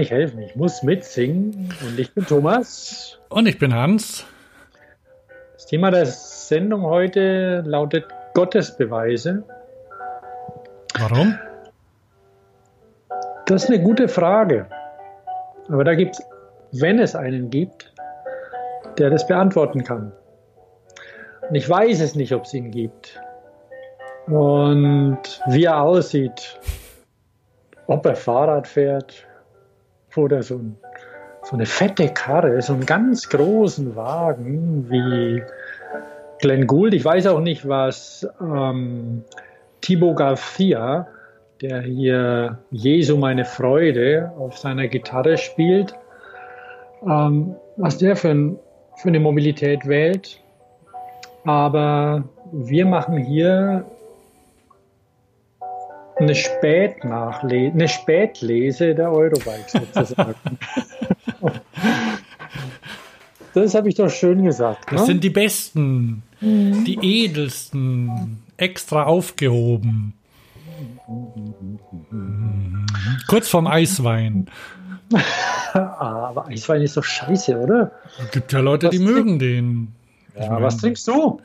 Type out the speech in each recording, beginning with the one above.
nicht helfen. Ich muss mitsingen. Und ich bin Thomas. Und ich bin Hans. Das Thema der Sendung heute lautet Gottesbeweise. Warum? Das ist eine gute Frage. Aber da gibt es, wenn es einen gibt, der das beantworten kann. Und ich weiß es nicht, ob es ihn gibt. Und wie er aussieht, ob er Fahrrad fährt oder so, so eine fette Karre, so einen ganz großen Wagen wie Glenn Gould. Ich weiß auch nicht, was ähm, Thibaut Garcia, der hier Jesu meine Freude auf seiner Gitarre spielt, ähm, was der für, ein, für eine Mobilität wählt. Aber wir machen hier eine Spätnachlese, eine Spätlese der Eurobike sozusagen. das habe ich doch schön gesagt. Ne? Das sind die besten, mhm. die edelsten, extra aufgehoben. Kurz vorm Eiswein. Aber Eiswein ist doch scheiße, oder? Es gibt ja Leute, was die mögen den. Ja, mein, was trinkst du?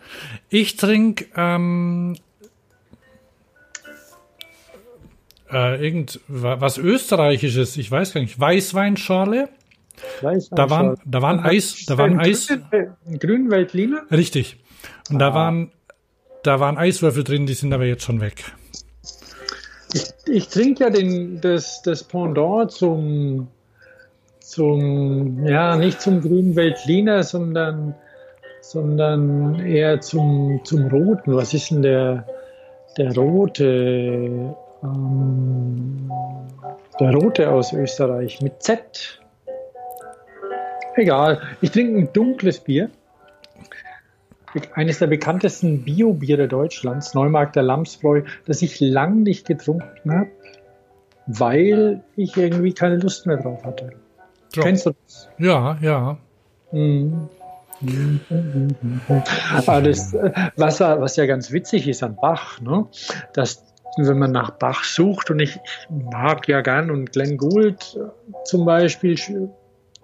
Ich trinke ähm, äh, irgend was Österreichisches, ich weiß gar nicht, Weißweinschorle. Weißweinschorle. Da waren, da waren Eis, da waren Eis. Grünweltliner? Richtig. Und ah. da waren, da waren Eiswürfel drin, die sind aber jetzt schon weg. Ich, ich trinke ja den, das, das Pendant zum, zum, ja, nicht zum Grünweltliner, sondern, sondern eher zum, zum Roten. Was ist denn der, der rote? Ähm, der Rote aus Österreich mit Z. Egal, ich trinke ein dunkles Bier. Eines der bekanntesten Bio-Biere Deutschlands, Neumarkt der Lamsbräu, das ich lang nicht getrunken habe, weil ich irgendwie keine Lust mehr drauf hatte. So. Kennst du das? Ja, ja. Mhm. Das, äh, was, was ja ganz witzig ist an Bach, ne? dass wenn man nach Bach sucht, und ich, mag ja gern und Glenn Gould zum Beispiel,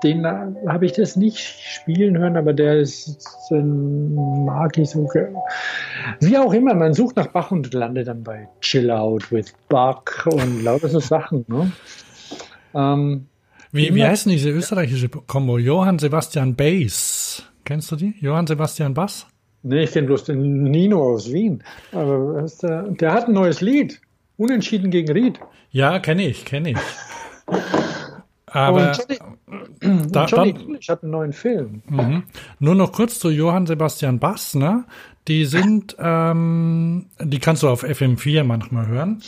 den habe ich das nicht spielen hören, aber der ist, den mag ich so. Wie auch immer, man sucht nach Bach und landet dann bei Chill Out with Bach und lauter so Sachen. Ne? Ähm, wie, wie heißt denn diese österreichische Kombo? Johann Sebastian Bass. Kennst du die? Johann Sebastian Bass? Nee, ich kenne bloß den Nino aus Wien. Aber der, der hat ein neues Lied. Unentschieden gegen Ried. Ja, kenne ich, kenne ich. Aber und da, Johnny English hat einen neuen Film. Mhm. Nur noch kurz zu Johann Sebastian Bass, ne? Die sind, ähm, die kannst du auf FM4 manchmal hören.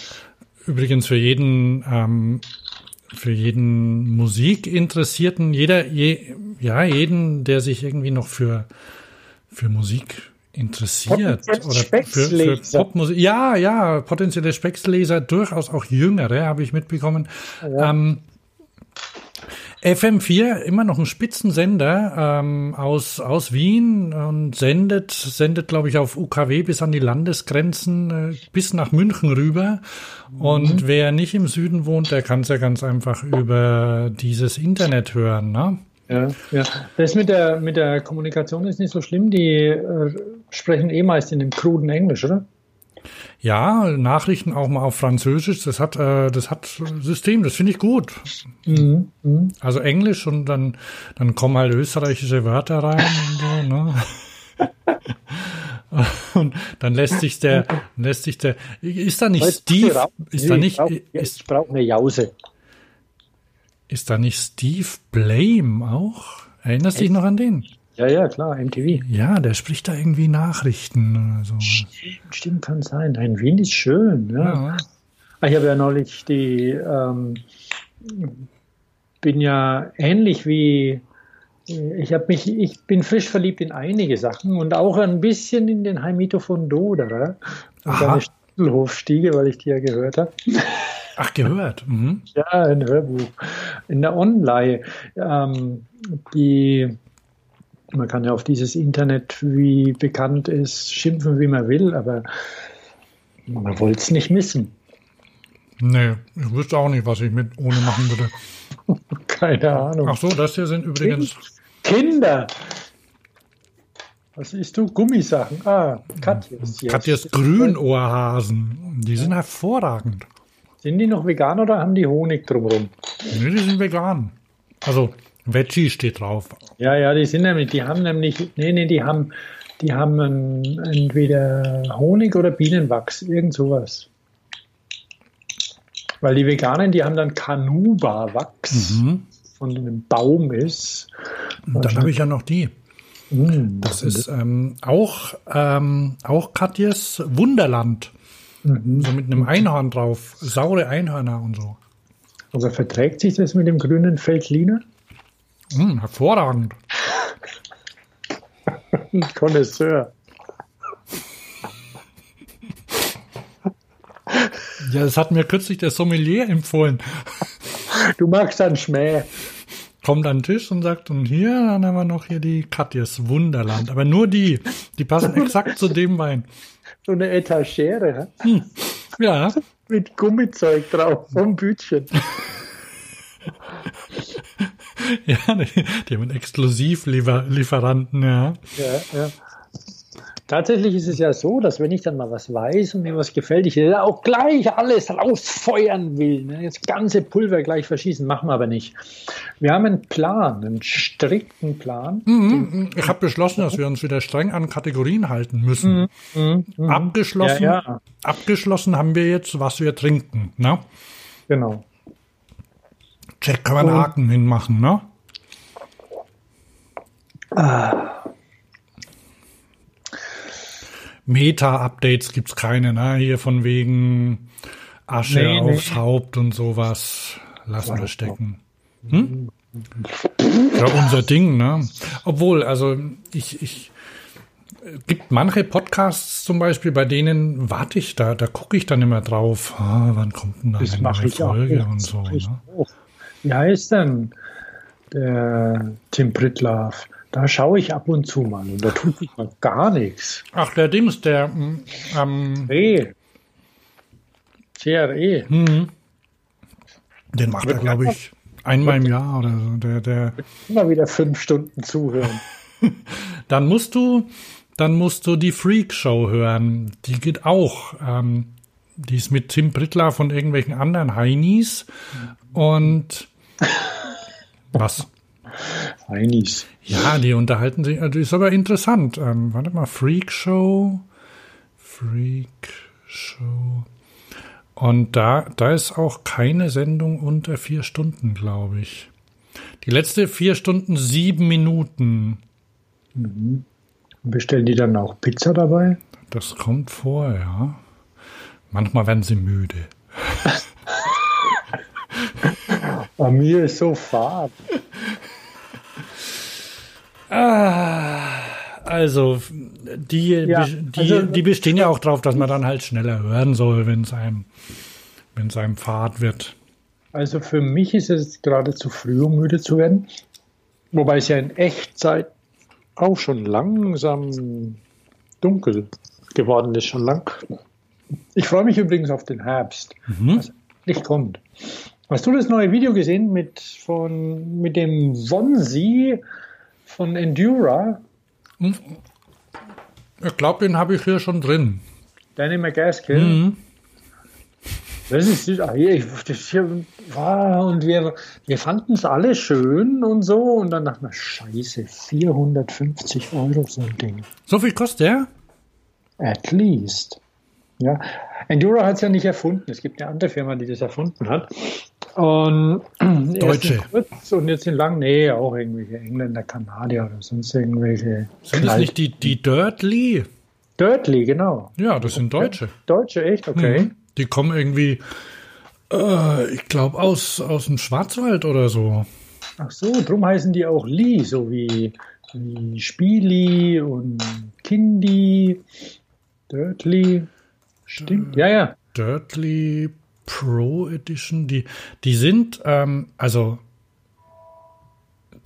Übrigens für jeden, ähm, für jeden Musikinteressierten, jeder, je, ja, jeden, der sich irgendwie noch für für Musik interessiert oder für, für Popmusik. Ja, ja, potenzielle Specksleser, durchaus auch jüngere, habe ich mitbekommen. Ja. Ähm, FM4, immer noch ein Spitzensender ähm, aus, aus Wien und sendet, sendet, glaube ich, auf UKW bis an die Landesgrenzen, äh, bis nach München rüber. Und mhm. wer nicht im Süden wohnt, der kann es ja ganz einfach über dieses Internet hören. Ne? Ja, ja. Das mit der, mit der Kommunikation ist nicht so schlimm. Die äh, sprechen eh meist in dem kruden Englisch, oder? Ja, Nachrichten auch mal auf Französisch. Das hat, äh, das hat System. Das finde ich gut. Mhm, mh. Also Englisch und dann, dann kommen halt österreichische Wörter rein und so. Ne? und dann lässt sich der, lässt sich der, ist da nicht Steve, ist da nicht, ist, ich brauche eine Jause. Ist da nicht Steve Blame auch? Erinnerst du dich noch an den? Ja, ja, klar, MTV. Ja, der spricht da irgendwie Nachrichten. So. Stimmt, stimmt, kann sein. Nein, Wien ist schön. Ja. ja. Ah, ich habe ja neulich die, ähm, bin ja ähnlich wie, ich habe mich, ich bin frisch verliebt in einige Sachen und auch ein bisschen in den Heimito von Doderer und seine Stilhofstiege, weil ich die ja gehört habe. Ach, gehört. Mhm. Ja, ein Hörbuch. in der Online. Ähm, die, man kann ja auf dieses Internet, wie bekannt ist, schimpfen, wie man will, aber man wollte es nicht missen. Nee, ich wüsste auch nicht, was ich mit ohne machen würde. Keine Ahnung. Ach so, das hier sind übrigens. Kinder! Was isst du? Gummisachen. Ah, Katjes. Katjes Grünohrhasen. Die sind hervorragend. Sind die noch vegan oder haben die Honig drumherum? Nee, die sind vegan. Also, Veggie steht drauf. Ja, ja, die sind nämlich, die haben nämlich, nee, nee, die haben, die haben ähm, entweder Honig oder Bienenwachs, irgend sowas. Weil die Veganen, die haben dann Kanuba-Wachs Mhm. von einem Baum ist. Und dann habe ich ja noch die. Mm, Das ist ähm, auch, ähm, auch Katjes Wunderland. Mhm. So mit einem Einhorn drauf. Saure Einhörner und so. Also verträgt sich das mit dem grünen Feldliner? Mm, hervorragend. Connoisseur. Ja, das hat mir kürzlich der Sommelier empfohlen. Du magst dann Schmäh. Kommt an den Tisch und sagt, und hier, dann haben wir noch hier die Katjes Wunderland. Aber nur die. Die passen exakt zu dem Wein. So eine Etagere hä? Ja, mit Gummizeug drauf vom Bütchen. ja, die, die haben einen Exklusivlieferanten, ja. Ja, ja. Tatsächlich ist es ja so, dass wenn ich dann mal was weiß und mir was gefällt, ich auch gleich alles rausfeuern will. Ne? Das ganze Pulver gleich verschießen, machen wir aber nicht. Wir haben einen Plan, einen strikten Plan. Mhm, Ich habe beschlossen, dass wir uns wieder streng an Kategorien halten müssen. Abgeschlossen, Ja, ja. abgeschlossen haben wir jetzt, was wir trinken. Ne? Genau. Check, kann man einen Haken hinmachen, ne? Meta-Updates gibt's keine, ne? Hier von wegen Asche Nee, nee. aufs Haupt und sowas. Lassen wir stecken. Hm? Ja, unser Ding, ne? Obwohl, also ich, ich es gibt manche Podcasts zum Beispiel, bei denen warte ich da, da gucke ich dann immer drauf, ah, wann kommt denn da Das eine neue. Folge und so. Ne? Wie heißt denn der Tim Pritlaff? Da schaue ich ab und zu mal und da tut sich mal gar nichts. Ach, der Dings, der mm, ähm, Hey. CRE. hm, den macht er, glaube ich, einmal im Jahr oder so. Der, der, Immer wieder fünf Stunden zuhören. dann musst du, dann musst du die Freak Show hören. Die geht auch. Ähm, die ist mit Tim Prittler von irgendwelchen anderen Heinis und was? Heinis. Ja, die unterhalten sich, also ist aber interessant. Ähm, warte mal, Freak Show. Freak Show. Und da, da ist auch keine Sendung unter vier Stunden, glaube ich. Die letzte vier Stunden, sieben Minuten. Bestellen die dann auch Pizza dabei? Das kommt vor, ja. Manchmal werden sie müde. Bei mir ist so fad. Also, die, Ja, die, also- die bestehen ja auch drauf, dass man dann halt schneller hören soll, wenn es einem, wenn es einem fad wird. Also für mich ist es gerade zu früh, um müde zu werden. Wobei es ja in Echtzeit auch schon langsam dunkel geworden ist, schon lang. Ich freue mich übrigens auf den Herbst, was nicht kommt. Hast du das neue Video gesehen mit, von, mit dem Wonsi von Endura? Ich glaube, den habe ich hier schon drin. Danny McGaskill? Das ist süß. Ah, hier, ich, das hier, wow, und wir, wir fanden es alle schön und so. Und dann dachten wir, scheiße, 450 Euro so ein Ding. So viel kostet der? At least. Ja. Enduro hat es ja nicht erfunden. Es gibt eine andere Firma, die das erfunden hat. Und Deutsche. kurz und jetzt in lang, nee, auch irgendwelche Engländer, Kanadier oder sonst irgendwelche. Sind das nicht die, die Dirtly? Dirtly, genau. Ja, das sind Deutsche. Deutsche, echt? Okay. Die kommen irgendwie, äh, ich glaube, aus, aus dem Schwarzwald oder so. Ach so, drum heißen die auch Lee, so wie, wie Spieli und Kindi, Dirtly. Stimmt, ja, ja. Dirtly Pro Edition, die, die sind, ähm, also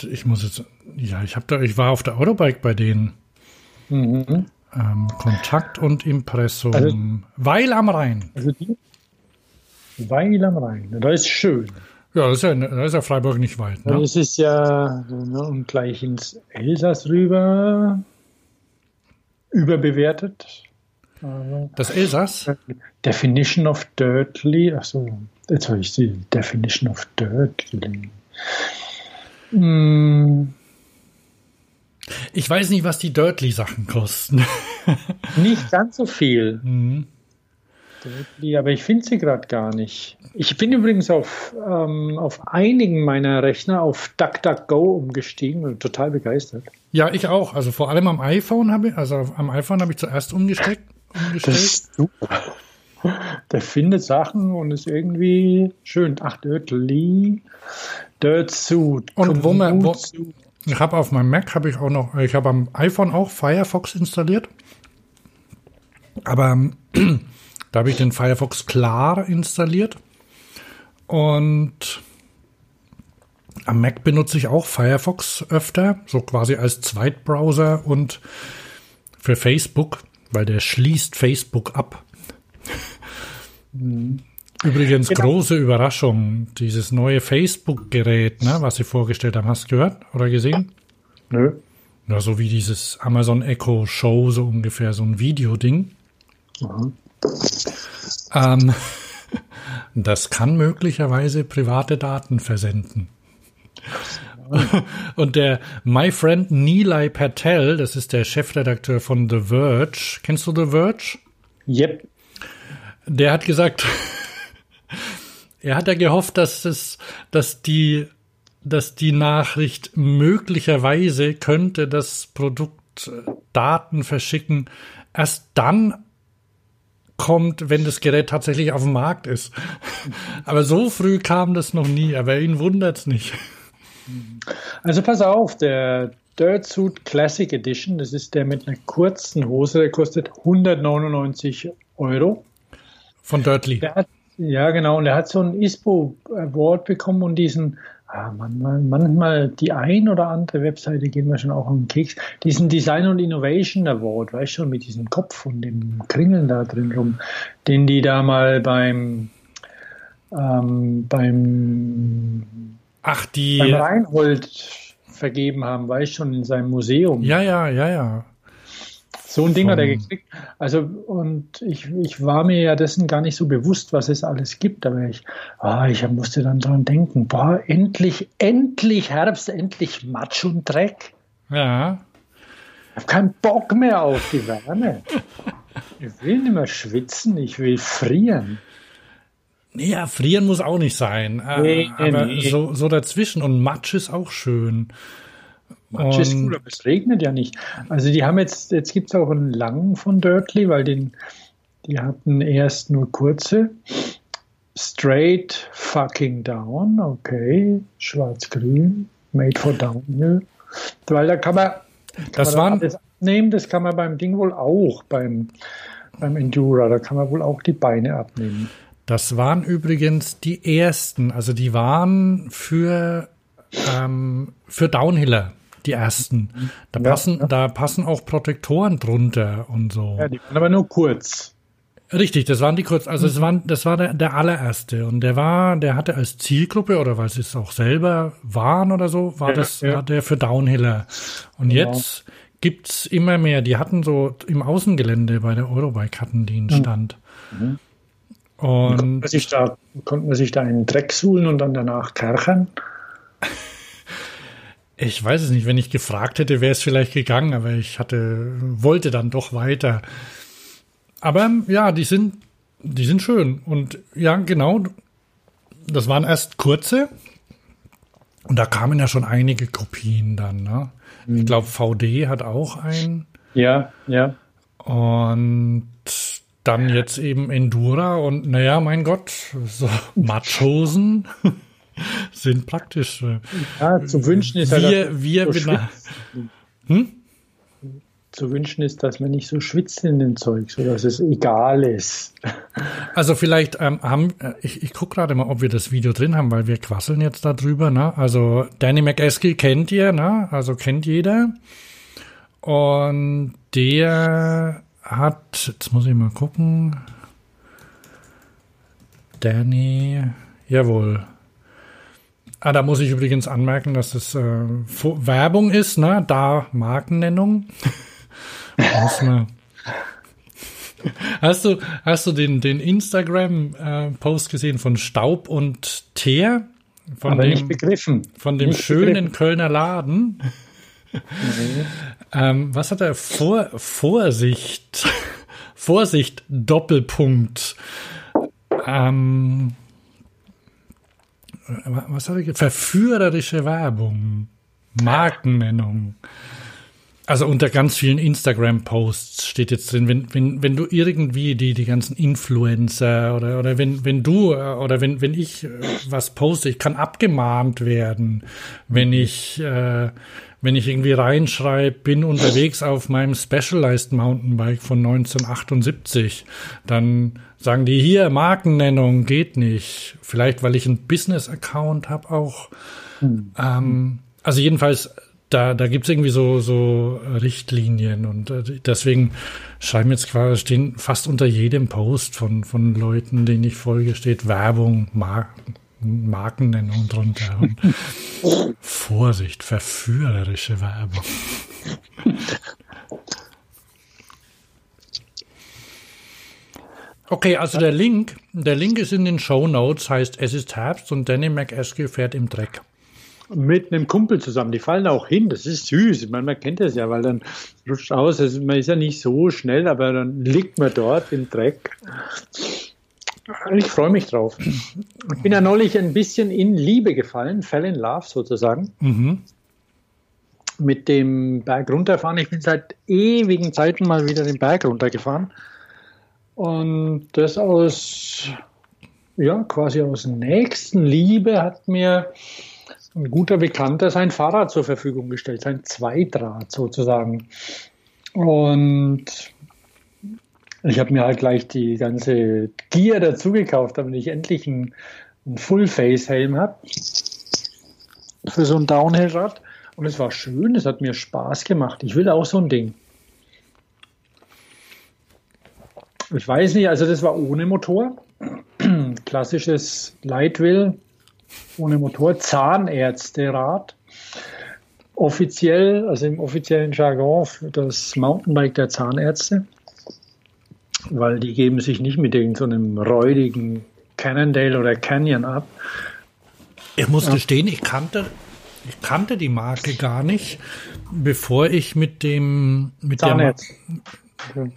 ich muss jetzt, ja, ich habe da, ich war auf der Autobike bei denen. Mhm. Ähm, Kontakt und Impressum. Also, Weil am Rhein. Also die, Weil am Rhein. Da ist schön. Ja, das ist ja, da ist ja Freiburg nicht weit. Ne? Das ist ja ne, und gleich ins Elsass rüber überbewertet. Das Elsass? Definition of Dirtly. Achso, jetzt habe ich die Definition of Dirtly. Hm. Ich weiß nicht, was die Dirtly-Sachen kosten. nicht ganz so viel. Mhm. Dirtly, aber ich finde sie gerade gar nicht. Ich bin übrigens auf, ähm, auf einigen meiner Rechner auf DuckDuckGo umgestiegen und total begeistert. Ja, ich auch. Also vor allem am iPhone habe ich, also am iPhone habe ich zuerst umgesteckt. Umgestellt. Das ist super. Der findet Sachen und ist irgendwie schön. Ach, Dirtly, Dirt Suit. Und wo man, wo, ich habe auf meinem Mac habe ich auch noch, ich habe am iPhone auch Firefox installiert. Aber da habe ich den Firefox klar installiert. Und am Mac benutze ich auch Firefox öfter, so quasi als Zweitbrowser und für Facebook, weil der schließt Facebook ab. Übrigens genau. große Überraschung, dieses neue Facebook-Gerät, ne, was sie vorgestellt haben, hast du gehört oder gesehen? Nö. Ja, so wie dieses Amazon Echo Show, so ungefähr, so ein Videoding. Mhm. Ähm, das kann möglicherweise private Daten versenden. Und der My Friend Nilay Patel, das ist der Chefredakteur von The Verge. Kennst du The Verge? Yep. Der hat gesagt, er hat ja gehofft, dass es, dass die, dass die Nachricht möglicherweise könnte das Produkt äh, Daten verschicken erst dann kommt, wenn das Gerät tatsächlich auf dem Markt ist. Aber so früh kam das noch nie, aber ihn wundert's nicht. Also pass auf, der Dirt Suit Classic Edition, das ist der mit einer kurzen Hose, der kostet 199 Euro. Von Dirtly. Hat, ja, genau. Und er hat so einen ISPO Award bekommen und diesen, ah, manchmal, manchmal die ein oder andere Webseite gehen wir schon auch um den Keks, diesen Design und Innovation Award, weißt du schon, mit diesem Kopf und dem Kringeln da drin rum, den die da mal beim, ähm, beim, Ach, die, beim Reinhold vergeben haben, weißt du schon, in seinem Museum. Ja, ja, ja, ja. So ein Ding hat er gekriegt. Also, und ich, ich war mir ja dessen gar nicht so bewusst, was es alles gibt. Aber ich, ah, ich musste dann dran denken, boah, endlich, endlich Herbst, endlich Matsch und Dreck. Ja. Ich habe keinen Bock mehr auf die Wärme. Ich will nicht mehr schwitzen, ich will frieren. Ja, frieren muss auch nicht sein. Äh, nee, aber nee. So, so dazwischen. Und Matsch ist auch schön. Matsch ist cool, aber es regnet ja nicht. Also die haben jetzt, jetzt gibt es auch einen langen von Dirtly, weil den, die hatten erst nur kurze. Straight fucking down, okay. Schwarz-grün, made for downhill. Weil da kann man, kann das man waren, alles abnehmen, das kann man beim Ding wohl auch, beim, beim Endura, da kann man wohl auch die Beine abnehmen. Das waren übrigens die ersten, also die waren für, ähm, für Downhiller die ersten. Da passen, ja. da passen auch Protektoren drunter und so. Ja, die waren aber nur kurz. Richtig, das waren die kurz, also es waren, das war der, der allererste und der war, der hatte als Zielgruppe oder weil sie es auch selber waren oder so, war ja, das, ja. war der für Downhiller. Und genau. jetzt gibt's immer mehr. Die hatten so im Außengelände bei der Eurobike hatten die einen hm. Stand. Mhm. Und konnte man, sich da, konnte man sich da einen Dreck suhlen und dann danach kerchern? Ich weiß es nicht. Wenn ich gefragt hätte, wäre es vielleicht gegangen, aber ich hatte, wollte dann doch weiter. Aber ja, die sind, die sind schön. Und ja, genau. Das waren erst kurze. Und da kamen ja schon einige Kopien dann, ne? Mhm. Ich glaube, VD hat auch einen. Ja, ja. Und dann jetzt eben Endura und naja, mein Gott, so Matschhosen. sind praktisch. Ja, zu wünschen ist wir, halt wir so hm? zu wünschen ist, dass man nicht so schwitzt in dem Zeug, so dass es egal ist. Also vielleicht ähm, haben, äh, ich, ich gucke gerade mal, ob wir das Video drin haben, weil wir quasseln jetzt darüber. Ne? Also Danny McEskill kennt ihr, ne? also kennt jeder. Und der hat, jetzt muss ich mal gucken. Danny, jawohl. Ah, da muss ich übrigens anmerken, dass es äh, Werbung ist, ne? Da Markennennung. muss man. Hast du, hast du den, den Instagram-Post gesehen von Staub und Teer? Von Aber dem, nicht begriffen. Von dem nicht schönen begriffen. Kölner Laden. ähm, was hat er? Vor, Vorsicht. Vorsicht, Doppelpunkt. Ähm, was habe ich? Verführerische Werbung. Markennennung. Also unter ganz vielen Instagram-Posts steht jetzt drin, wenn, wenn, wenn du irgendwie die, die ganzen Influencer oder, oder wenn, wenn du oder wenn, wenn ich was poste, ich kann abgemahnt werden, wenn ich, äh, wenn ich irgendwie reinschreibe, bin unterwegs auf meinem Specialized Mountainbike von 1978, dann sagen die hier, Markennennung geht nicht. Vielleicht, weil ich einen Business-Account habe auch. Mhm. Ähm, also jedenfalls da, da gibt's irgendwie so, so Richtlinien und äh, deswegen schreiben jetzt quasi, stehen fast unter jedem Post von, von Leuten, denen ich folge, steht Werbung, Mar Markennennung drunter und Vorsicht, verführerische Werbung. Okay, also der Link, der Link ist in den Show Notes, heißt es ist Herbst und Danny McEskill fährt im Dreck mit einem Kumpel zusammen. Die fallen auch hin. Das ist süß. Man, man kennt das ja, weil dann rutscht aus. Also man ist ja nicht so schnell, aber dann liegt man dort im Dreck. Ich freue mich drauf. Ich bin ja neulich ein bisschen in Liebe gefallen, fell in love sozusagen. Mhm. Mit dem Berg runterfahren. Ich bin seit ewigen Zeiten mal wieder den Berg runtergefahren. Und das aus, ja, quasi aus Nächstenliebe hat mir ein guter Bekannter sein Fahrrad zur Verfügung gestellt, sein Zweidrad sozusagen. Und ich habe mir halt gleich die ganze Gear dazu gekauft, damit ich endlich einen, Full-Face-Helm habe für so ein Downhill-Rad. Und es war schön, es hat mir Spaß gemacht. Ich will auch so ein Ding. Ich weiß nicht, also das war ohne Motor. Klassisches Lightwheel ohne Motor, Zahnärzterat. Offiziell, also im offiziellen Jargon, das Mountainbike der Zahnärzte, weil die geben sich nicht mit irgendeinem so räudigen Cannondale oder Canyon ab. Ich muss gestehen, ich kannte, ich kannte die Marke gar nicht, bevor ich mit dem mit Zahnärzt. der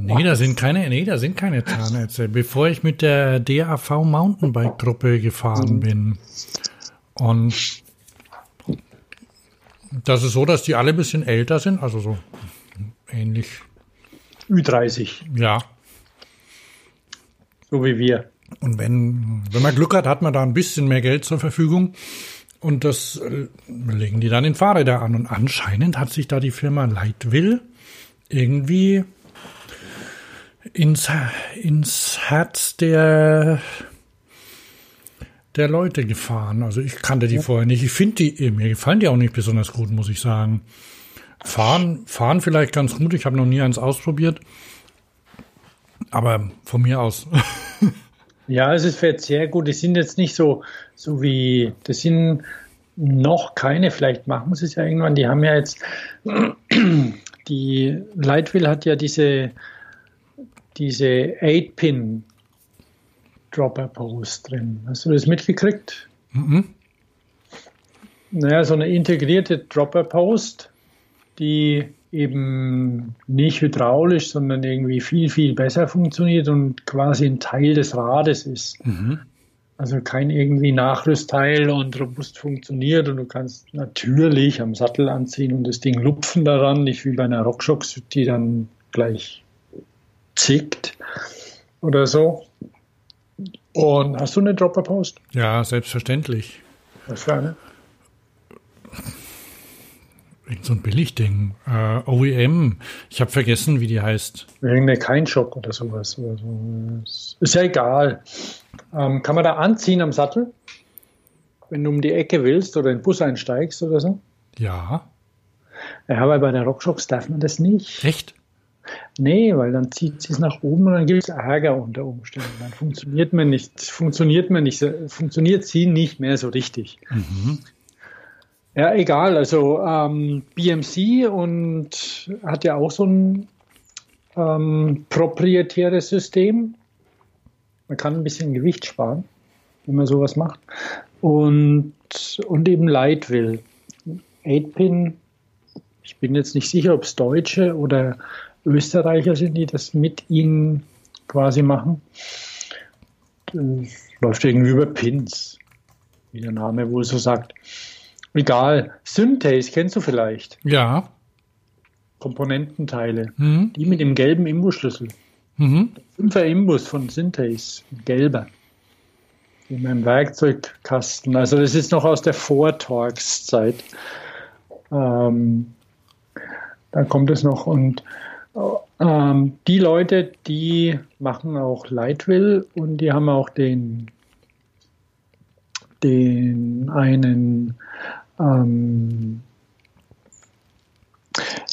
nee, da sind keine, nee, da sind keine Zahnärzte. Bevor ich mit der DAV Mountainbike Gruppe gefahren mhm. bin. Und das ist so, dass die alle ein bisschen älter sind, also so ähnlich. Ü30. Ja. So wie wir. Und wenn, wenn man Glück hat, hat man da ein bisschen mehr Geld zur Verfügung. Und das äh, legen die dann in Fahrräder an. Und anscheinend hat sich da die Firma Lightwill irgendwie ins, ins Herz der, der Leute gefahren. Also ich kannte die ja. vorher nicht. Ich finde die, mir gefallen die auch nicht besonders gut, muss ich sagen. Fahren, fahren vielleicht ganz gut. Ich habe noch nie eins ausprobiert. Aber von mir aus. ja, es ist fährt sehr gut. Die sind jetzt nicht so, so wie, das sind noch keine, vielleicht machen sie es ja irgendwann. Die haben ja jetzt, die Lightwheel hat ja diese diese 8-Pin Dropper Post drin. Hast du das mitgekriegt? Mhm. Naja, so eine integrierte Dropper Post, die eben nicht hydraulisch, sondern irgendwie viel, viel besser funktioniert und quasi ein Teil des Rades ist. Mhm. Also kein irgendwie Nachrüstteil und robust funktioniert und du kannst natürlich am Sattel anziehen und das Ding lupfen daran, nicht wie bei einer Rockshox, die dann gleich zickt oder so. Und hast du eine Dropper-Post? Ja, selbstverständlich. Was für eine? Irgend so ein Billigding. Äh, OEM. Ich habe vergessen, wie die heißt. Irgendeine Kein-Shop oder sowas. Oder so. Ist ja egal. Ähm, kann man da anziehen am Sattel? Wenn du um die Ecke willst oder in den Bus einsteigst oder so? Ja. Ja, aber bei der Rockshops darf man das nicht. Echt? Nee, weil dann zieht sie es nach oben und dann gibt es Ärger unter Umständen. Dann funktioniert man nicht, funktioniert man nicht, funktioniert sie nicht mehr so richtig. Mhm. Ja, egal. Also ähm, BMC und hat ja auch so ein ähm, proprietäres System. Man kann ein bisschen Gewicht sparen, wenn man sowas macht. Und, und eben Lightwill. 8-Pin, ich bin jetzt nicht sicher, ob es Deutsche oder Österreicher sind, die das mit ihnen quasi machen. Das läuft irgendwie über Pins, wie der Name wohl so sagt. Egal. Synthase kennst du vielleicht? Ja. Komponententeile. Mhm. Die mit dem gelben Imbusschlüssel. Mhm. Fünfer Imbus von Synthase, gelber. In meinem Werkzeugkasten. Also das ist noch aus der Vortorx-Zeit. Ähm, da kommt es noch und ähm, die Leute, die machen auch Lightwill und die haben auch den, den einen, ähm,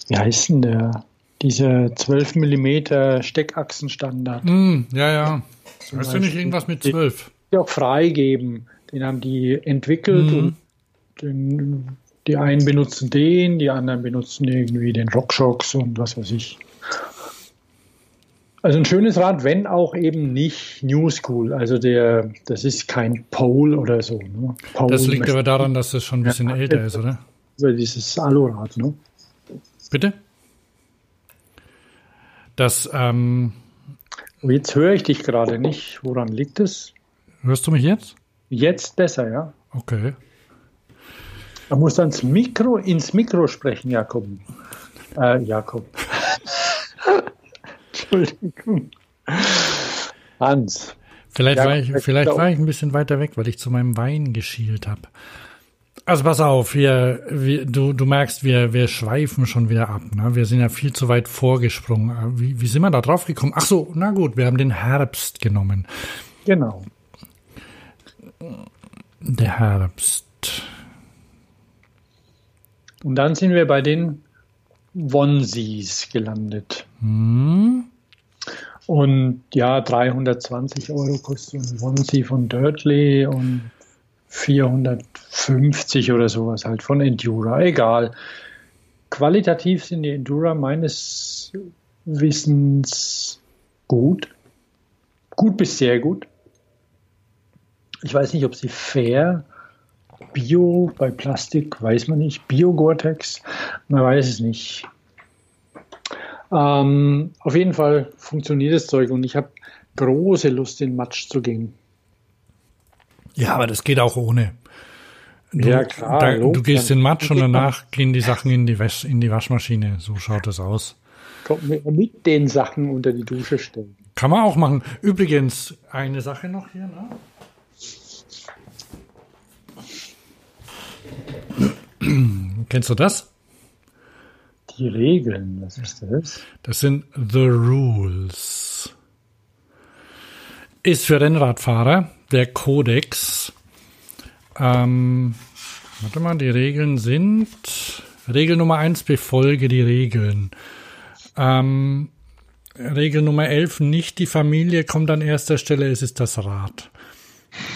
wie heißt denn der? Dieser 12 mm Steckachsenstandard. Mm, ja, ja. Hast du nicht irgendwas mit 12? Die auch freigeben. Den haben die entwickelt mm. und den, die einen benutzen den, die anderen benutzen irgendwie den RockShox und was weiß ich. Also ein schönes Rad, wenn auch eben nicht New School. Also der, das ist kein Pole oder so. Ne? Pole das liegt aber daran, dass es schon ein bisschen ja, älter ist, oder? Also dieses Alurad, ne? Bitte? Das, ähm, Jetzt höre ich dich gerade nicht. Woran liegt es? Hörst du mich jetzt? Jetzt besser, ja. Okay. Man muss ins Mikro, ins Mikro sprechen, Jakob. Äh, Jakob. Entschuldigung. Hans. Vielleicht, ja, war, ich, vielleicht war ich ein bisschen weiter weg, weil ich zu meinem Wein geschielt habe. Also pass auf, wir, wir, du, du merkst, wir, wir schweifen schon wieder ab. Ne? Wir sind ja viel zu weit vorgesprungen. Wie, wie sind wir da drauf gekommen? Ach so, na gut, wir haben den Herbst genommen. Genau. Der Herbst. Und dann sind wir bei den Onesies gelandet. Hm. Und ja, 320 Euro kostet ein Onesie von Dirtley und 450 oder sowas halt von Endura. Egal. Qualitativ sind die Endura meines Wissens gut. Gut bis sehr gut. Ich weiß nicht, ob sie fair Bio bei Plastik, weiß man nicht. Bio-Gore-Tex, man weiß es nicht. Ähm, auf jeden Fall funktioniert das Zeug und ich habe große Lust, in Matsch zu gehen. Ja, aber das geht auch ohne. Du, ja, klar. Da, du gehst in Matsch und danach gehen die Sachen in die, Wasch, in die Waschmaschine. So schaut das aus. Mit den Sachen unter die Dusche stellen. Kann man auch machen. Übrigens, eine Sache noch hier. Ne? Kennst du das? Die Regeln, was ist das? Das sind The Rules. Ist für Rennradfahrer der Kodex. Ähm, warte mal, die Regeln sind. Regel Nummer 1, befolge die Regeln. Ähm, Regel Nummer 11, nicht die Familie kommt an erster Stelle, es ist das Rad.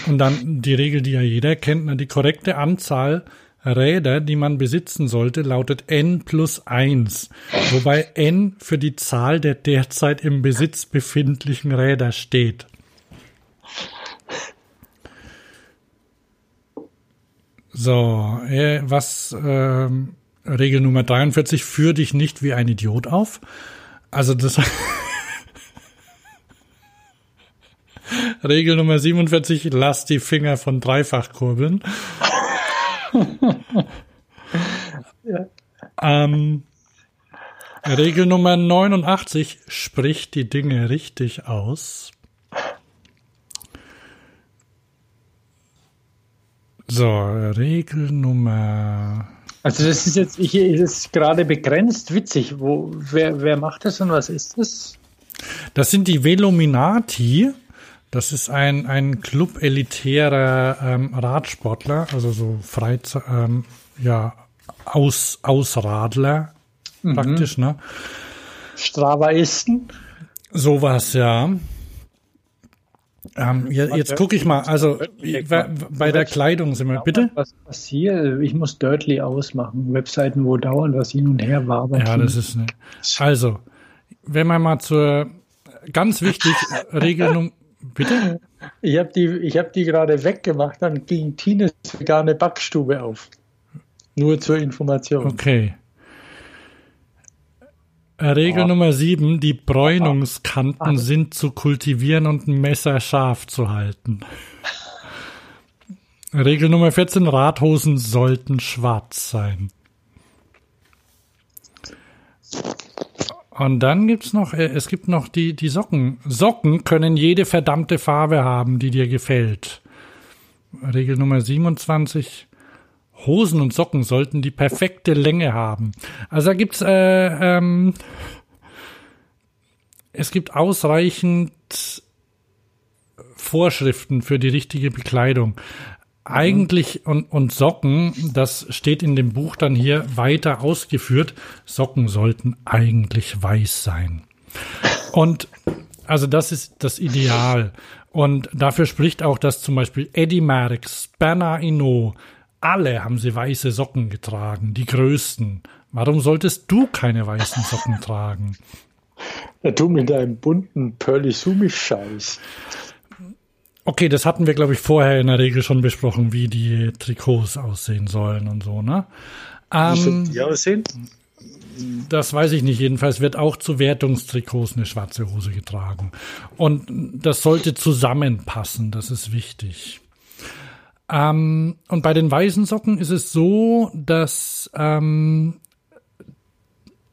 Und dann die Regel, die ja jeder kennt, die korrekte Anzahl Räder, die man besitzen sollte, lautet n plus 1, wobei n für die Zahl der derzeit im Besitz befindlichen Räder steht. So, äh, was äh, Regel Nummer 43, führ dich nicht wie ein Idiot auf. Also das Regel Nummer 47, lass die Finger von Dreifachkurbeln ja. ähm, Regel Nummer 89, sprich die Dinge richtig aus. So, Regel Nummer Also das ist jetzt hier ist gerade begrenzt witzig. Wo, wer, wer macht das und was ist das? Das sind die Velominati. Das ist ein, ein Club elitärer ähm, Radsportler, also so Freizeit, ähm, ja, Aus, Ausradler mhm. praktisch, ne? Stravaisten. Sowas, ja. Ähm, jetzt jetzt gucke ich mal, also bei der Kleidung sind wir, bitte? Was passiert? Ich muss Dirtly ausmachen. Webseiten, wo dauernd was hin und her war. Ja, das ist ne. Also, wenn man mal zur ganz wichtig Regelung, bitte? Ich habe die, ich hab die gerade weggemacht, dann ging Tines vegane Backstube auf. Nur zur Information. Okay. Regel oh. Nummer sieben, die Bräunungskanten sind zu kultivieren und ein Messer scharf zu halten. Regel Nummer 14, Radhosen sollten schwarz sein. Und dann gibt's noch, äh, es gibt noch die, die Socken. Socken können jede verdammte Farbe haben, die dir gefällt. Regel Nummer 27, Hosen und Socken sollten die perfekte Länge haben. Also da gibt's äh, ähm, es gibt ausreichend Vorschriften für die richtige Bekleidung. Eigentlich und, und Socken, das steht in dem Buch dann hier weiter ausgeführt. Socken sollten eigentlich weiß sein. Und also das ist das Ideal. Und dafür spricht auch, dass zum Beispiel Eddie Merckx, Bernard Hinault, alle haben sie weiße Socken getragen, die größten. Warum solltest du keine weißen Socken tragen? Ja, du mit deinem bunten Pearly Sumi-Scheiß. Okay, das hatten wir, glaube ich, vorher in der Regel schon besprochen, wie die Trikots aussehen sollen und so, ne? Ähm, wie sollen die aussehen? Das weiß ich nicht. Jedenfalls wird auch zu Wertungstrikots eine schwarze Hose getragen. Und das sollte zusammenpassen, das ist wichtig. Ähm, und bei den weißen Socken ist es so, dass ähm,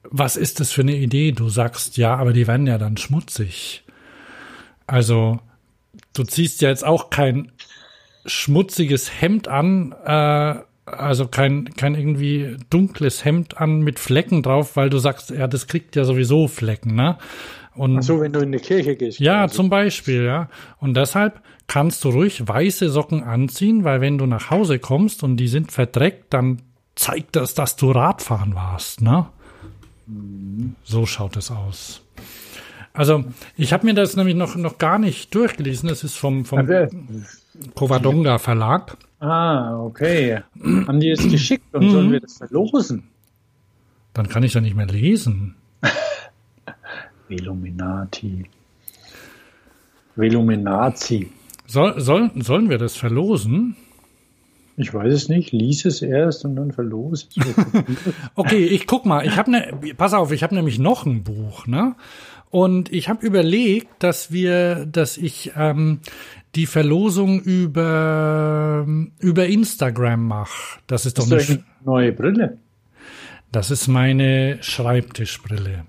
was ist das für eine Idee? Du sagst, ja, aber die werden ja dann schmutzig. Also, du ziehst ja jetzt auch kein schmutziges Hemd an, äh, also kein, kein irgendwie dunkles Hemd an mit Flecken drauf, weil du sagst, ja, das kriegt ja sowieso Flecken, ne? Und, Ach so, wenn du in die Kirche gehst. Ja, also. zum Beispiel, ja. Und deshalb kannst du ruhig weiße Socken anziehen, weil wenn du nach Hause kommst und die sind verdreckt, dann zeigt das, dass du Radfahren warst, ne? So schaut es aus. Also, ich habe mir das nämlich noch, noch gar nicht durchgelesen. Das ist vom, vom Covadonga Verlag. Ah, okay. Haben die es geschickt und sollen wir das verlosen? Dann kann ich ja nicht mehr lesen. Veluminati. Veluminati. Soll, soll, sollen wir das verlosen? Ich weiß es nicht. Lies es erst und dann verlos. okay, ich guck mal. Ich habe ne, pass auf, ich habe nämlich noch ein Buch, ne? Und ich habe überlegt, dass wir, dass ich ähm, die Verlosung über über Instagram mache. Das ist doch ist eine neue Brille. Das ist meine Schreibtischbrille.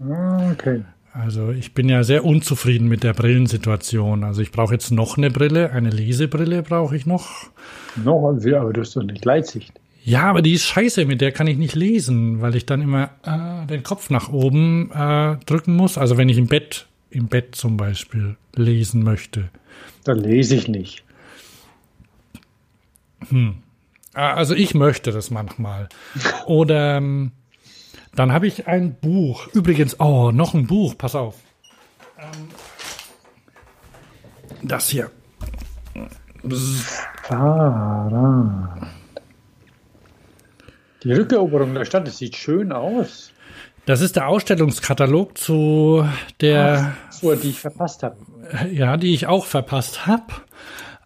Ah, okay. Also ich bin ja sehr unzufrieden mit der Brillensituation. Also ich brauche jetzt noch eine Brille, eine Lesebrille brauche ich noch. Noch, aber du hast doch nicht Leitsicht. Ja, aber die ist scheiße, mit der kann ich nicht lesen, weil ich dann immer äh, den Kopf nach oben äh, drücken muss. Also wenn ich im Bett, im Bett zum Beispiel lesen möchte. Dann lese ich nicht. Hm. Ah, also ich möchte das manchmal. Oder ähm, dann habe ich ein Buch. Übrigens, oh, noch ein Buch, pass auf. Ähm, das hier. Ah, Die Rückeroberung der Stadt, das sieht schön aus. Das ist der Ausstellungskatalog zu der. Ach, so, die ich verpasst habe. Ja, die ich auch verpasst habe.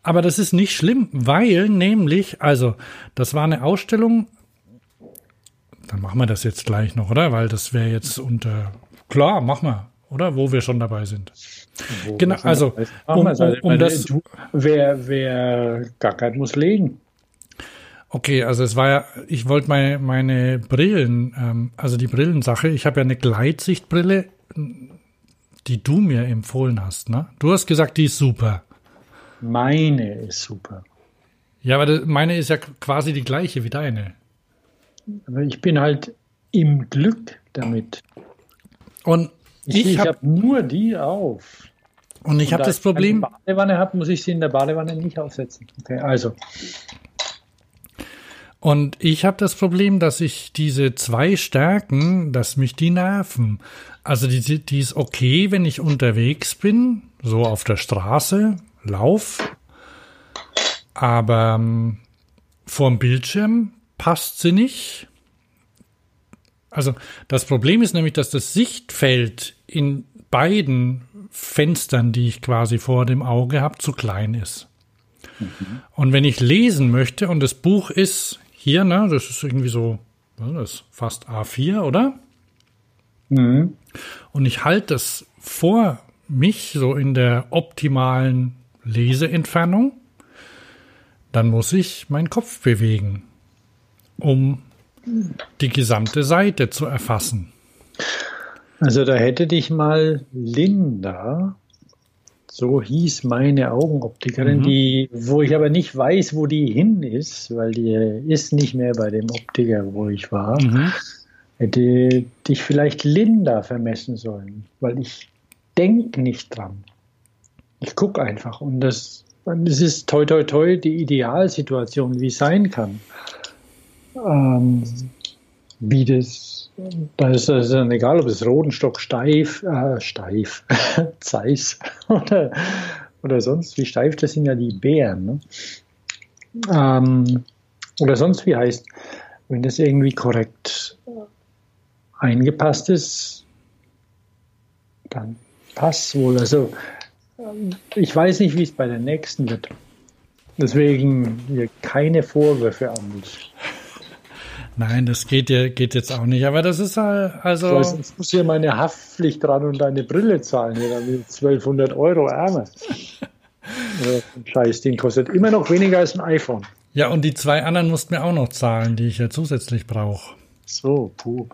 Aber das ist nicht schlimm, weil nämlich, also, das war eine Ausstellung dann machen wir das jetzt gleich noch, oder? Weil das wäre jetzt unter. Klar, machen wir, oder? Wo wir schon dabei sind. Wo genau, also, um, um, um das. Wer, wer gackert, muss legen. Okay, also es war ja, ich wollte meine, meine Brillen, ähm, also die Brillensache, ich habe ja eine Gleitsichtbrille, die du mir empfohlen hast, ne? Du hast gesagt, die ist super. Meine ist super. Ja, aber meine ist ja quasi die gleiche wie deine. Aber ich bin halt im Glück damit. Und ich, ich habe hab nur die auf. Und ich habe das Problem. Wenn ich eine Badewanne habe, muss ich sie in der Badewanne nicht aufsetzen. Okay, also. Und ich habe das Problem, dass ich diese zwei Stärken, dass mich die nerven. Also die, die ist okay, wenn ich unterwegs bin, so auf der Straße, lauf. Aber ähm, vorm Bildschirm passt sie nicht. Also das Problem ist nämlich, dass das Sichtfeld in beiden Fenstern, die ich quasi vor dem Auge habe, zu klein ist. Mhm. Und wenn ich lesen möchte und das Buch ist hier, ne, das ist irgendwie so, das ist fast A4, oder? Mhm. Und ich halte das vor mich so in der optimalen Leseentfernung, dann muss ich meinen Kopf bewegen, um die gesamte Seite zu erfassen. Also da hätte dich mal Linda, so hieß meine Augenoptikerin, mhm. die, wo ich aber nicht weiß, wo die hin ist, weil die ist nicht mehr bei dem Optiker, wo ich war, mhm. hätte dich vielleicht Linda vermessen sollen, weil ich denke nicht dran. Ich gucke einfach und das, das ist toi toi toi die Idealsituation, wie es sein kann ähm, wie das, da ist es dann egal, ob es Rodenstock steif, äh, steif, Zeiss oder, oder sonst wie steif, das sind ja die Bären. Ne? Ähm, oder sonst wie heißt, wenn das irgendwie korrekt eingepasst ist, dann passt wohl. Also ich weiß nicht, wie es bei der nächsten wird. Deswegen hier keine Vorwürfe an mich. Nein, das geht, ja, geht jetzt auch nicht. Aber das ist halt, also. Ich weiß, jetzt muss hier meine Haftpflicht dran und deine Brille zahlen. Hier dann 1200 Euro ärmer. Scheiß Ding kostet immer noch weniger als ein iPhone. Ja, und die zwei anderen musst mir auch noch zahlen, die ich ja zusätzlich brauche. So, puh.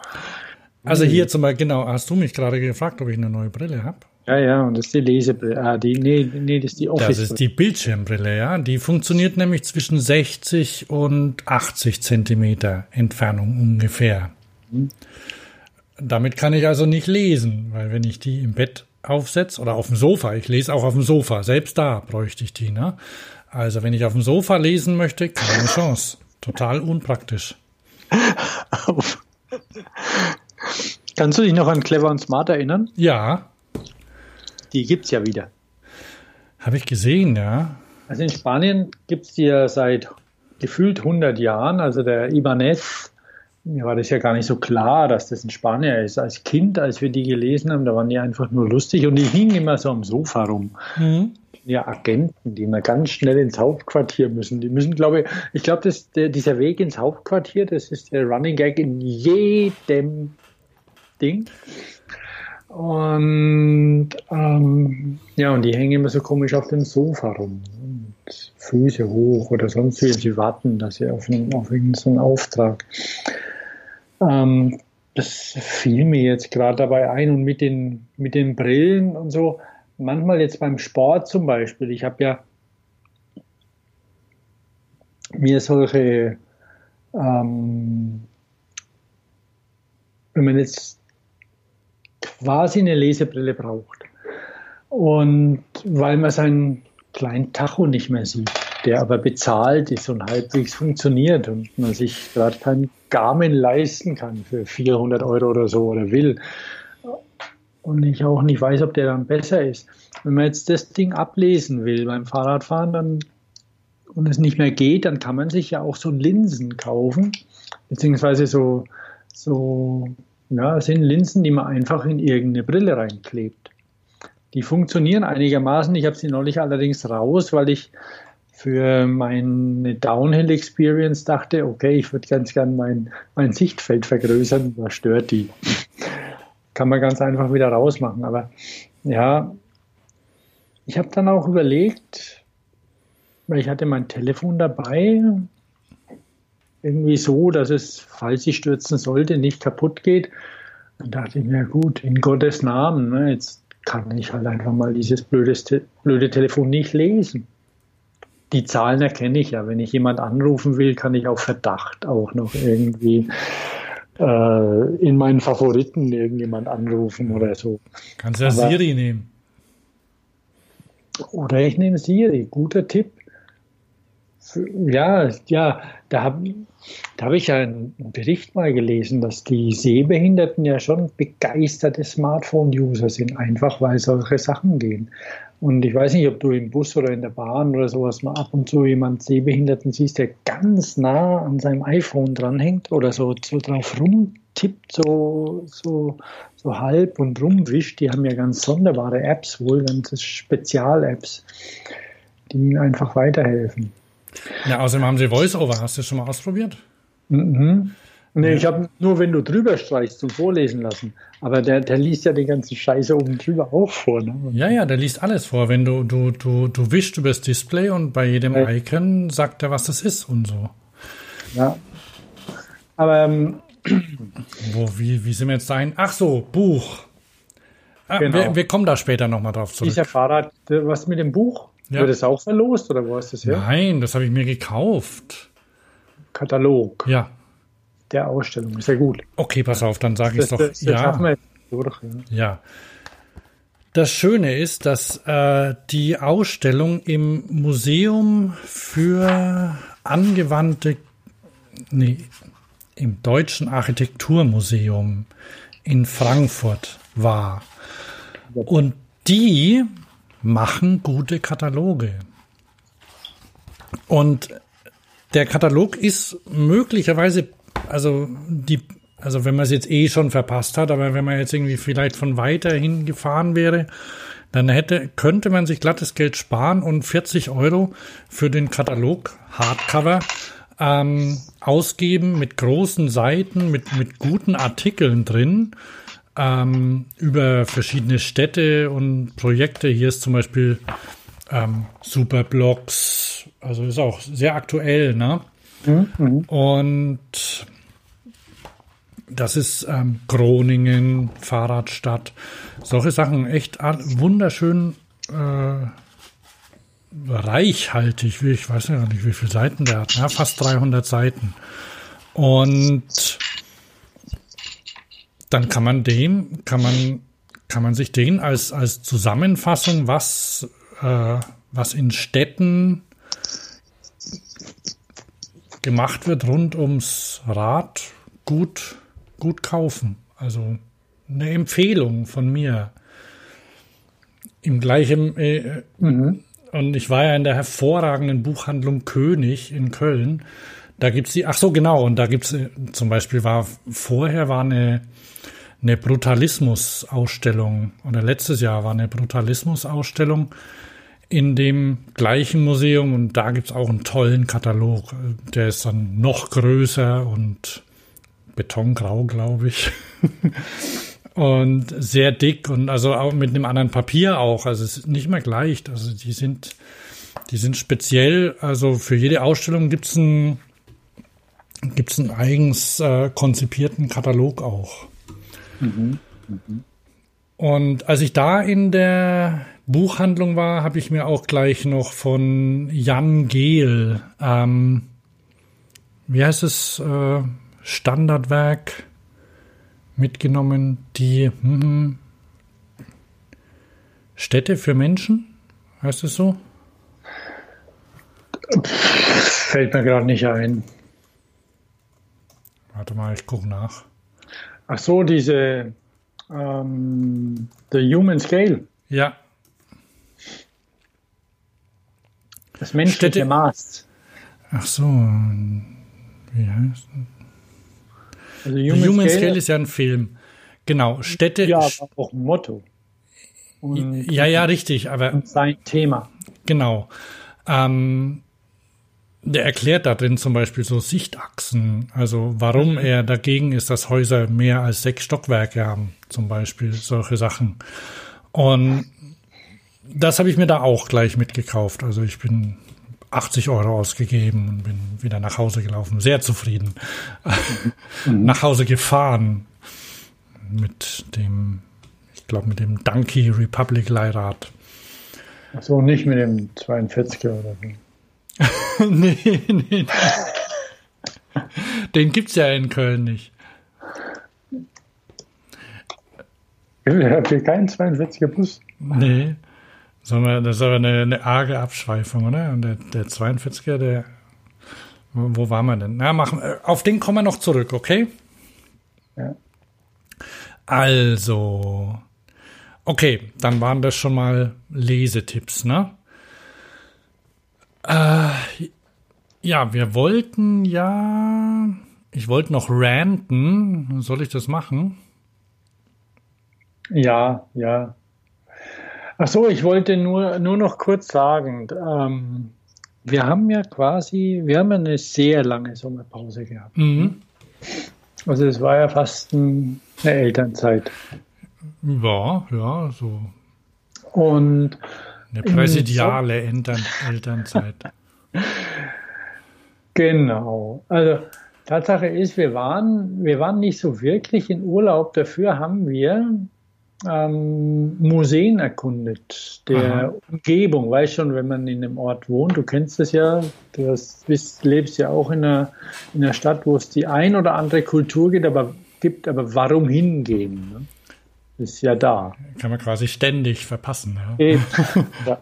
Also hier zum Beispiel, genau, hast du mich gerade gefragt, ob ich eine neue Brille habe? Ja, ja, und das ist die Lesebrille. Ah, die, nee, nee, das ist die Office. Das ist die Bildschirmbrille, ja. Die funktioniert nämlich zwischen 60 und 80 Zentimeter Entfernung ungefähr. Mhm. Damit kann ich also nicht lesen, weil wenn ich die im Bett aufsetze oder auf dem Sofa, ich lese auch auf dem Sofa, selbst da bräuchte ich die, ne? Also wenn ich auf dem Sofa lesen möchte, keine Chance. Total unpraktisch. Kannst du dich noch an Clever und Smart erinnern? Ja. Die gibt es ja wieder. Habe ich gesehen, ja. Also in Spanien gibt es die ja seit gefühlt 100 Jahren. Also der Ibanez, mir war das ja gar nicht so klar, dass das ein Spanier ist. Als Kind, als wir die gelesen haben, da waren die einfach nur lustig und die hingen immer so am Sofa rum. Mhm. Ja, Agenten, die immer ganz schnell ins Hauptquartier müssen. Die müssen, glaube ich, ich glaube, dieser Weg ins Hauptquartier, das ist der Running Gag in jedem Ding. Und ähm, ja, und die hängen immer so komisch auf dem Sofa rum. Und Füße hoch oder sonst wie. Sie warten, dass sie auf, einen, auf irgendeinen Auftrag. Ähm, das fiel mir jetzt gerade dabei ein und mit den, mit den Brillen und so. Manchmal jetzt beim Sport zum Beispiel. Ich habe ja mir solche, ähm, wenn man jetzt quasi eine Lesebrille braucht. Und weil man seinen kleinen Tacho nicht mehr sieht, der aber bezahlt ist und halbwegs funktioniert und man sich gerade kein Garmin leisten kann für 400 Euro oder so oder will. Und ich auch nicht weiß, ob der dann besser ist. Wenn man jetzt das Ding ablesen will beim Fahrradfahren dann, und es nicht mehr geht, dann kann man sich ja auch so Linsen kaufen, beziehungsweise so, so ja, sind Linsen, die man einfach in irgendeine Brille reinklebt. Die funktionieren einigermaßen. Ich habe sie neulich allerdings raus, weil ich für meine Downhill Experience dachte, okay, ich würde ganz gern mein, mein Sichtfeld vergrößern. Was stört die? Kann man ganz einfach wieder rausmachen. Aber ja, ich habe dann auch überlegt, weil ich hatte mein Telefon dabei, irgendwie so, dass es, falls sie stürzen sollte, nicht kaputt geht. Dann dachte ich mir, gut, in Gottes Namen, ne, jetzt kann ich halt einfach mal dieses blöde, blöde Telefon nicht lesen. die Zahlen erkenne ich ja. Wenn ich jemand anrufen will, kann ich auf Verdacht auch noch irgendwie äh, in meinen Favoriten irgendjemand anrufen oder so. Kannst ja Siri nehmen. Oder ich nehme Siri. Guter Tipp. Ja, ja, da habe da hab ich ja einen Bericht mal gelesen, dass die Sehbehinderten ja schon begeisterte Smartphone-User sind, einfach weil solche Sachen gehen. Und ich weiß nicht, ob du im Bus oder in der Bahn oder sowas mal ab und zu jemand Sehbehinderten siehst, der ganz nah an seinem iPhone dranhängt oder so, so drauf rumtippt, so, so, so halb und rumwischt. Die haben ja ganz sonderbare Apps, wohl ganze Spezial-Apps, die ihnen einfach weiterhelfen. Ja, außerdem haben sie Voice-Over. Hast du das schon mal ausprobiert? Mhm. Nee, ich habe nur, wenn du drüber streichst, zum Vorlesen lassen. Aber der, der liest ja die ganze Scheiße oben drüber auch vor. Ne? Ja, ja, der liest alles vor. Wenn du, du, du, du wischst übers Display und bei jedem ja. Icon sagt er, was das ist und so. Ja. Aber ähm, Wo, wie, wie sind wir jetzt dahin? Ach so, Buch. Ah, genau. wir, wir, kommen da später nochmal drauf zurück. Dieser Fahrrad, was mit dem Buch? Ja. Wird es auch verlost oder wo ist das her? Nein, das habe ich mir gekauft. Katalog. Ja. Der Ausstellung. Sehr gut. Okay, pass auf, dann sage ich es doch. Das, das ja. Wir durch, ja. ja. Das Schöne ist, dass äh, die Ausstellung im Museum für angewandte, nee, im Deutschen Architekturmuseum in Frankfurt war. Und die machen gute Kataloge. Und der Katalog ist möglicherweise, also die, also wenn man es jetzt eh schon verpasst hat, aber wenn man jetzt irgendwie vielleicht von weiter hin gefahren wäre, dann hätte, könnte man sich glattes Geld sparen und 40 Euro für den Katalog Hardcover ähm, ausgeben mit großen Seiten, mit, mit guten Artikeln drin ähm, über verschiedene Städte und Projekte. Hier ist zum Beispiel ähm, Superblocks, also ist auch sehr aktuell, ne? Mhm. Und das ist ähm, Groningen, Fahrradstadt, solche Sachen, echt wunderschön äh, reichhaltig, ich weiß ja nicht, wie viele Seiten der hat, ja, fast 300 Seiten. Und dann kann man den, kann man, kann man sich den als, als Zusammenfassung, was, äh, was in Städten gemacht wird rund ums Rad, gut, gut kaufen. Also eine Empfehlung von mir. Im gleichen, äh, mhm. und ich war ja in der hervorragenden Buchhandlung König in Köln. Da gibt's die, ach so, genau, und da gibt's äh, zum Beispiel war, vorher war eine, eine Brutalismus-Ausstellung oder letztes Jahr war eine Brutalismus-Ausstellung in dem gleichen Museum und da gibt's auch einen tollen Katalog. Der ist dann noch größer und betongrau, glaube ich. und sehr dick und also auch mit einem anderen Papier auch. Also es ist nicht mehr gleich. Also die sind, die sind speziell, also für jede Ausstellung gibt's einen, gibt's einen eigens äh, konzipierten Katalog auch. Mhm. Mhm. Und als ich da in der Buchhandlung war, habe ich mir auch gleich noch von Jan Gehl, ähm, wie heißt es, äh, Standardwerk mitgenommen, die hm, Städte für Menschen, heißt es so? Fällt mir gerade nicht ein. Warte mal, ich gucke nach. Ach so, diese ähm, The Human Scale. Ja. Das menschliche Städte. Maß. Ach so. Wie heißt das? Also Human, The Human Scale, Scale ist ja ein Film. Genau, Städte. Ja, aber auch ein Motto. Und ja, ja, richtig, aber. Und sein Thema. Genau. Ähm, der erklärt da drin zum Beispiel so Sichtachsen, also warum mhm. er dagegen ist, dass Häuser mehr als sechs Stockwerke haben, zum Beispiel solche Sachen. Und das habe ich mir da auch gleich mitgekauft. Also ich bin 80 Euro ausgegeben und bin wieder nach Hause gelaufen, sehr zufrieden. Mhm. nach Hause gefahren mit dem, ich glaube mit dem Donkey Republic Leihrad. Ach so, nicht mit dem 42er oder wie? nee, nee. Den gibt's ja in Köln nicht. Habt ihr keinen 42er Bus? Nee. Das ist aber eine, eine arge Abschweifung, oder? Und der, der 42er, der. Wo waren wir denn? Na, machen, auf den kommen wir noch zurück, okay? Ja. Also. Okay, dann waren das schon mal Lesetipps, ne? Äh, ja, wir wollten ja. Ich wollte noch ranten. Soll ich das machen? Ja, ja. Ach so, ich wollte nur, nur noch kurz sagen, ähm, wir haben ja quasi, wir haben eine sehr lange Sommerpause gehabt. Mhm. Also es war ja fast ein, eine Elternzeit. Ja, ja, so. Und eine präsidiale Eltern, Elternzeit. genau. Also Tatsache ist, wir waren, wir waren nicht so wirklich in Urlaub. Dafür haben wir ähm, Museen erkundet, der Aha. Umgebung. Weißt schon, wenn man in einem Ort wohnt, du kennst es ja, du hast, bist, lebst ja auch in einer, in einer Stadt, wo es die ein oder andere Kultur gibt, aber, gibt, aber warum hingehen? Ne? Ist ja da. Kann man quasi ständig verpassen. Ja. ja.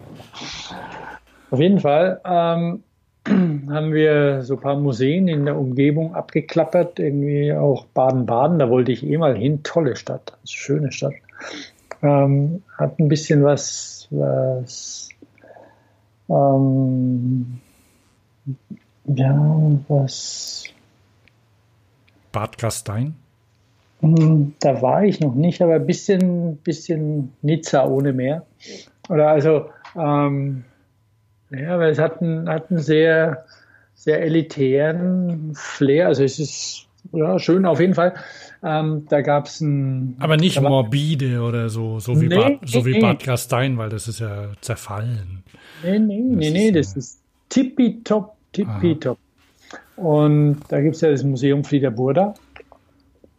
Auf jeden Fall ähm, haben wir so ein paar Museen in der Umgebung abgeklappert, irgendwie auch Baden-Baden, da wollte ich eh mal hin, tolle Stadt, schöne Stadt. Ähm, hat ein bisschen was, was ähm, ja, was Bad Gastein? Hm, da war ich noch nicht, aber ein bisschen, bisschen Nizza ohne Meer. Oder also, ähm, ja, weil es hat einen, hat einen sehr, sehr elitären Flair. Also es ist ja, schön auf jeden Fall. Ähm, da gab es ein. Aber nicht morbide oder so, so wie, nee, Bad, so wie nee. Bad Gastein, weil das ist ja zerfallen. Nee, nee, das nee, nee, das ist tippitopp, tippitopp. Und da gibt es ja das Museum Frieder Burda.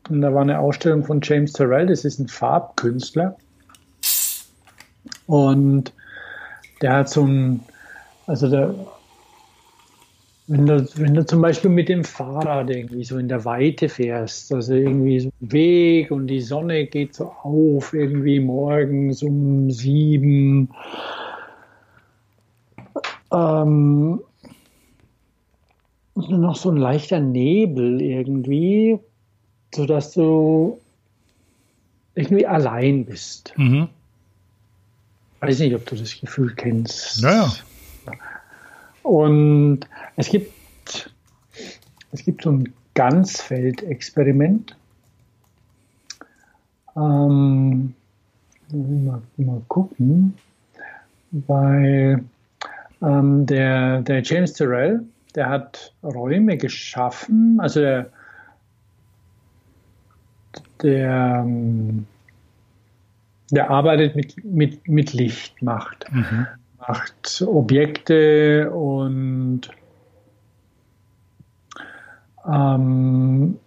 Und da war eine Ausstellung von James Terrell, das ist ein Farbkünstler. Und der hat so ein, also der, wenn du, wenn du zum Beispiel mit dem Fahrrad irgendwie so in der Weite fährst, also irgendwie so ein Weg und die Sonne geht so auf, irgendwie morgens um sieben, ähm, noch so ein leichter Nebel irgendwie, sodass du irgendwie allein bist. Mhm. Weiß nicht, ob du das Gefühl kennst. Naja. Und es gibt, es gibt so ein Ganzfeldexperiment. Ähm, mal, mal gucken, weil ähm, der, der James Terrell, der hat Räume geschaffen, also der, der, ähm, der arbeitet mit, mit, mit Licht, macht. Mhm macht Objekte und ähm,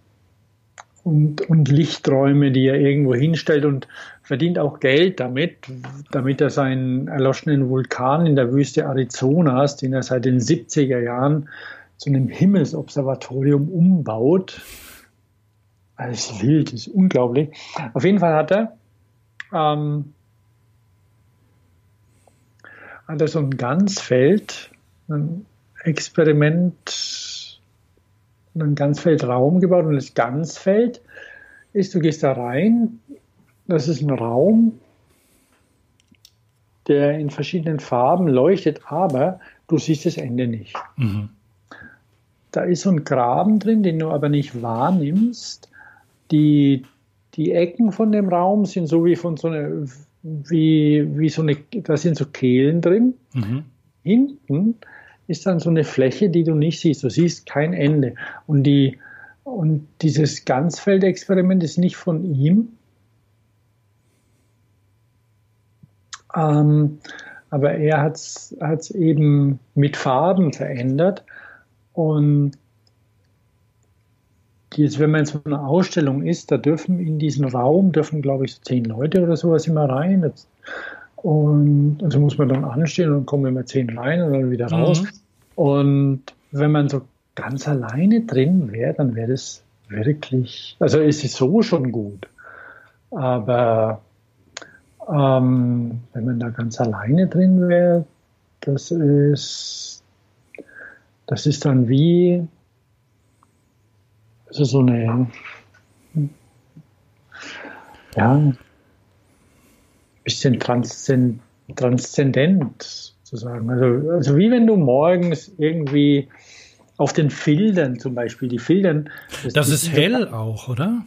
und, und Lichträume, die er irgendwo hinstellt und verdient auch Geld damit, damit er seinen erloschenen Vulkan in der Wüste Arizonas, den er seit den 70er Jahren zu einem Himmelsobservatorium umbaut. Das ist wild, das ist unglaublich. Auf jeden Fall hat er ähm, hat er so ein Ganzfeld, ein Experiment, ein Ganzfeldraum gebaut und das Ganzfeld ist, du gehst da rein, das ist ein Raum, der in verschiedenen Farben leuchtet, aber du siehst das Ende nicht. Mhm. Da ist so ein Graben drin, den du aber nicht wahrnimmst. Die, die Ecken von dem Raum sind so wie von so einer wie, wie so eine, da sind so Kehlen drin. Mhm. Hinten ist dann so eine Fläche, die du nicht siehst. Du siehst kein Ende. Und, die, und dieses Ganzfeldexperiment ist nicht von ihm. Ähm, aber er hat es eben mit Farben verändert. Und jetzt, wenn man in so einer Ausstellung ist, da dürfen in diesen Raum, dürfen glaube ich zehn Leute oder sowas immer rein. Und also muss man dann anstehen und kommen immer zehn rein und dann wieder raus. Mhm. Und wenn man so ganz alleine drin wäre, dann wäre das wirklich, also es ist so schon gut. Aber ähm, wenn man da ganz alleine drin wäre, das ist, das ist dann wie also so eine, ja, bisschen transzend, transzendent sozusagen. Also, also wie wenn du morgens irgendwie auf den Filtern zum Beispiel, die Filtern. Das, das ist hell auch, oder?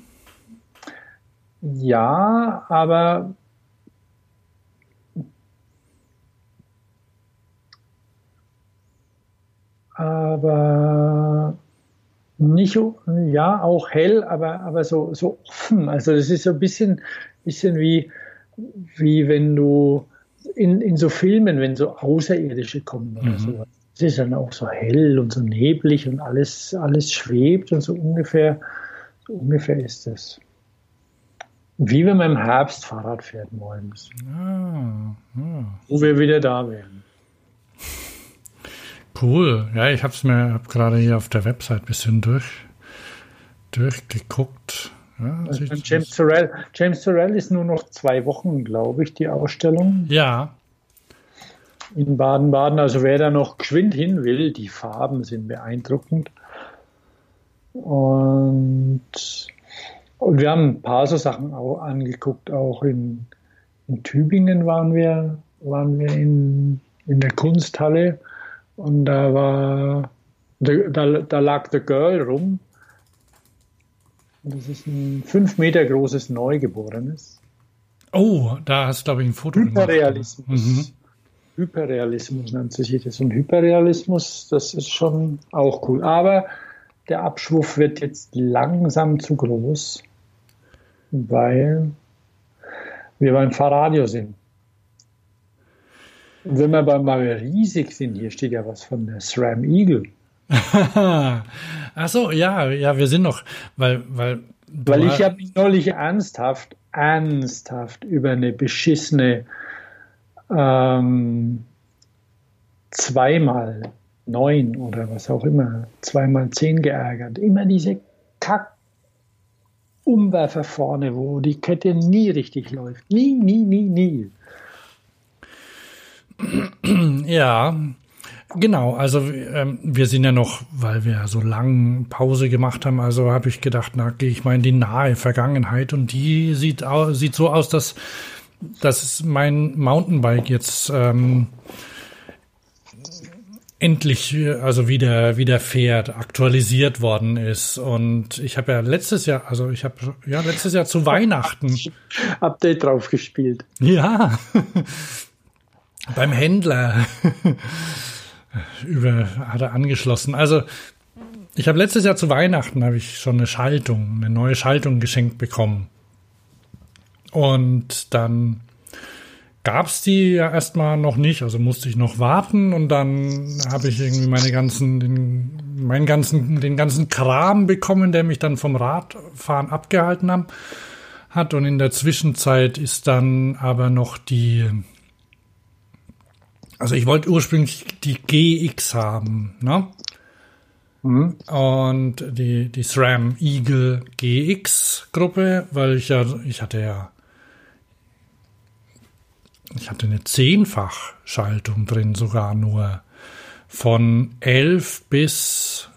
Ja, aber aber nicht, ja, auch hell, aber, aber so, so offen. Also das ist so ein bisschen, bisschen wie, wie wenn du in, in so Filmen, wenn so Außerirdische kommen oder mhm. so. Es ist dann auch so hell und so neblig und alles, alles schwebt und so ungefähr, so ungefähr ist es. Wie wenn man im Herbst Fahrrad fährt morgens. Ah, ah. Wo wir wieder da wären. Cool. Ja, ich habe es mir hab gerade hier auf der Website ein bisschen durch, durchgeguckt. Ja, James, Turrell, James Turrell ist nur noch zwei Wochen, glaube ich, die Ausstellung. Ja. In Baden-Baden. Also wer da noch geschwind hin will, die Farben sind beeindruckend. Und, und wir haben ein paar so Sachen auch angeguckt. Auch in, in Tübingen waren wir, waren wir in, in der Kunsthalle. Und da war, da, da lag The Girl rum. Das ist ein fünf Meter großes Neugeborenes. Oh, da hast du, glaube ich, ein Foto Hyperrealismus. Mhm. Hyperrealismus nennt sich das. Und Hyperrealismus, das ist schon auch cool. Aber der Abschwuff wird jetzt langsam zu groß, weil wir beim Fahrradio sind. Und wenn wir beim mal riesig sind, hier steht ja was von der SRAM Eagle. Ach so, ja, ja, wir sind noch, weil, weil. Weil ich habe mich neulich ernsthaft, ernsthaft über eine beschissene ähm, zweimal neun oder was auch immer, zweimal zehn geärgert. Immer diese Kack Umwerfer vorne, wo die Kette nie richtig läuft. Nie, nie, nie, nie. Ja, genau. Also ähm, wir sind ja noch, weil wir so lange Pause gemacht haben, also habe ich gedacht, na, gehe ich mal in die nahe Vergangenheit und die sieht, sieht so aus, dass, dass mein Mountainbike jetzt ähm, endlich also wieder wieder fährt, aktualisiert worden ist und ich habe ja letztes Jahr, also ich habe ja letztes Jahr zu Weihnachten Update drauf gespielt. Ja. Beim Händler über hat er angeschlossen. Also ich habe letztes Jahr zu Weihnachten habe ich schon eine Schaltung, eine neue Schaltung geschenkt bekommen. Und dann gab's die ja erstmal noch nicht, also musste ich noch warten und dann habe ich irgendwie meine ganzen, den, meinen ganzen, den ganzen Kram bekommen, der mich dann vom Radfahren abgehalten hat. Und in der Zwischenzeit ist dann aber noch die also ich wollte ursprünglich die GX haben, ne? Mhm. Und die, die SRAM Eagle GX Gruppe, weil ich ja, ich hatte ja, ich hatte eine Zehnfach-Schaltung drin sogar nur von 11 bis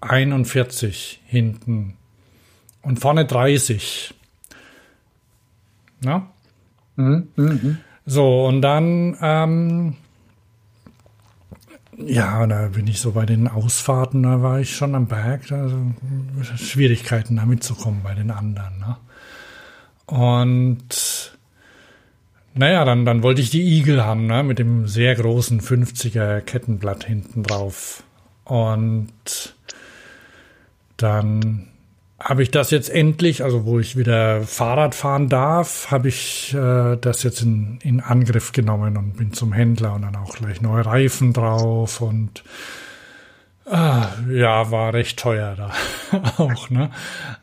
41 hinten und vorne 30. Na? Mhm. Mhm. So, und dann, ähm, ja, da bin ich so bei den Ausfahrten, da war ich schon am Berg, also Schwierigkeiten da mitzukommen bei den anderen. Ne? Und naja, dann, dann wollte ich die Igel haben, ne, mit dem sehr großen 50er Kettenblatt hinten drauf. Und dann habe ich das jetzt endlich, also wo ich wieder Fahrrad fahren darf, habe ich äh, das jetzt in, in Angriff genommen und bin zum Händler und dann auch gleich neue Reifen drauf und Ah, ja, war recht teuer da auch, ne?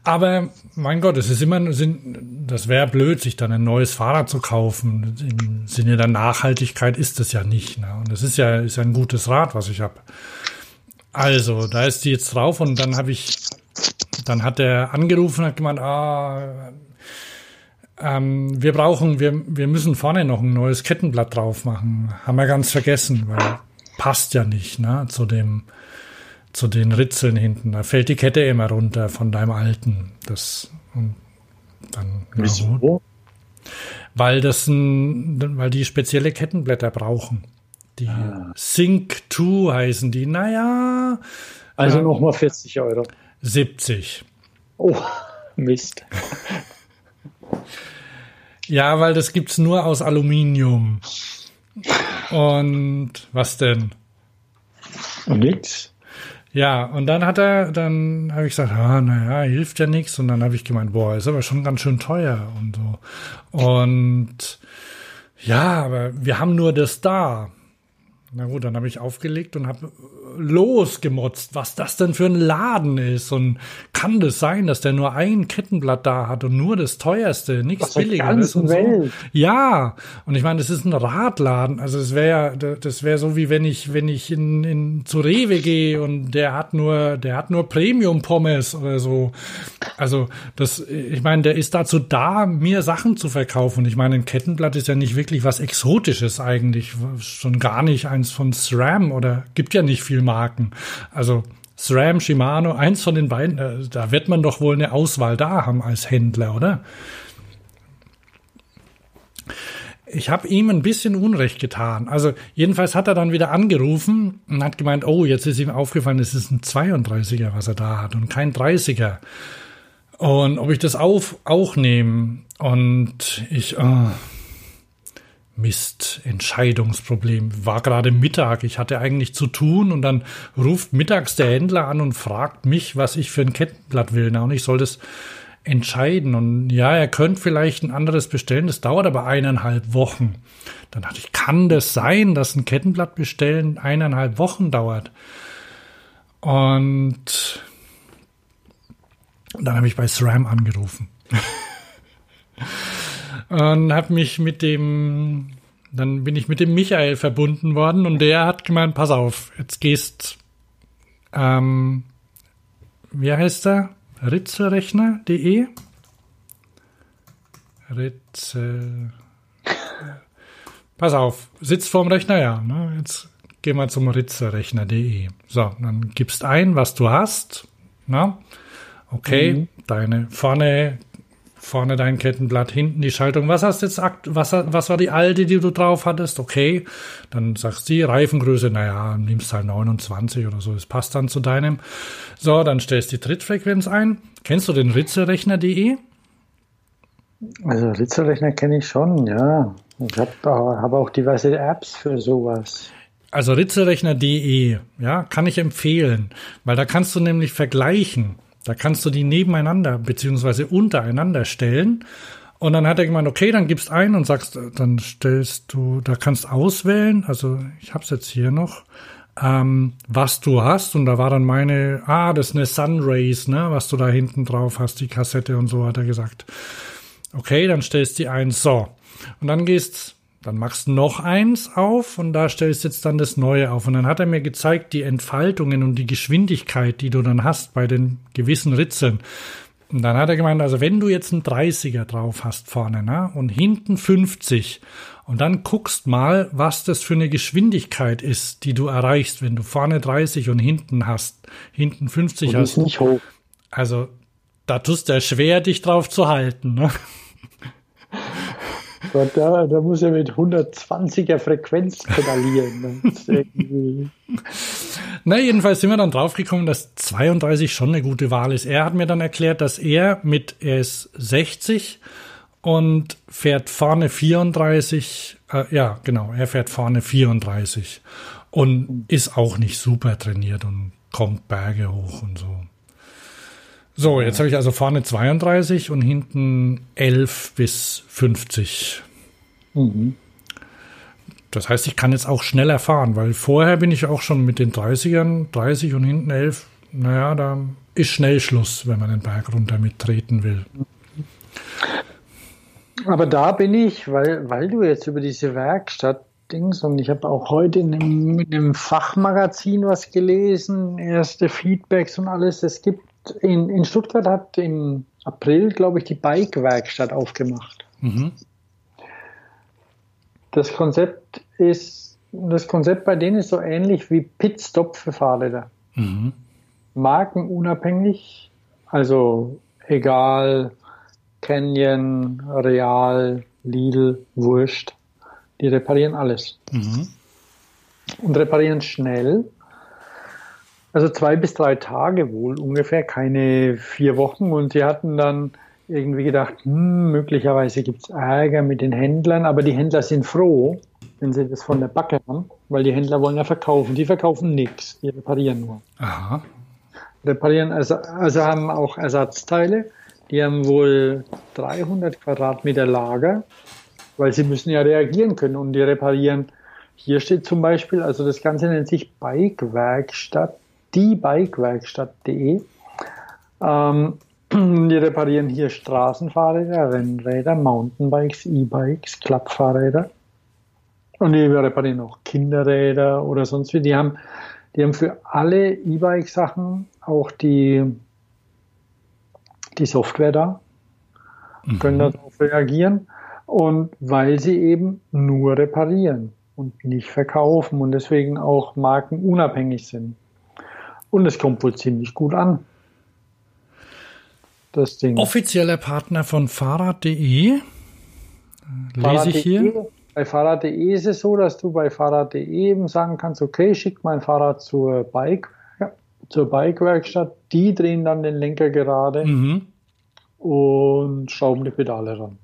Aber mein Gott, es ist immer, sind, das wäre blöd, sich dann ein neues Fahrrad zu kaufen. Im Sinne der Nachhaltigkeit ist es ja nicht, ne? Und es ist ja, ist ein gutes Rad, was ich habe. Also, da ist die jetzt drauf und dann habe ich, dann hat er angerufen und hat gemeint, ah, ähm, wir brauchen, wir, wir müssen vorne noch ein neues Kettenblatt drauf machen. Haben wir ganz vergessen, weil passt ja nicht, ne, zu dem, zu den Ritzeln hinten. Da fällt die Kette immer runter von deinem alten. Das und dann. Wieso? Weil das ein, weil die spezielle Kettenblätter brauchen. Die ah. Sync 2 heißen die. Naja. Also äh, nochmal 40 Euro. 70. Oh, Mist. ja, weil das gibt's nur aus Aluminium. Und was denn? Nix. Ja, und dann hat er, dann habe ich gesagt, ah, naja, hilft ja nichts. Und dann habe ich gemeint, boah, ist aber schon ganz schön teuer und so. Und ja, aber wir haben nur das da. Na gut, dann habe ich aufgelegt und habe losgemotzt, was das denn für ein Laden ist. Und kann das sein, dass der nur ein Kettenblatt da hat und nur das teuerste, nichts billigeres und so. Ja, und ich meine, das ist ein Radladen. Also es wäre das wäre so wie wenn ich wenn ich in, in zu Rewe gehe und der hat nur der hat nur Premium Pommes oder so. Also das ich meine, der ist dazu da, mir Sachen zu verkaufen. Und ich meine, ein Kettenblatt ist ja nicht wirklich was exotisches eigentlich, schon gar nicht eins von SRAM oder gibt ja nicht viel Marken. Also SRAM, Shimano, eins von den beiden, äh, da wird man doch wohl eine Auswahl da haben als Händler, oder? Ich habe ihm ein bisschen Unrecht getan. Also jedenfalls hat er dann wieder angerufen und hat gemeint, oh, jetzt ist ihm aufgefallen, es ist ein 32er, was er da hat und kein 30er. Und ob ich das auf, auch nehme. Und ich, oh, Mist, Entscheidungsproblem. War gerade Mittag, ich hatte eigentlich zu tun und dann ruft mittags der Händler an und fragt mich, was ich für ein Kettenblatt will. Na, und ich soll das entscheiden. Und ja, er könnte vielleicht ein anderes bestellen, das dauert aber eineinhalb Wochen. Dann dachte ich, kann das sein, dass ein Kettenblatt bestellen eineinhalb Wochen dauert? Und dann habe ich bei SRAM angerufen. und habe mich mit dem, dann bin ich mit dem Michael verbunden worden und der hat gemeint, pass auf, jetzt gehst, ähm, wie heißt er? Ritzelrechner.de? Ritzel. Pass auf, sitzt vorm Rechner, ja. Ne? Jetzt geh mal zum Ritzerrechner.de. So, dann gibst ein, was du hast. Na? Okay, mhm. deine vorne vorne dein Kettenblatt, hinten die Schaltung. Was hast jetzt was, was war die alte, die du drauf hattest? Okay, dann sagst du Reifengröße, naja, nimmst halt 29 oder so, das passt dann zu deinem. So, dann stellst du die Trittfrequenz ein. Kennst du den Ritzerrechner.de? Also Ritzerrechner kenne ich schon, ja. Ich habe hab auch diverse Apps für sowas. Also Ritzerrechner.de, ja, kann ich empfehlen, weil da kannst du nämlich vergleichen. Da kannst du die nebeneinander beziehungsweise untereinander stellen. Und dann hat er gemeint, okay, dann gibst ein und sagst, dann stellst du, da kannst auswählen, also ich habe es jetzt hier noch, ähm, was du hast. Und da war dann meine, ah, das ist eine Sunrays, ne, was du da hinten drauf hast, die Kassette und so, hat er gesagt. Okay, dann stellst du die ein, so. Und dann gehst dann machst du noch eins auf und da stellst du jetzt dann das Neue auf. Und dann hat er mir gezeigt, die Entfaltungen und die Geschwindigkeit, die du dann hast bei den gewissen Ritzeln. Und dann hat er gemeint, also wenn du jetzt einen 30er drauf hast vorne, ne, und hinten 50, und dann guckst mal, was das für eine Geschwindigkeit ist, die du erreichst, wenn du vorne 30 und hinten hast, hinten 50 und hast. Nicht hoch. Also, da tust du schwer, dich drauf zu halten, ne? Gott, da, da muss er mit 120er Frequenz pedalieren. Na, jedenfalls sind wir dann draufgekommen, dass 32 schon eine gute Wahl ist. Er hat mir dann erklärt, dass er mit, er ist 60 und fährt vorne 34, äh, ja, genau, er fährt vorne 34 und ist auch nicht super trainiert und kommt Berge hoch und so. So, jetzt habe ich also vorne 32 und hinten 11 bis 50. Mhm. Das heißt, ich kann jetzt auch schneller fahren, weil vorher bin ich auch schon mit den 30ern, 30 und hinten 11, naja, da ist schnell Schluss, wenn man den Berg runter mittreten will. Aber da bin ich, weil, weil du jetzt über diese Werkstatt Dings und ich habe auch heute in einem, in einem, Fachmagazin was gelesen, erste Feedbacks und alles. Es gibt in, in Stuttgart hat im April, glaube ich, die Bike-Werkstatt aufgemacht. Mhm. Das Konzept ist, das Konzept bei denen ist so ähnlich wie Pitstop für Fahrräder. Mhm. Markenunabhängig, also egal, Canyon, Real, Lidl, Wurscht. Die reparieren alles. Mhm. Und reparieren schnell. Also zwei bis drei Tage wohl ungefähr, keine vier Wochen. Und sie hatten dann irgendwie gedacht, hm, möglicherweise gibt es Ärger mit den Händlern, aber die Händler sind froh, wenn sie das von der Backe haben, weil die Händler wollen ja verkaufen. Die verkaufen nichts, die reparieren nur. Aha. Reparieren, also, also haben auch Ersatzteile. Die haben wohl 300 Quadratmeter Lager, weil sie müssen ja reagieren können und die reparieren. Hier steht zum Beispiel, also das Ganze nennt sich Bikewerkstatt, die Bikewerkstatt.de. Ähm, die reparieren hier Straßenfahrräder, Rennräder, Mountainbikes, E-Bikes, Klappfahrräder. Und die reparieren auch Kinderräder oder sonst wie. Die haben, die haben für alle E-Bike-Sachen auch die die Software da, mhm. können darauf reagieren und weil sie eben nur reparieren und nicht verkaufen und deswegen auch markenunabhängig sind. Und es kommt wohl ziemlich gut an. Das Ding. Offizieller Partner von Fahrrad.de. Lese ich hier. Bei Fahrrad.de ist es so, dass du bei Fahrrad.de eben sagen kannst, okay, schick mein Fahrrad zur Bike zur Bike-Werkstatt, die drehen dann den Lenker gerade mhm. und schrauben die Pedale ran.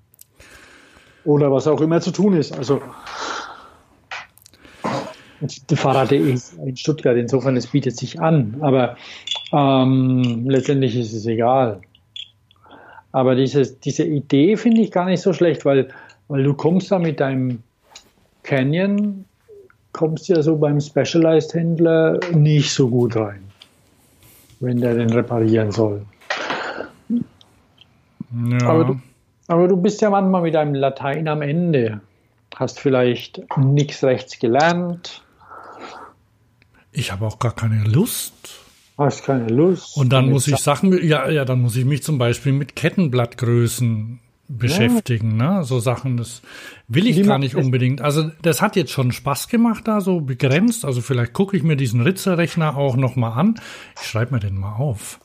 Oder was auch immer zu tun ist. Also Fahrrad.de ist in Stuttgart, insofern es bietet sich an, aber ähm, letztendlich ist es egal. Aber diese, diese Idee finde ich gar nicht so schlecht, weil, weil du kommst da mit deinem Canyon, kommst ja so beim Specialized-Händler nicht so gut rein wenn der den reparieren soll. Ja. Aber, du, aber du bist ja manchmal mit einem Latein am Ende. Hast vielleicht nichts rechts gelernt. Ich habe auch gar keine Lust. Hast keine Lust. Und dann muss ich Sachen, ja, ja, dann muss ich mich zum Beispiel mit Kettenblattgrößen beschäftigen, ja. ne? So Sachen, das will ich Wie gar nicht unbedingt. Also das hat jetzt schon Spaß gemacht, da so begrenzt. Also vielleicht gucke ich mir diesen Ritzerrechner auch noch mal an. Ich schreibe mir den mal auf.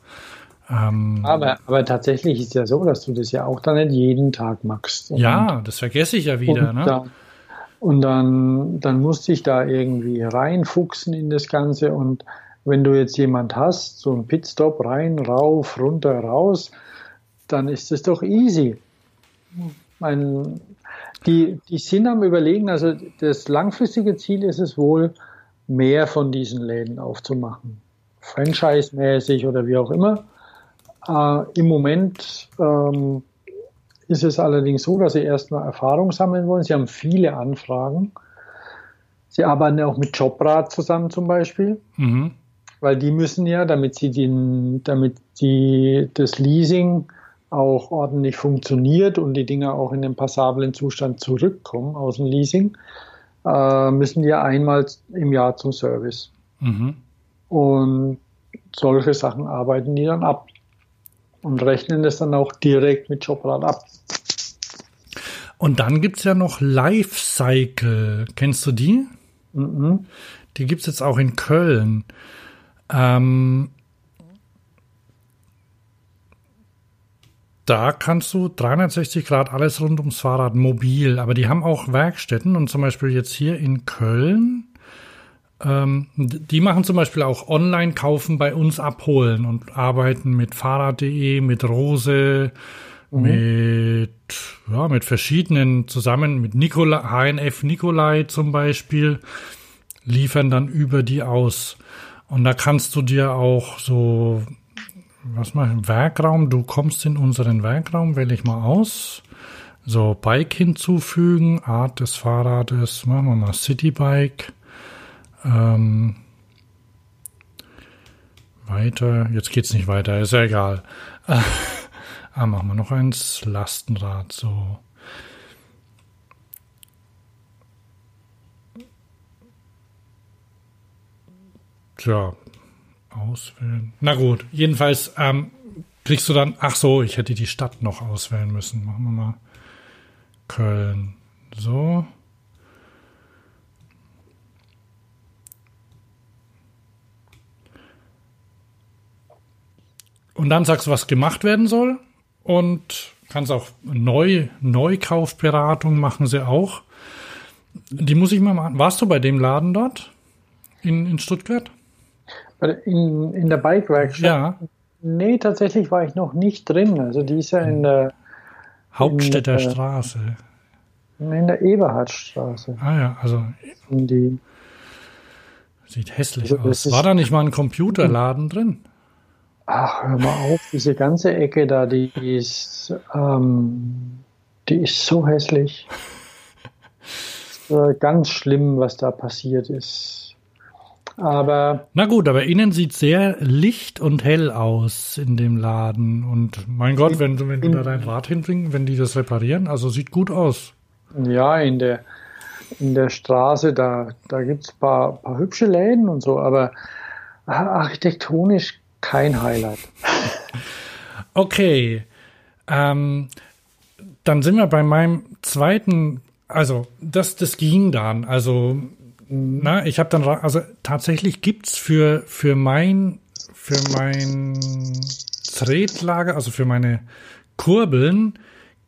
Ähm, aber, aber tatsächlich ist ja so, dass du das ja auch dann nicht jeden Tag machst. Und, ja, das vergesse ich ja wieder. Ne? dann, und dann, dann musste ich da irgendwie reinfuchsen in das Ganze. Und wenn du jetzt jemand hast, so ein Pitstop rein, rauf, runter, raus, dann ist es doch easy. Mein, die, die sind am Überlegen, also das langfristige Ziel ist es wohl, mehr von diesen Läden aufzumachen. Franchise-mäßig oder wie auch immer. Äh, Im Moment ähm, ist es allerdings so, dass sie erstmal Erfahrung sammeln wollen. Sie haben viele Anfragen. Sie arbeiten ja auch mit Jobrat zusammen zum Beispiel. Mhm. Weil die müssen ja, damit sie den, damit die das Leasing auch ordentlich funktioniert und die Dinge auch in den passablen Zustand zurückkommen aus dem Leasing, äh, müssen die einmal im Jahr zum Service. Mhm. Und solche Sachen arbeiten die dann ab und rechnen das dann auch direkt mit Jobrad ab. Und dann gibt es ja noch Lifecycle. Kennst du die? Mhm. Die gibt es jetzt auch in Köln. Ähm, da kannst du 360 Grad alles rund ums Fahrrad mobil, aber die haben auch Werkstätten und zum Beispiel jetzt hier in Köln, ähm, die machen zum Beispiel auch Online-Kaufen bei uns abholen und arbeiten mit Fahrrad.de, mit Rose, mhm. mit, ja, mit verschiedenen zusammen, mit Nikolai, HNF Nikolai zum Beispiel, liefern dann über die aus. Und da kannst du dir auch so was mal Werkraum, du kommst in unseren Werkraum, wähle ich mal aus. So, Bike hinzufügen, Art des Fahrrades, machen wir mal Citybike. Ähm, weiter, jetzt geht's nicht weiter, ist ja egal. ah, machen wir noch eins, Lastenrad, so. Tja, auswählen. Na gut, jedenfalls ähm, kriegst du dann, ach so, ich hätte die Stadt noch auswählen müssen. Machen wir mal Köln. So. Und dann sagst du, was gemacht werden soll. Und kannst auch Neu Neukaufberatung machen sie auch. Die muss ich mal machen. Warst du bei dem Laden dort? In, in Stuttgart? In, in der Bike-Werkstatt? Ja. Nee, tatsächlich war ich noch nicht drin. Also die ist ja in der Hauptstädter in der, Straße. In der Eberhardstraße. Ah ja, also die, sieht hässlich also aus. War da nicht mal ein Computerladen drin? Ach, hör mal auf, diese ganze Ecke da, die ist, ähm, die ist so hässlich. ganz schlimm, was da passiert ist. Aber. Na gut, aber innen sieht sehr licht und hell aus in dem Laden. Und mein Gott, wenn, wenn du da dein Rad hinbringst, wenn die das reparieren, also sieht gut aus. Ja, in der, in der Straße, da, da gibt es ein paar, paar hübsche Läden und so, aber architektonisch kein Highlight. Okay. Ähm, dann sind wir bei meinem zweiten, also das, das ging dann. Also, na, ich habe dann, also tatsächlich gibt's für, für mein, für mein Tretlager, also für meine Kurbeln,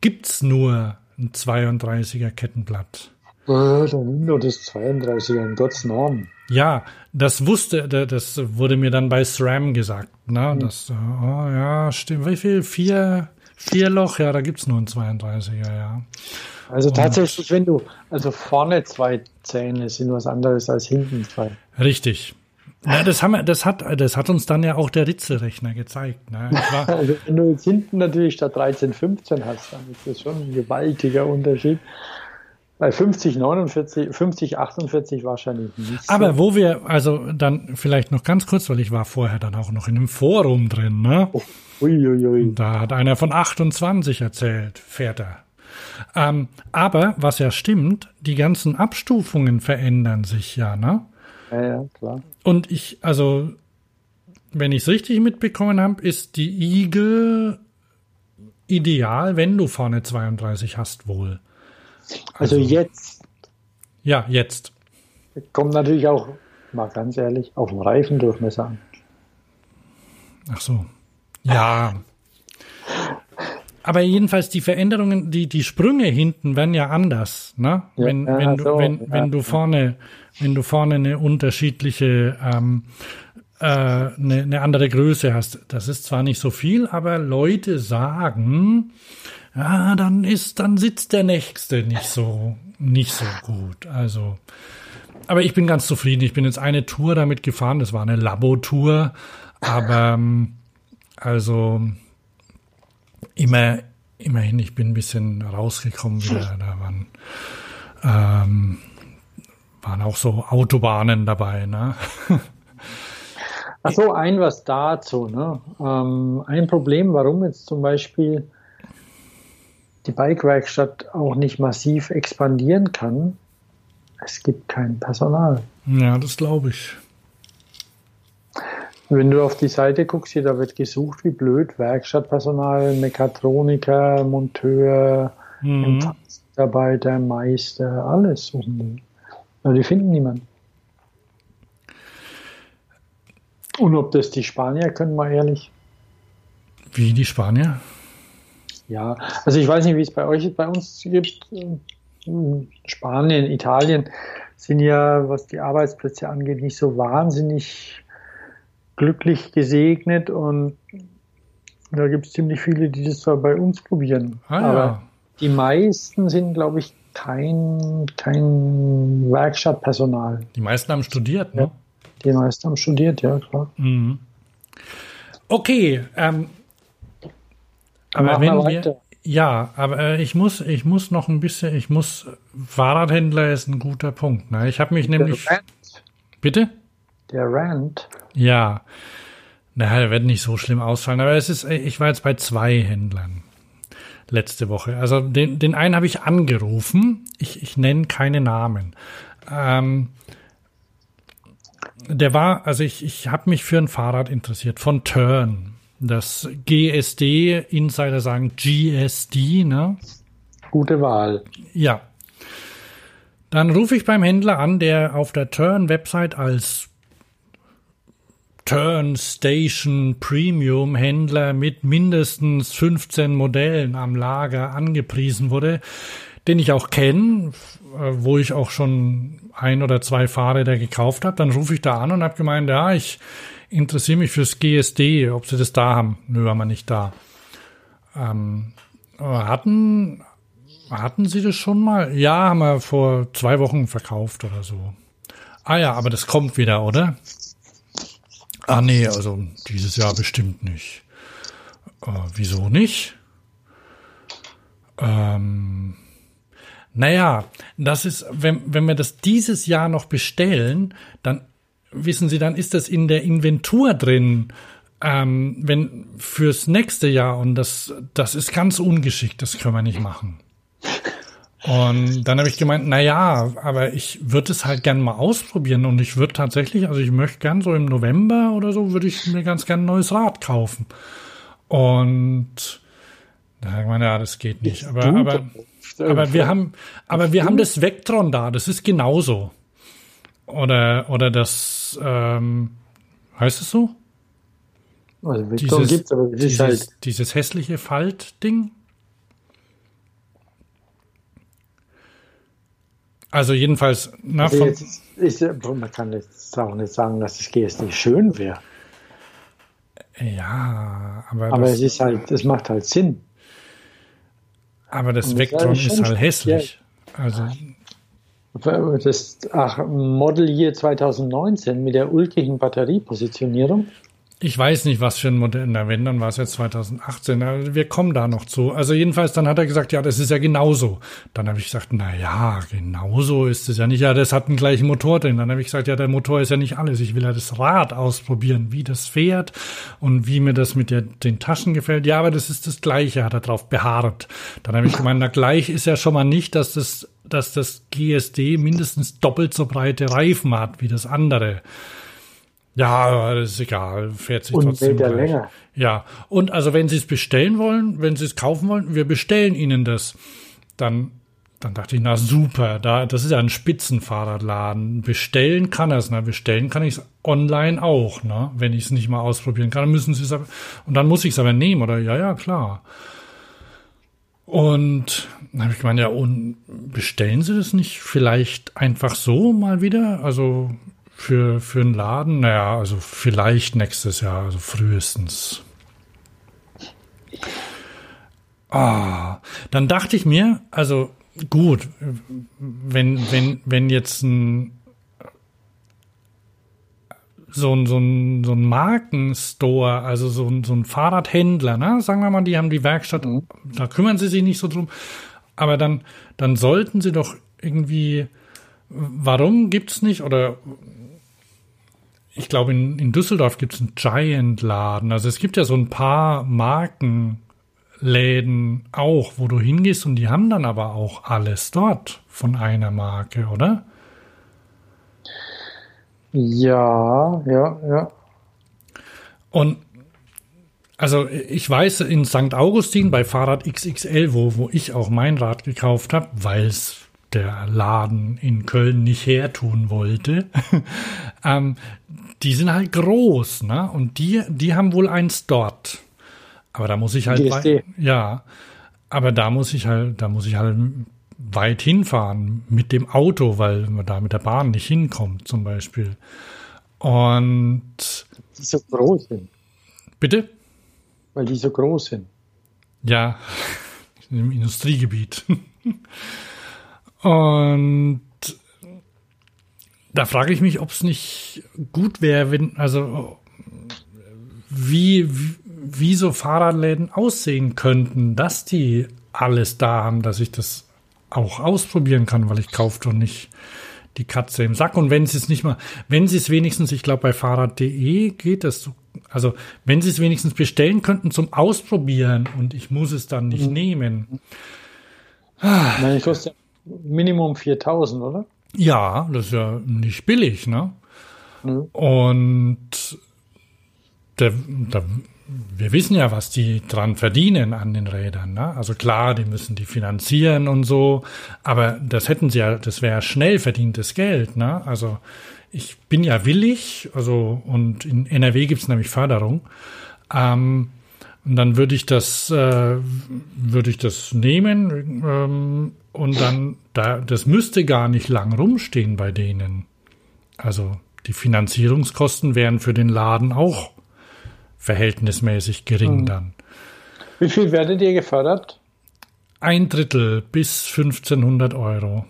gibt's nur ein 32er Kettenblatt. Äh, dann nur das 32er, in Gottes Namen. Ja, das wusste, das wurde mir dann bei SRAM gesagt. Ne? Mhm. Das, oh, ja, stimmt. Wie viel? Vier, vier Loch? Ja, da gibt's nur ein 32er, ja. Also tatsächlich, wenn du, also vorne zwei Zähne sind was anderes als hinten zwei. Richtig. Ja, das, haben wir, das, hat, das hat uns dann ja auch der Ritzelrechner gezeigt. Ne? also wenn du jetzt hinten natürlich statt 13, 15 hast, dann ist das schon ein gewaltiger Unterschied. Bei 50, 49, 50, 48 wahrscheinlich nicht. Aber wo wir, also dann vielleicht noch ganz kurz, weil ich war vorher dann auch noch in einem Forum drin, ne? Oh, ui, Da hat einer von 28 erzählt, fährt er. Ähm, aber was ja stimmt, die ganzen Abstufungen verändern sich ja, ne? Ja, ja, klar. Und ich, also, wenn ich es richtig mitbekommen habe, ist die Igel ideal, wenn du vorne 32 hast, wohl. Also, also jetzt. Ja, jetzt. Kommt natürlich auch, mal ganz ehrlich, auf den Reifendurchmesser an. Ach so. Ja. Aber jedenfalls die Veränderungen, die, die Sprünge hinten werden ja anders, ne? Ja, wenn, wenn, so, wenn, ja, wenn du vorne, wenn du vorne eine unterschiedliche, ähm, äh, eine, eine andere Größe hast. Das ist zwar nicht so viel, aber Leute sagen, ja, dann ist, dann sitzt der nächste nicht so, nicht so gut. Also, aber ich bin ganz zufrieden. Ich bin jetzt eine Tour damit gefahren. Das war eine Labotour, aber ähm, also immer, immerhin, ich bin ein bisschen rausgekommen wieder. Da waren, ähm, waren auch so Autobahnen dabei, ne? Ach so, ein was dazu. Ne? Ähm, ein Problem, warum jetzt zum Beispiel die Bike-Werkstatt auch nicht massiv expandieren kann, es gibt kein Personal. Ja, das glaube ich. Wenn du auf die Seite guckst, hier, da wird gesucht wie blöd, Werkstattpersonal, Mechatroniker, Monteur, mhm. Empfangsmitarbeiter, Meister, alles suchen die finden niemanden. Und ob das die Spanier können, mal ehrlich. Wie die Spanier? Ja, also ich weiß nicht, wie es bei euch bei uns gibt. Spanien, Italien sind ja, was die Arbeitsplätze angeht, nicht so wahnsinnig glücklich gesegnet und da gibt es ziemlich viele, die das zwar bei uns probieren. Ah, Aber ja. die meisten sind, glaube ich, kein, kein Werkstattpersonal. Die meisten haben studiert, ne? Ja, die meisten haben studiert, ja, klar. Mhm. Okay, ähm, aber wenn wir, Ja, aber äh, ich muss, ich muss noch ein bisschen, ich muss, Fahrradhändler ist ein guter Punkt. Ne? Ich habe mich Der nämlich, Rant. bitte? Der Rant. Ja, naja, der wird nicht so schlimm ausfallen, aber es ist, ich war jetzt bei zwei Händlern letzte Woche. Also den, den einen habe ich angerufen, ich, ich nenne keine Namen. Ähm, der war, also ich, ich habe mich für ein Fahrrad interessiert von Turn. Das GSD, Insider sagen GSD, ne? Gute Wahl. Ja. Dann rufe ich beim Händler an, der auf der Turn-Website als Turn Station Premium Händler mit mindestens 15 Modellen am Lager angepriesen wurde, den ich auch kenne, äh, wo ich auch schon ein oder zwei Fahrräder gekauft habe. Dann rufe ich da an und habe gemeint, ja, ich interessiere mich fürs GSD, ob sie das da haben. Nö, haben wir nicht da. Ähm, hatten, hatten Sie das schon mal? Ja, haben wir vor zwei Wochen verkauft oder so. Ah ja, aber das kommt wieder, oder? Ah nee, also dieses Jahr bestimmt nicht. Äh, wieso nicht? Ähm, naja, das ist, wenn, wenn wir das dieses Jahr noch bestellen, dann wissen Sie, dann ist das in der Inventur drin, ähm, wenn fürs nächste Jahr und das, das ist ganz ungeschickt, das können wir nicht machen. Und dann habe ich gemeint, na ja, aber ich würde es halt gern mal ausprobieren und ich würde tatsächlich, also ich möchte gern so im November oder so, würde ich mir ganz gern ein neues Rad kaufen. Und da habe ich gemeint, ja, das geht nicht. Aber, aber, aber wir haben, aber wir haben das Vectron da, das ist genauso. Oder, oder das, ähm, heißt es so? Also Victor Dieses, gibt's, aber es ist dieses, halt. dieses hässliche Faltding? Also jedenfalls, na, Also jetzt ist, ist, man kann jetzt auch nicht sagen, dass das GSD schön wäre. ja, aber, Aber das, es ist halt, es macht halt Sinn. aber das Vectron ist ist schon halt hässlich. Also, Das ach, Model Year 2019 mit der ulkigen Batteriepositionierung. ich weiß nicht, was für ein Modell, na wenn, dann war es jetzt 2018, aber wir kommen da noch zu. Also jedenfalls, dann hat er gesagt, ja, das ist ja genauso. Dann habe ich gesagt, na ja, genauso ist es ja nicht. Ja, das hat einen gleichen Motor drin. Dann habe ich gesagt, ja, der Motor ist ja nicht alles. Ich will ja das Rad ausprobieren, wie das fährt und wie mir das mit der, den Taschen gefällt. Ja, aber das ist das Gleiche, hat er drauf beharrt. Dann habe ich gemeint, na gleich ist ja schon mal nicht, dass das, dass das GSD mindestens doppelt so breite Reifen hat wie das andere. Ja, das ist egal, fährt sich Und trotzdem Meter gleich. länger. Ja, und also wenn Sie es bestellen wollen, wenn Sie es kaufen wollen, wir bestellen Ihnen das. Dann, dann dachte ich, na super, da, das ist ja ein Spitzenfahrradladen. Bestellen kann er es, ne? Bestellen kann ich es online auch, ne? Wenn ich es nicht mal ausprobieren kann, dann müssen Sie es aber, und dann muss ich es aber nehmen, oder? Ja, ja, klar. Und dann habe ich gemeint, ja, und bestellen Sie das nicht vielleicht einfach so mal wieder? Also für, für einen Laden? Naja, also vielleicht nächstes Jahr, also frühestens. Ah, dann dachte ich mir, also gut, wenn, wenn, wenn jetzt ein so ein, so ein, so ein Markenstore, also so ein, so ein Fahrradhändler, ne? sagen wir mal, die haben die Werkstatt, da kümmern sie sich nicht so drum, aber dann, dann sollten sie doch irgendwie, warum gibt's nicht, oder ich glaube, in, in Düsseldorf gibt's einen Giant-Laden, also es gibt ja so ein paar Markenläden auch, wo du hingehst und die haben dann aber auch alles dort von einer Marke, oder? Ja, ja, ja. Und also ich weiß, in St. Augustin bei Fahrrad XXL, wo, wo ich auch mein Rad gekauft habe, weil es der Laden in Köln nicht hertun wollte, ähm, die sind halt groß, ne? Und die, die haben wohl eins dort. Aber da muss ich halt, wei- ja, aber da muss ich halt, da muss ich halt weit hinfahren mit dem Auto, weil man da mit der Bahn nicht hinkommt, zum Beispiel. Und Die so groß sind. bitte? Weil die so groß sind. Ja, im Industriegebiet. Und da frage ich mich, ob es nicht gut wäre, wenn, also wie, wie, so Fahrradläden aussehen könnten, dass die alles da haben, dass ich das auch ausprobieren kann, weil ich kaufe doch nicht die Katze im Sack. Und wenn sie es nicht mal, wenn sie es wenigstens, ich glaube bei Fahrrad.de geht das, also wenn sie es wenigstens bestellen könnten zum Ausprobieren und ich muss es dann nicht mhm. nehmen. Nein, ich kostet Minimum 4000, oder? Ja, das ist ja nicht billig, ne? Mhm. Und der, der, wir wissen ja, was die dran verdienen an den Rädern. Ne? Also klar, die müssen die finanzieren und so, aber das hätten sie ja, das wäre schnell verdientes Geld. Ne? Also ich bin ja willig, also und in NRW gibt es nämlich Förderung. Ähm, und dann würde ich das, äh, würde ich das nehmen ähm, und dann, da, das müsste gar nicht lang rumstehen bei denen. Also die Finanzierungskosten wären für den Laden auch verhältnismäßig gering mhm. dann. Wie viel werdet ihr gefördert? Ein Drittel bis 1500 Euro.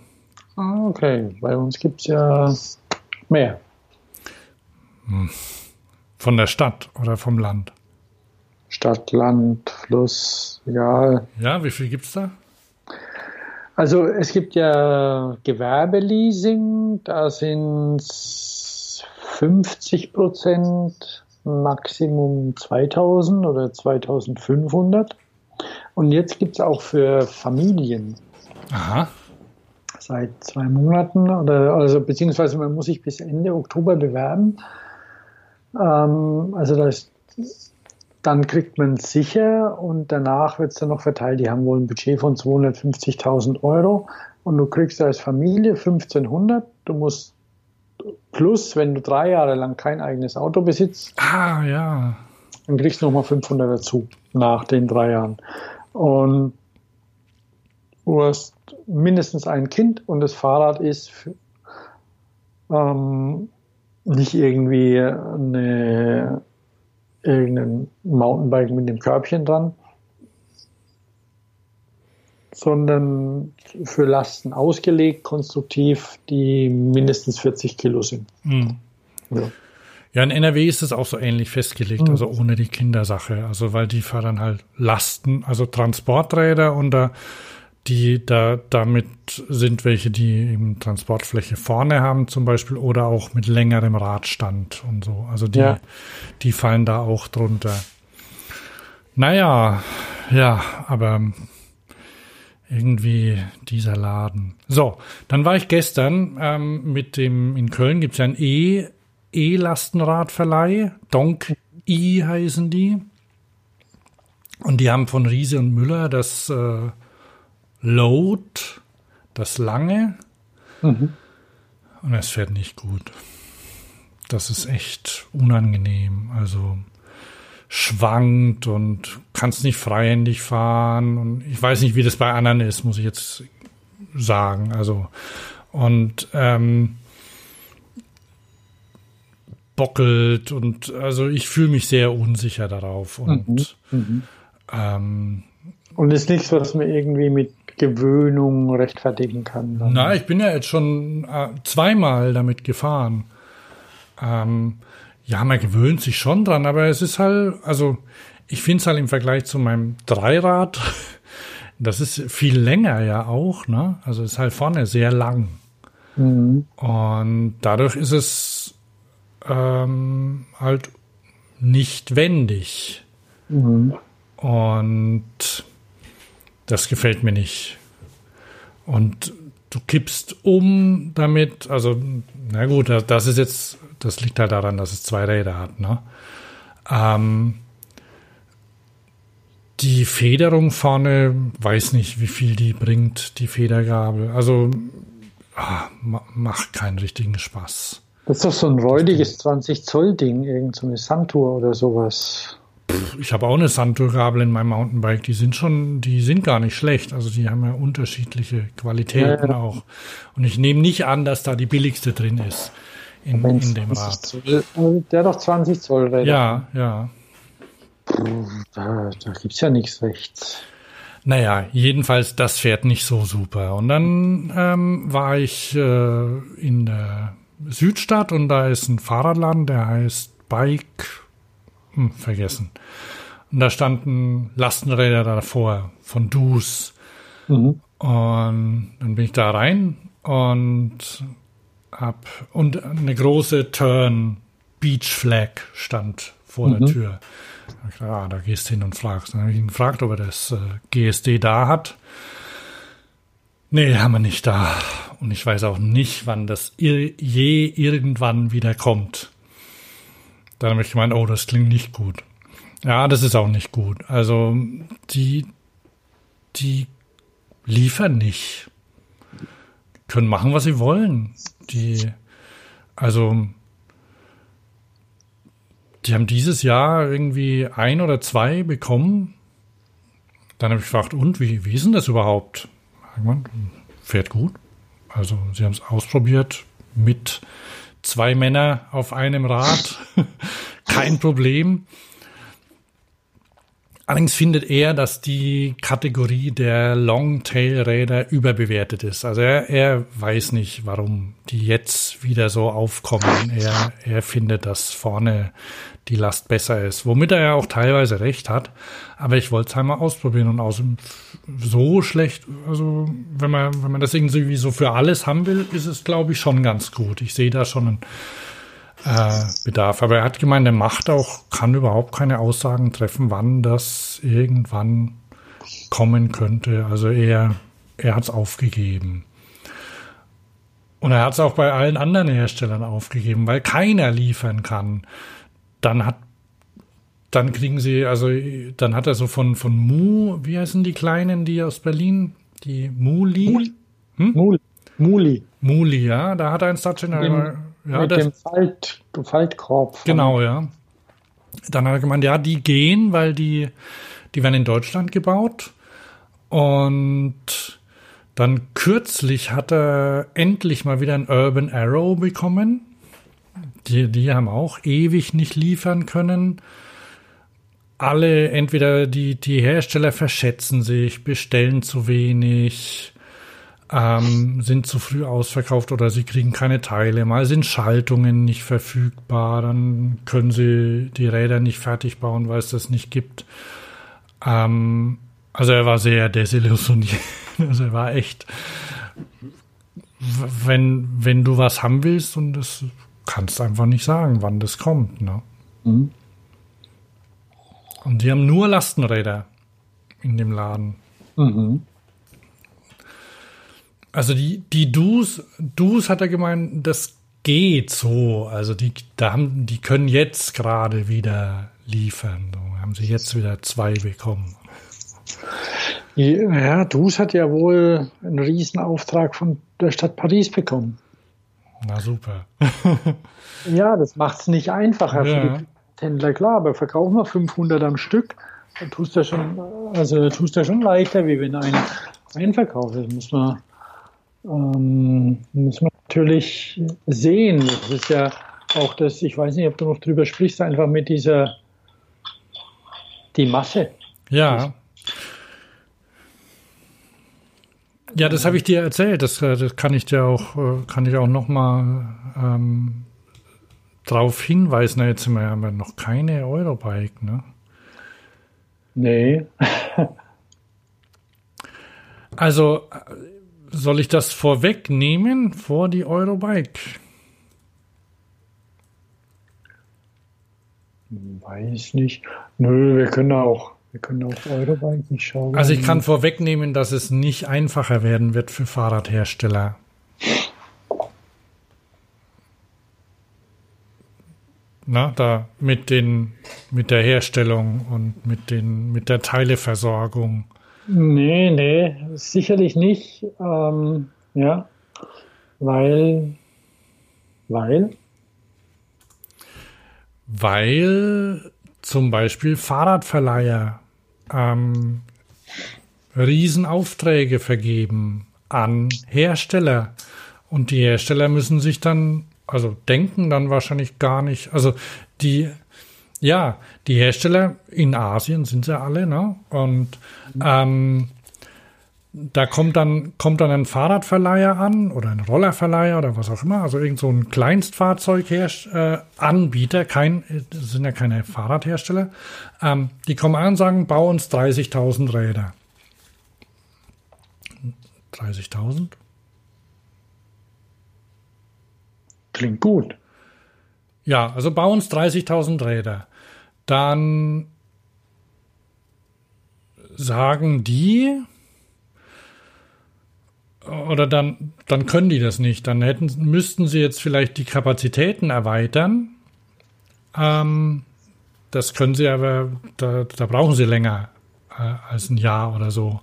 Ah, okay. Bei uns gibt es ja mehr. Hm. Von der Stadt oder vom Land? Stadt, Land, Fluss, egal. Ja, wie viel gibt es da? Also es gibt ja Gewerbeleasing, da sind 50 Prozent Maximum 2000 oder 2500. Und jetzt gibt es auch für Familien. Aha. Seit zwei Monaten oder also beziehungsweise man muss sich bis Ende Oktober bewerben. Ähm, also das, dann kriegt man es sicher und danach wird es dann noch verteilt. Die haben wohl ein Budget von 250.000 Euro und du kriegst als Familie 1500. Du musst Plus, wenn du drei Jahre lang kein eigenes Auto besitzt, ah, ja. dann kriegst du nochmal 500 dazu nach den drei Jahren. Und du hast mindestens ein Kind und das Fahrrad ist für, ähm, nicht irgendwie eine, irgendein Mountainbike mit dem Körbchen dran, sondern für Lasten ausgelegt, konstruktiv, die mindestens 40 Kilo sind. Mhm. Ja. ja. in NRW ist es auch so ähnlich festgelegt, mhm. also ohne die Kindersache. Also weil die fördern halt Lasten, also Transporträder und da die da damit sind welche, die eben Transportfläche vorne haben zum Beispiel oder auch mit längerem Radstand und so. Also die, ja. die fallen da auch drunter. Naja, ja, aber irgendwie dieser Laden. So, dann war ich gestern ähm, mit dem, in Köln gibt es ja ein E, E-Lastenradverleih, Donk I heißen die. Und die haben von Riese und Müller das äh, Load, das lange. Mhm. Und es fährt nicht gut. Das ist echt unangenehm. Also schwankt und kannst nicht freihändig fahren. Und ich weiß nicht, wie das bei anderen ist, muss ich jetzt sagen. Also und ähm, bockelt und also ich fühle mich sehr unsicher darauf und mhm. Mhm. Ähm, und ist nichts, was man irgendwie mit Gewöhnung rechtfertigen kann. Na, ich bin ja jetzt schon äh, zweimal damit gefahren. Ähm, ja, man gewöhnt sich schon dran, aber es ist halt, also ich finde es halt im Vergleich zu meinem Dreirad, das ist viel länger ja auch, ne? Also ist halt vorne sehr lang. Mhm. Und dadurch ist es ähm, halt nicht wendig. Mhm. Und das gefällt mir nicht. Und du kippst um damit, also, na gut, das ist jetzt das liegt halt daran, dass es zwei Räder hat. Ne? Ähm, die Federung vorne, weiß nicht, wie viel die bringt, die Federgabel. Also ah, macht keinen richtigen Spaß. Das ist doch so ein räudiges 20 Zoll Ding, irgend so eine Santur oder sowas. Ich habe auch eine Santur-Gabel in meinem Mountainbike. Die sind schon, die sind gar nicht schlecht. Also die haben ja unterschiedliche Qualitäten ja, ja. auch. Und ich nehme nicht an, dass da die billigste drin ist in, in dem Rad. Zoll, also der hat doch 20 Zoll Räder. Ja, ja. Da, da gibt es ja nichts rechts. Naja, jedenfalls, das fährt nicht so super. Und dann ähm, war ich äh, in der Südstadt und da ist ein Fahrradladen, der heißt Bike, hm, vergessen. Und da standen Lastenräder davor von Dus. Mhm. Und dann bin ich da rein und hab und eine große Turn Beach Flag stand vor mhm. der Tür. Ah, da gehst du hin und fragst. Dann habe ich ihn gefragt, ob er das äh, GSD da hat. Nee, haben wir nicht da. Und ich weiß auch nicht, wann das je irgendwann wieder kommt. Dann habe ich gemeint, oh, das klingt nicht gut. Ja, das ist auch nicht gut. Also, die, die liefern nicht. Können machen, was sie wollen. Die, also, die haben dieses Jahr irgendwie ein oder zwei bekommen. Dann habe ich gefragt, und wie, wie ist denn das überhaupt? Fährt gut. Also sie haben es ausprobiert mit zwei Männer auf einem Rad. Kein Problem. Allerdings findet er, dass die Kategorie der Longtail-Räder überbewertet ist. Also er, er weiß nicht, warum die jetzt wieder so aufkommen. Er, er findet, dass vorne die Last besser ist, womit er ja auch teilweise recht hat. Aber ich wollte es einmal ausprobieren und aus so schlecht, also wenn man, wenn man das irgendwie so für alles haben will, ist es, glaube ich, schon ganz gut. Ich sehe da schon einen äh, Bedarf. Aber er hat gemeint, er macht auch, kann überhaupt keine Aussagen treffen, wann das irgendwann kommen könnte. Also er, er hat es aufgegeben. Und er hat es auch bei allen anderen Herstellern aufgegeben, weil keiner liefern kann dann hat dann kriegen sie, also dann hat er so von, von Mu, wie heißen die Kleinen, die aus Berlin? Die Muli? Muli. Hm? Muli. Muli. Muli, ja, da hat er ein Stationary. Ja, mit das, dem Falt, Faltkorb. Genau, ja. Dann hat er gemeint, ja, die gehen, weil die, die werden in Deutschland gebaut. Und dann kürzlich hat er endlich mal wieder ein Urban Arrow bekommen. Die, die haben auch ewig nicht liefern können. Alle, entweder die, die Hersteller verschätzen sich, bestellen zu wenig, ähm, sind zu früh ausverkauft oder sie kriegen keine Teile. Mal sind Schaltungen nicht verfügbar, dann können sie die Räder nicht fertig bauen, weil es das nicht gibt. Ähm, also er war sehr desillusioniert. Also er war echt, wenn, wenn du was haben willst und das kannst einfach nicht sagen, wann das kommt. Ne? Mhm. Und die haben nur Lastenräder in dem Laden. Mhm. Also die, die Dus, Dus hat er gemeint, das geht so. Also die, da haben, die können jetzt gerade wieder liefern. So haben sie jetzt wieder zwei bekommen. Ja, Dus hat ja wohl einen Riesenauftrag von der Stadt Paris bekommen. Na super. ja, das macht es nicht einfacher ja. für die Händler, klar, aber verkaufen wir 500 am Stück, dann tust du schon, also tust du schon leichter, wie wenn ein Einverkauf ist. Muss man, ähm, muss man natürlich sehen. Das ist ja auch das, ich weiß nicht, ob du noch drüber sprichst, einfach mit dieser, die Masse. Ja. Ja, das habe ich dir erzählt. Das, äh, das kann ich dir auch, äh, kann ich auch noch mal ähm, darauf hinweisen. Jetzt sind wir noch keine Eurobike, ne? Nee. also soll ich das vorwegnehmen vor die Eurobike? Weiß nicht. Nö, wir können auch wir können auf Eurobike nicht schauen. Also ich kann vorwegnehmen, dass es nicht einfacher werden wird für Fahrradhersteller. Na, da mit den, mit der Herstellung und mit den, mit der Teileversorgung. Nee, nee, sicherlich nicht. Ähm, ja, weil, weil, weil zum Beispiel Fahrradverleiher ähm, Riesenaufträge vergeben an Hersteller. Und die Hersteller müssen sich dann, also denken dann wahrscheinlich gar nicht, also die, ja, die Hersteller in Asien sind sie alle, ne? Und ähm, da kommt dann, kommt dann ein Fahrradverleiher an oder ein Rollerverleiher oder was auch immer, also irgend so ein Kleinstfahrzeuganbieter, äh, kein, das sind ja keine Fahrradhersteller, ähm, die kommen an und sagen, bau uns 30.000 Räder. 30.000? Klingt gut. Ja, also bau uns 30.000 Räder. Dann sagen die, oder dann, dann können die das nicht. Dann hätten, müssten sie jetzt vielleicht die Kapazitäten erweitern. Ähm, das können sie aber, da, da brauchen sie länger äh, als ein Jahr oder so.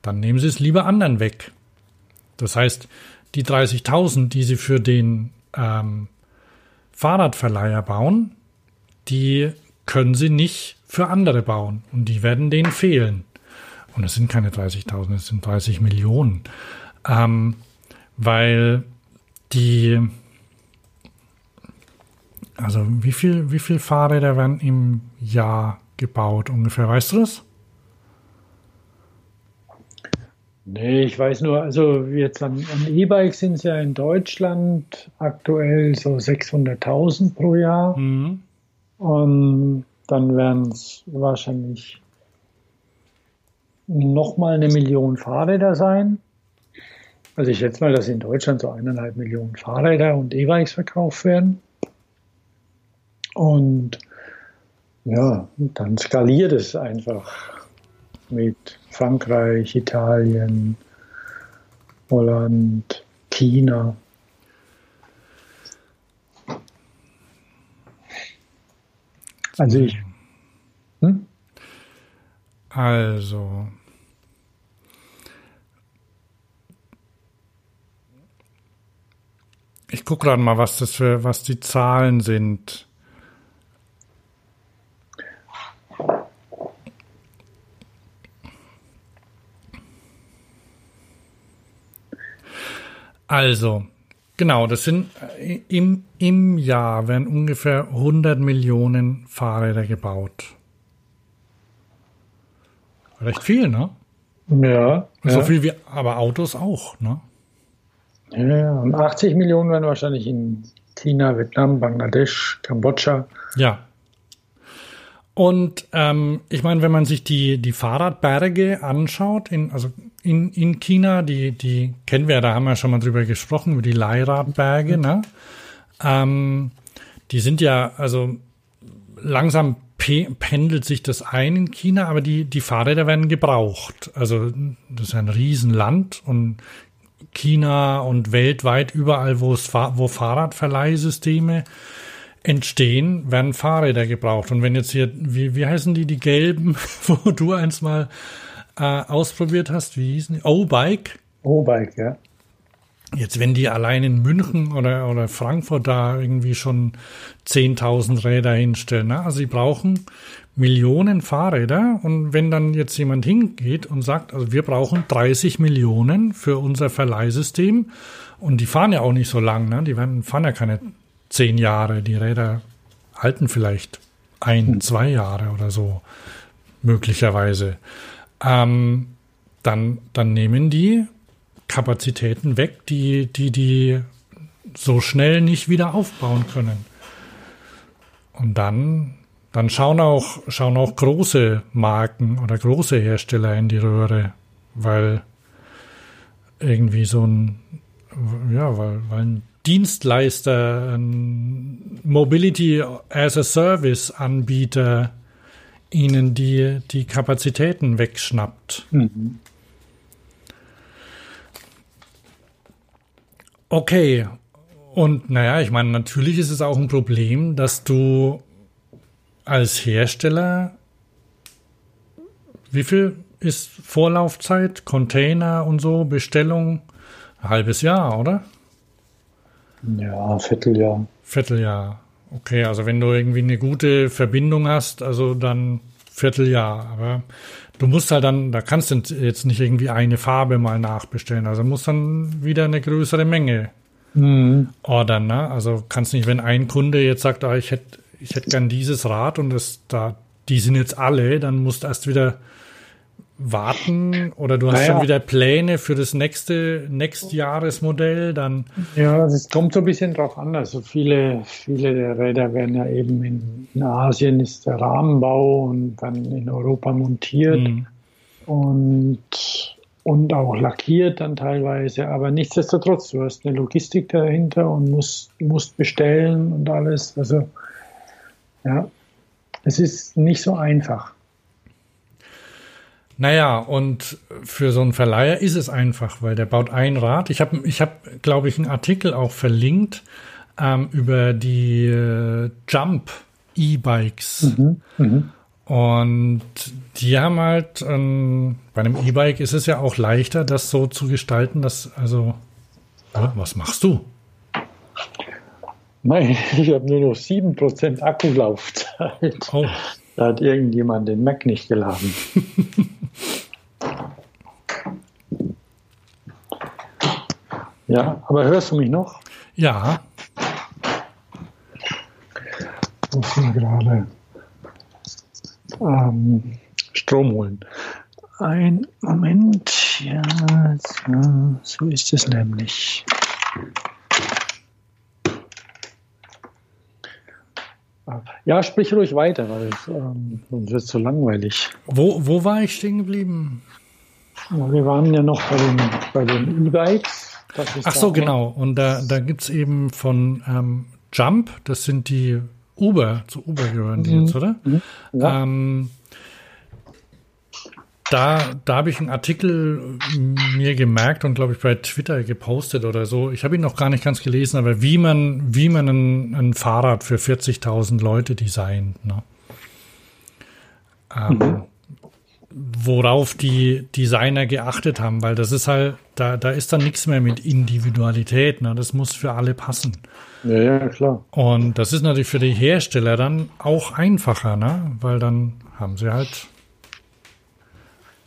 Dann nehmen sie es lieber anderen weg. Das heißt, die 30.000, die sie für den ähm, Fahrradverleiher bauen, die können sie nicht für andere bauen und die werden denen fehlen. Und es sind keine 30.000, es sind 30 Millionen. Ähm, weil die, also wie viel, wie viel Fahrräder werden im Jahr gebaut ungefähr? Weißt du das? Nee, ich weiß nur, also jetzt an, an E-Bikes sind es ja in Deutschland aktuell so 600.000 pro Jahr. Mhm. Und dann werden es wahrscheinlich nochmal eine Million Fahrräder sein. Also ich schätze mal, dass in Deutschland so eineinhalb Millionen Fahrräder und E-Bikes verkauft werden. Und ja, dann skaliert es einfach mit Frankreich, Italien, Holland, China. Also ich. Hm? Also. Ich gucke gerade mal, was das für, was die Zahlen sind. Also, genau, das sind äh, im, im Jahr werden ungefähr 100 Millionen Fahrräder gebaut. Recht viel, ne? Ja. So ja. viel wie, aber Autos auch, ne? Ja, und 80 Millionen werden wahrscheinlich in China, Vietnam, Bangladesch, Kambodscha. Ja. Und ähm, ich meine, wenn man sich die, die Fahrradberge anschaut, in, also in, in China, die, die kennen wir, da haben wir schon mal drüber gesprochen, über die Leihradberge, ne? Ähm, die sind ja, also langsam pendelt sich das ein in China, aber die, die Fahrräder werden gebraucht. Also das ist ein Riesenland und China und weltweit überall, wo es wo Fahrradverleihsysteme entstehen, werden Fahrräder gebraucht. Und wenn jetzt hier, wie, wie heißen die, die gelben, wo du eins mal äh, ausprobiert hast, wie hießen die? O-Bike? O-Bike, ja. Jetzt, wenn die allein in München oder, oder Frankfurt da irgendwie schon 10.000 Räder hinstellen, ne? also sie brauchen Millionen Fahrräder und wenn dann jetzt jemand hingeht und sagt, also wir brauchen 30 Millionen für unser Verleihsystem und die fahren ja auch nicht so lang, ne? die werden, fahren ja keine zehn Jahre, die Räder halten vielleicht ein, hm. zwei Jahre oder so möglicherweise, ähm, dann, dann nehmen die Kapazitäten weg, die, die, die so schnell nicht wieder aufbauen können. Und dann, dann schauen auch, schauen auch große Marken oder große Hersteller in die Röhre, weil irgendwie so ein, ja, weil, weil ein Dienstleister, ein Mobility as a Service Anbieter ihnen die, die Kapazitäten wegschnappt. Mhm. Okay. Und naja, ich meine, natürlich ist es auch ein Problem, dass du als Hersteller, wie viel ist Vorlaufzeit, Container und so, Bestellung? Ein halbes Jahr, oder? Ja, Vierteljahr. Vierteljahr. Okay, also wenn du irgendwie eine gute Verbindung hast, also dann Vierteljahr. Aber du musst halt dann, da kannst du jetzt nicht irgendwie eine Farbe mal nachbestellen. Also musst dann wieder eine größere Menge mhm. ordern. Ne? Also kannst nicht, wenn ein Kunde jetzt sagt, ah, ich hätte ich hätte gern dieses Rad und das da, die sind jetzt alle, dann musst du erst wieder warten oder du hast naja. schon wieder Pläne für das nächste Nächstjahresmodell, dann. Ja, es kommt so ein bisschen drauf an. Also viele, viele der Räder werden ja eben in, in Asien ist der Rahmenbau und dann in Europa montiert mhm. und, und auch lackiert dann teilweise. Aber nichtsdestotrotz, du hast eine Logistik dahinter und musst, musst bestellen und alles. Also, ja, es ist nicht so einfach. Naja, und für so einen Verleiher ist es einfach, weil der baut ein Rad. Ich habe, ich hab, glaube ich, einen Artikel auch verlinkt ähm, über die äh, Jump E-Bikes. Mhm, mh. Und die haben halt, ähm, bei einem E-Bike ist es ja auch leichter, das so zu gestalten, dass, also, was machst du? Nein, ich habe nur noch 7% Akkulaufzeit. Oh. Da hat irgendjemand den Mac nicht geladen. ja, aber hörst du mich noch? Ja. Ich muss mir gerade ähm, Strom holen. Ein Moment. Ja, so, so ist es nämlich. Ja, sprich ruhig weiter, weil ähm, sonst wird es zu langweilig. Wo, wo war ich stehen geblieben? Wir waren ja noch bei den, bei den E-Bikes. Ach so, genau. Und da, da gibt es eben von ähm, Jump, das sind die Uber, zu Uber gehören die mhm. jetzt, oder? Mhm. Ja. Ähm, da, da habe ich einen Artikel mir gemerkt und glaube ich bei Twitter gepostet oder so. Ich habe ihn noch gar nicht ganz gelesen, aber wie man, wie man ein, ein Fahrrad für 40.000 Leute designt. Ne? Ähm, mhm. Worauf die Designer geachtet haben, weil das ist halt, da, da ist dann nichts mehr mit Individualität. Ne? Das muss für alle passen. Ja, ja, klar. Und das ist natürlich für die Hersteller dann auch einfacher, ne? weil dann haben sie halt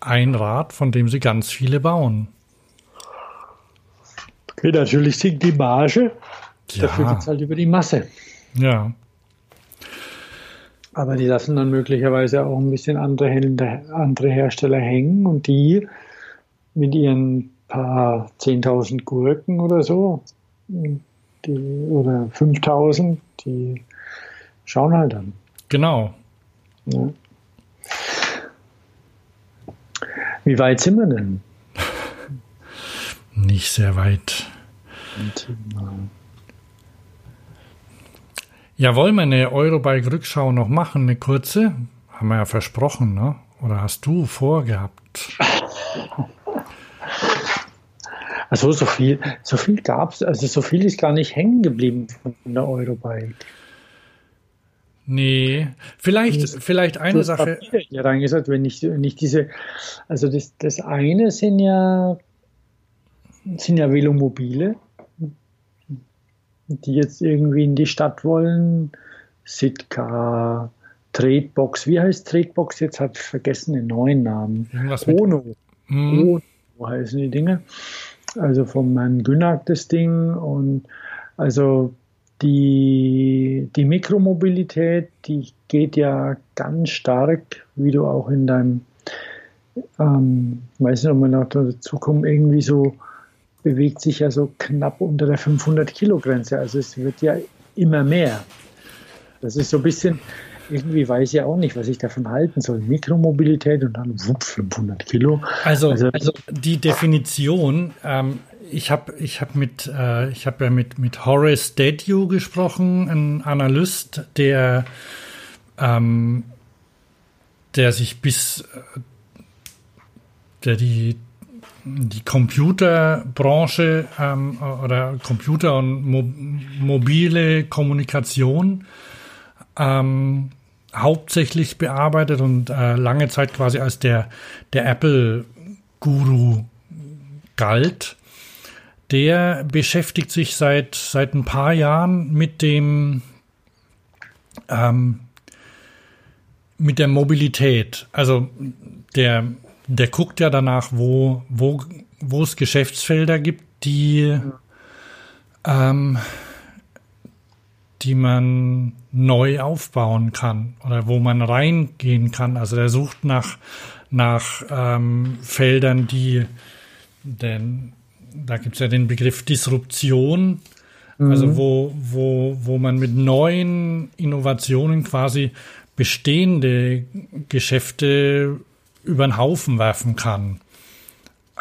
ein Rad, von dem sie ganz viele bauen. Okay, natürlich sinkt die Marge. Ja. Dafür geht es halt über die Masse. Ja. Aber die lassen dann möglicherweise auch ein bisschen andere, andere Hersteller hängen und die mit ihren paar 10.000 Gurken oder so die, oder 5.000, die schauen halt dann. Genau. Ja. Wie weit sind wir denn? Nicht sehr weit. Ja, wollen wir eine Eurobike-Rückschau noch machen, eine kurze? Haben wir ja versprochen, ne? Oder hast du vorgehabt? Also so viel, so viel gab es, also so viel ist gar nicht hängen geblieben von der Eurobike. Nee, vielleicht, das, vielleicht eine Sache. Hier reingesagt, wenn ich nicht diese, also das, das eine sind ja, sind ja Velomobile, die jetzt irgendwie in die Stadt wollen. Sitka, Tretbox, wie heißt Tretbox? Jetzt habe ich vergessen den neuen Namen. Irgendwas Ono. Hm. Ono heißen die Dinge. Also vom Herrn Günnack das Ding und also die, die Mikromobilität, die geht ja ganz stark, wie du auch in deinem, ähm, weiß nicht, ob man noch dazu kommt, irgendwie so bewegt sich ja so knapp unter der 500 Kilo Grenze. Also es wird ja immer mehr. Das ist so ein bisschen, irgendwie weiß ich ja auch nicht, was ich davon halten soll. Mikromobilität und dann wupp, 500 Kilo. Also, also, also die Definition ähm, ich habe ich hab mit, äh, ich habe ja mit, mit Horace Dedew gesprochen, ein Analyst, der, ähm, der sich bis, äh, der die, die Computerbranche ähm, oder Computer und mo mobile Kommunikation ähm, hauptsächlich bearbeitet und äh, lange Zeit quasi als der, der Apple-Guru galt der beschäftigt sich seit, seit ein paar Jahren mit dem, ähm, mit der Mobilität. Also der, der guckt ja danach, wo, wo, wo es Geschäftsfelder gibt, die, ähm, die man neu aufbauen kann oder wo man reingehen kann. Also er sucht nach, nach ähm, Feldern, die, denn da gibt es ja den Begriff Disruption, mhm. also wo, wo, wo man mit neuen Innovationen quasi bestehende Geschäfte über den Haufen werfen kann.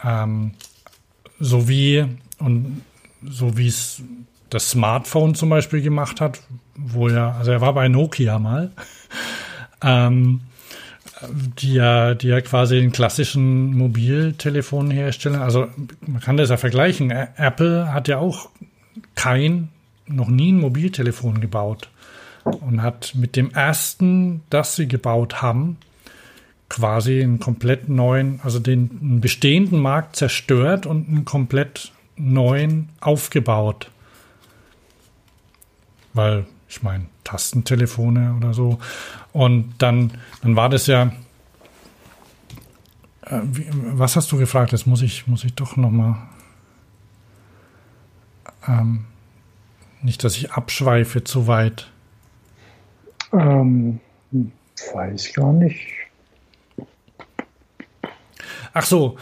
Ähm, so wie, und so wie es das Smartphone zum Beispiel gemacht hat, wo er, also er war bei Nokia mal, ähm, die ja, die ja quasi den klassischen Mobiltelefon herstellen. Also man kann das ja vergleichen. Apple hat ja auch kein, noch nie ein Mobiltelefon gebaut und hat mit dem ersten, das sie gebaut haben, quasi einen komplett neuen, also den bestehenden Markt zerstört und einen komplett neuen aufgebaut. Weil, ich meine, Tastentelefone oder so. Und dann, dann war das ja. Äh, wie, was hast du gefragt? Das muss ich, muss ich doch nochmal. Ähm, nicht, dass ich abschweife zu weit. Ähm, weiß gar nicht. Ach so.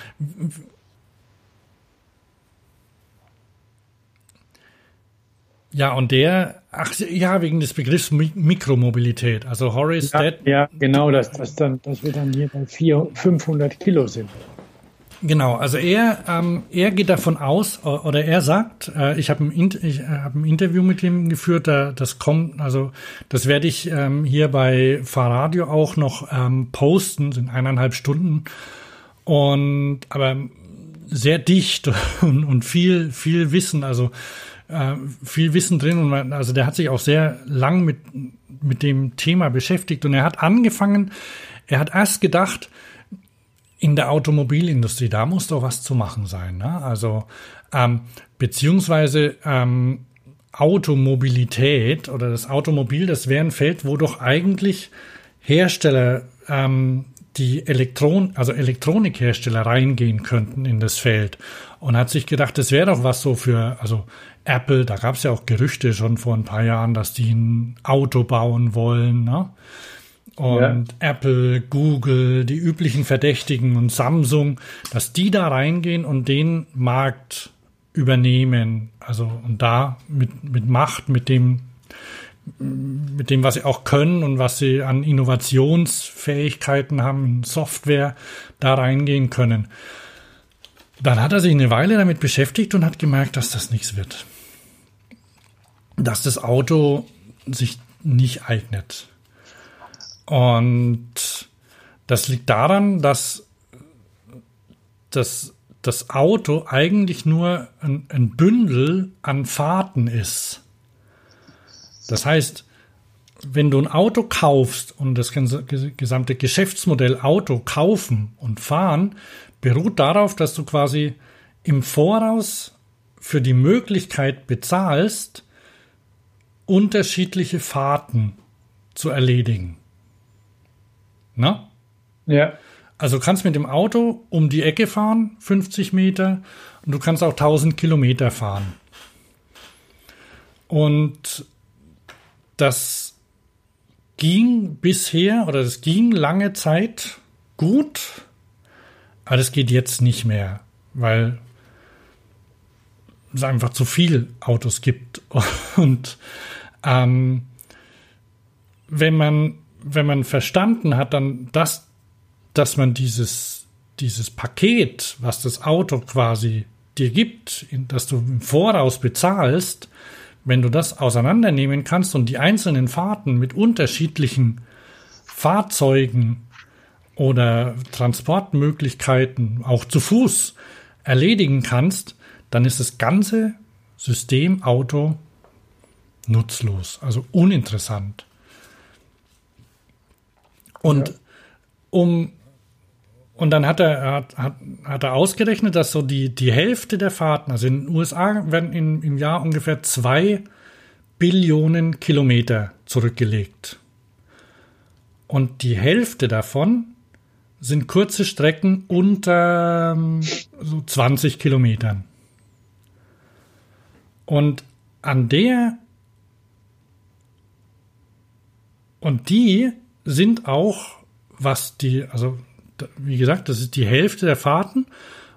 Ja, und der, ach ja, wegen des Begriffs Mikromobilität. Also Horace ja, Dead. Ja, genau, dass, dass, dann, dass wir dann hier bei 400, 500 Kilo sind. Genau, also er, ähm, er geht davon aus, oder er sagt, äh, ich habe ein, ich, äh, hab ein Interview mit ihm geführt, da, das kommt, also das werde ich ähm, hier bei Fahrradio auch noch ähm, posten, sind eineinhalb Stunden. Und aber sehr dicht und, und viel, viel Wissen, also äh, viel Wissen drin. Und man, also der hat sich auch sehr lang mit, mit dem Thema beschäftigt. Und er hat angefangen, er hat erst gedacht, in der Automobilindustrie, da muss doch was zu machen sein. Ne? Also ähm, beziehungsweise ähm, Automobilität oder das Automobil, das wäre ein Feld, wo doch eigentlich Hersteller, ähm, die Elektron, also Elektronikhersteller reingehen könnten in das Feld. Und hat sich gedacht, das wäre doch was so für, also Apple, da gab es ja auch Gerüchte schon vor ein paar Jahren, dass die ein Auto bauen wollen. Ne? und ja. Apple, Google, die üblichen Verdächtigen und Samsung, dass die da reingehen und den Markt übernehmen. Also und da mit, mit Macht, mit dem, mit dem, was sie auch können und was sie an Innovationsfähigkeiten haben, Software, da reingehen können. Dann hat er sich eine Weile damit beschäftigt und hat gemerkt, dass das nichts wird. Dass das Auto sich nicht eignet. Und das liegt daran, dass das, das Auto eigentlich nur ein, ein Bündel an Fahrten ist. Das heißt, wenn du ein Auto kaufst und das gesamte Geschäftsmodell Auto kaufen und fahren beruht darauf, dass du quasi im Voraus für die Möglichkeit bezahlst, unterschiedliche Fahrten zu erledigen. Na? Ja. Also du kannst mit dem Auto um die Ecke fahren, 50 Meter, und du kannst auch 1000 Kilometer fahren. Und das ging bisher oder das ging lange Zeit gut, aber das geht jetzt nicht mehr, weil es einfach zu viel Autos gibt. Und ähm, wenn man wenn man verstanden hat, dann das, dass man dieses, dieses Paket, was das Auto quasi dir gibt, dass du im Voraus bezahlst, wenn du das auseinandernehmen kannst und die einzelnen Fahrten mit unterschiedlichen Fahrzeugen oder Transportmöglichkeiten auch zu Fuß erledigen kannst, dann ist das ganze System Auto nutzlos, also uninteressant. Und ja. um und dann hat er, hat, hat, hat er ausgerechnet, dass so die, die Hälfte der Fahrten, also in den USA werden in, im Jahr ungefähr zwei Billionen Kilometer zurückgelegt. Und die Hälfte davon sind kurze Strecken unter so 20 Kilometern. Und an der Und die sind auch, was die, also wie gesagt, das ist die Hälfte der Fahrten.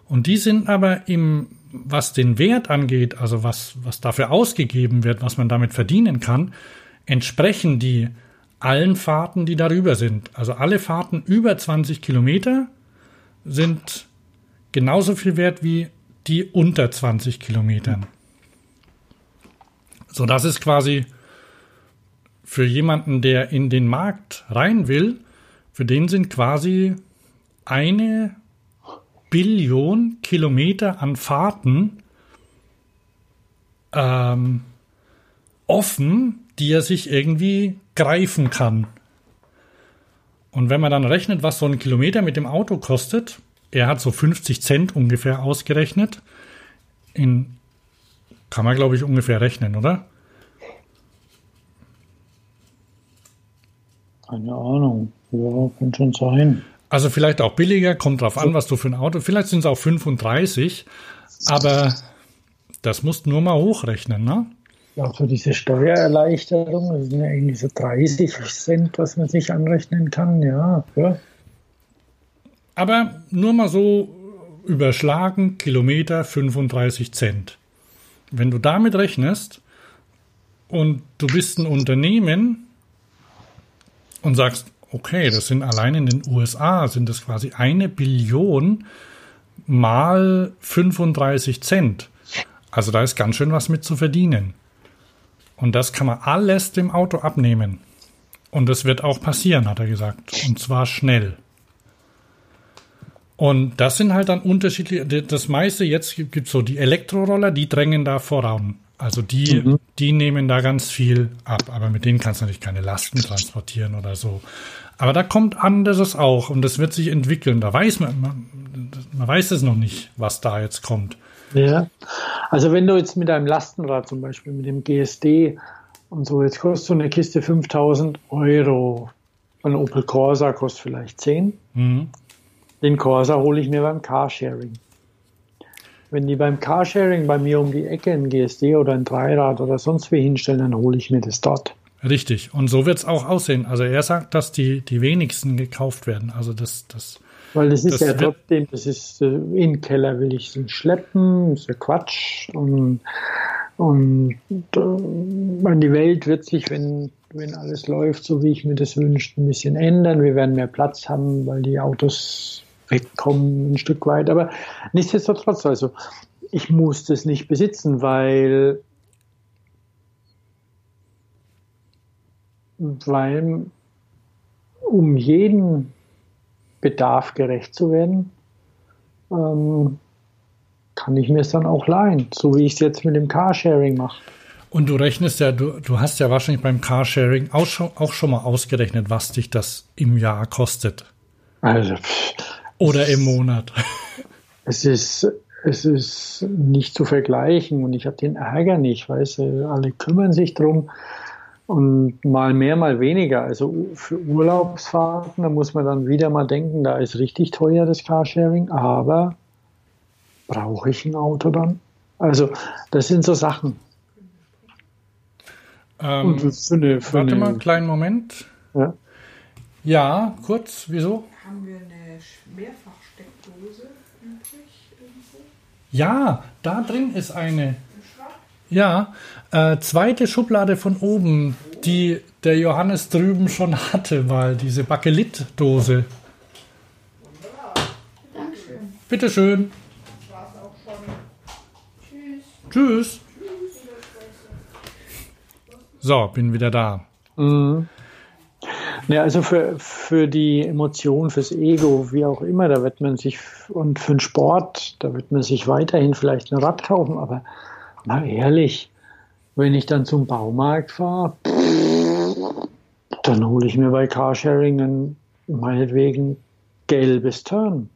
Und die sind aber im, was den Wert angeht, also was, was dafür ausgegeben wird, was man damit verdienen kann, entsprechen die allen Fahrten, die darüber sind. Also alle Fahrten über 20 Kilometer sind genauso viel wert wie die unter 20 Kilometern. So, das ist quasi für jemanden, der in den Markt rein will, für den sind quasi eine Billion Kilometer an Fahrten ähm, offen, die er sich irgendwie greifen kann. Und wenn man dann rechnet, was so ein Kilometer mit dem Auto kostet, er hat so 50 Cent ungefähr ausgerechnet. In, kann man, glaube ich, ungefähr rechnen, oder? Keine Ahnung. Ja, kann schon sein. Also vielleicht auch billiger, kommt drauf an, was du für ein Auto. Vielleicht sind es auch 35, aber das musst du nur mal hochrechnen, ne? Ja, so diese Steuererleichterung, das sind ja irgendwie so 30 Cent, was man sich anrechnen kann, ja. ja. Aber nur mal so überschlagen, Kilometer 35 Cent. Wenn du damit rechnest und du bist ein Unternehmen und sagst, okay, das sind allein in den USA sind das quasi eine Billion mal 35 Cent. Also da ist ganz schön was mit zu verdienen. Und das kann man alles dem Auto abnehmen. Und das wird auch passieren, hat er gesagt. Und zwar schnell. Und das sind halt dann unterschiedliche, das meiste jetzt gibt so die Elektroroller, die drängen da voran. Also die, mhm. die nehmen da ganz viel ab, aber mit denen kannst du natürlich keine Lasten transportieren oder so. Aber da kommt anderes auch und das wird sich entwickeln. Da weiß man, man, man weiß es noch nicht, was da jetzt kommt. Ja, also wenn du jetzt mit einem Lastenrad zum Beispiel, mit dem GSD und so, jetzt kostet so eine Kiste 5000 Euro. Ein Opel Corsa kostet vielleicht 10. Mhm. Den Corsa hole ich mir beim Carsharing. Wenn die beim Carsharing bei mir um die Ecke ein GSD oder ein Dreirad oder sonst wie hinstellen, dann hole ich mir das dort. Richtig. Und so wird es auch aussehen. Also er sagt, dass die, die wenigsten gekauft werden. Also das, das. Weil das ist das ja trotzdem, das ist äh, in Keller will ich es schleppen, ist ja Quatsch. Und, und äh, die Welt wird sich, wenn, wenn alles läuft, so wie ich mir das wünsche, ein bisschen ändern. Wir werden mehr Platz haben, weil die Autos wegkommen ein Stück weit. Aber nichtsdestotrotz, also ich muss das nicht besitzen, weil weil um jeden Bedarf gerecht zu werden, ähm, kann ich mir es dann auch leihen, so wie ich es jetzt mit dem Carsharing mache. Und du rechnest ja, du, du hast ja wahrscheinlich beim Carsharing auch schon, auch schon mal ausgerechnet, was dich das im Jahr kostet. Also, Oder im Monat. Es ist, es ist nicht zu vergleichen und ich habe den Ärger nicht, weißt du, alle kümmern sich drum. Und mal mehr, mal weniger. Also für Urlaubsfahrten, da muss man dann wieder mal denken, da ist richtig teuer das Carsharing, aber brauche ich ein Auto dann? Also das sind so Sachen. Ähm, für eine, für warte eine, mal, einen kleinen Moment. Ja. ja, kurz, wieso? Haben wir eine Mehrfachsteckdose übrig? Irgendwo? Ja, da drin ist eine. Ja, äh, zweite Schublade von oben, die der Johannes drüben schon hatte, mal diese Bakelit-Dose. Dankeschön. Bitteschön. Tschüss. Tschüss. So, bin wieder da. Mhm. Ja, also für, für die Emotion, fürs Ego, wie auch immer, da wird man sich, und für den Sport, da wird man sich weiterhin vielleicht ein Rad kaufen, aber mal ehrlich, wenn ich dann zum Baumarkt fahre, dann hole ich mir bei Carsharing ein, meinetwegen gelbes Turn.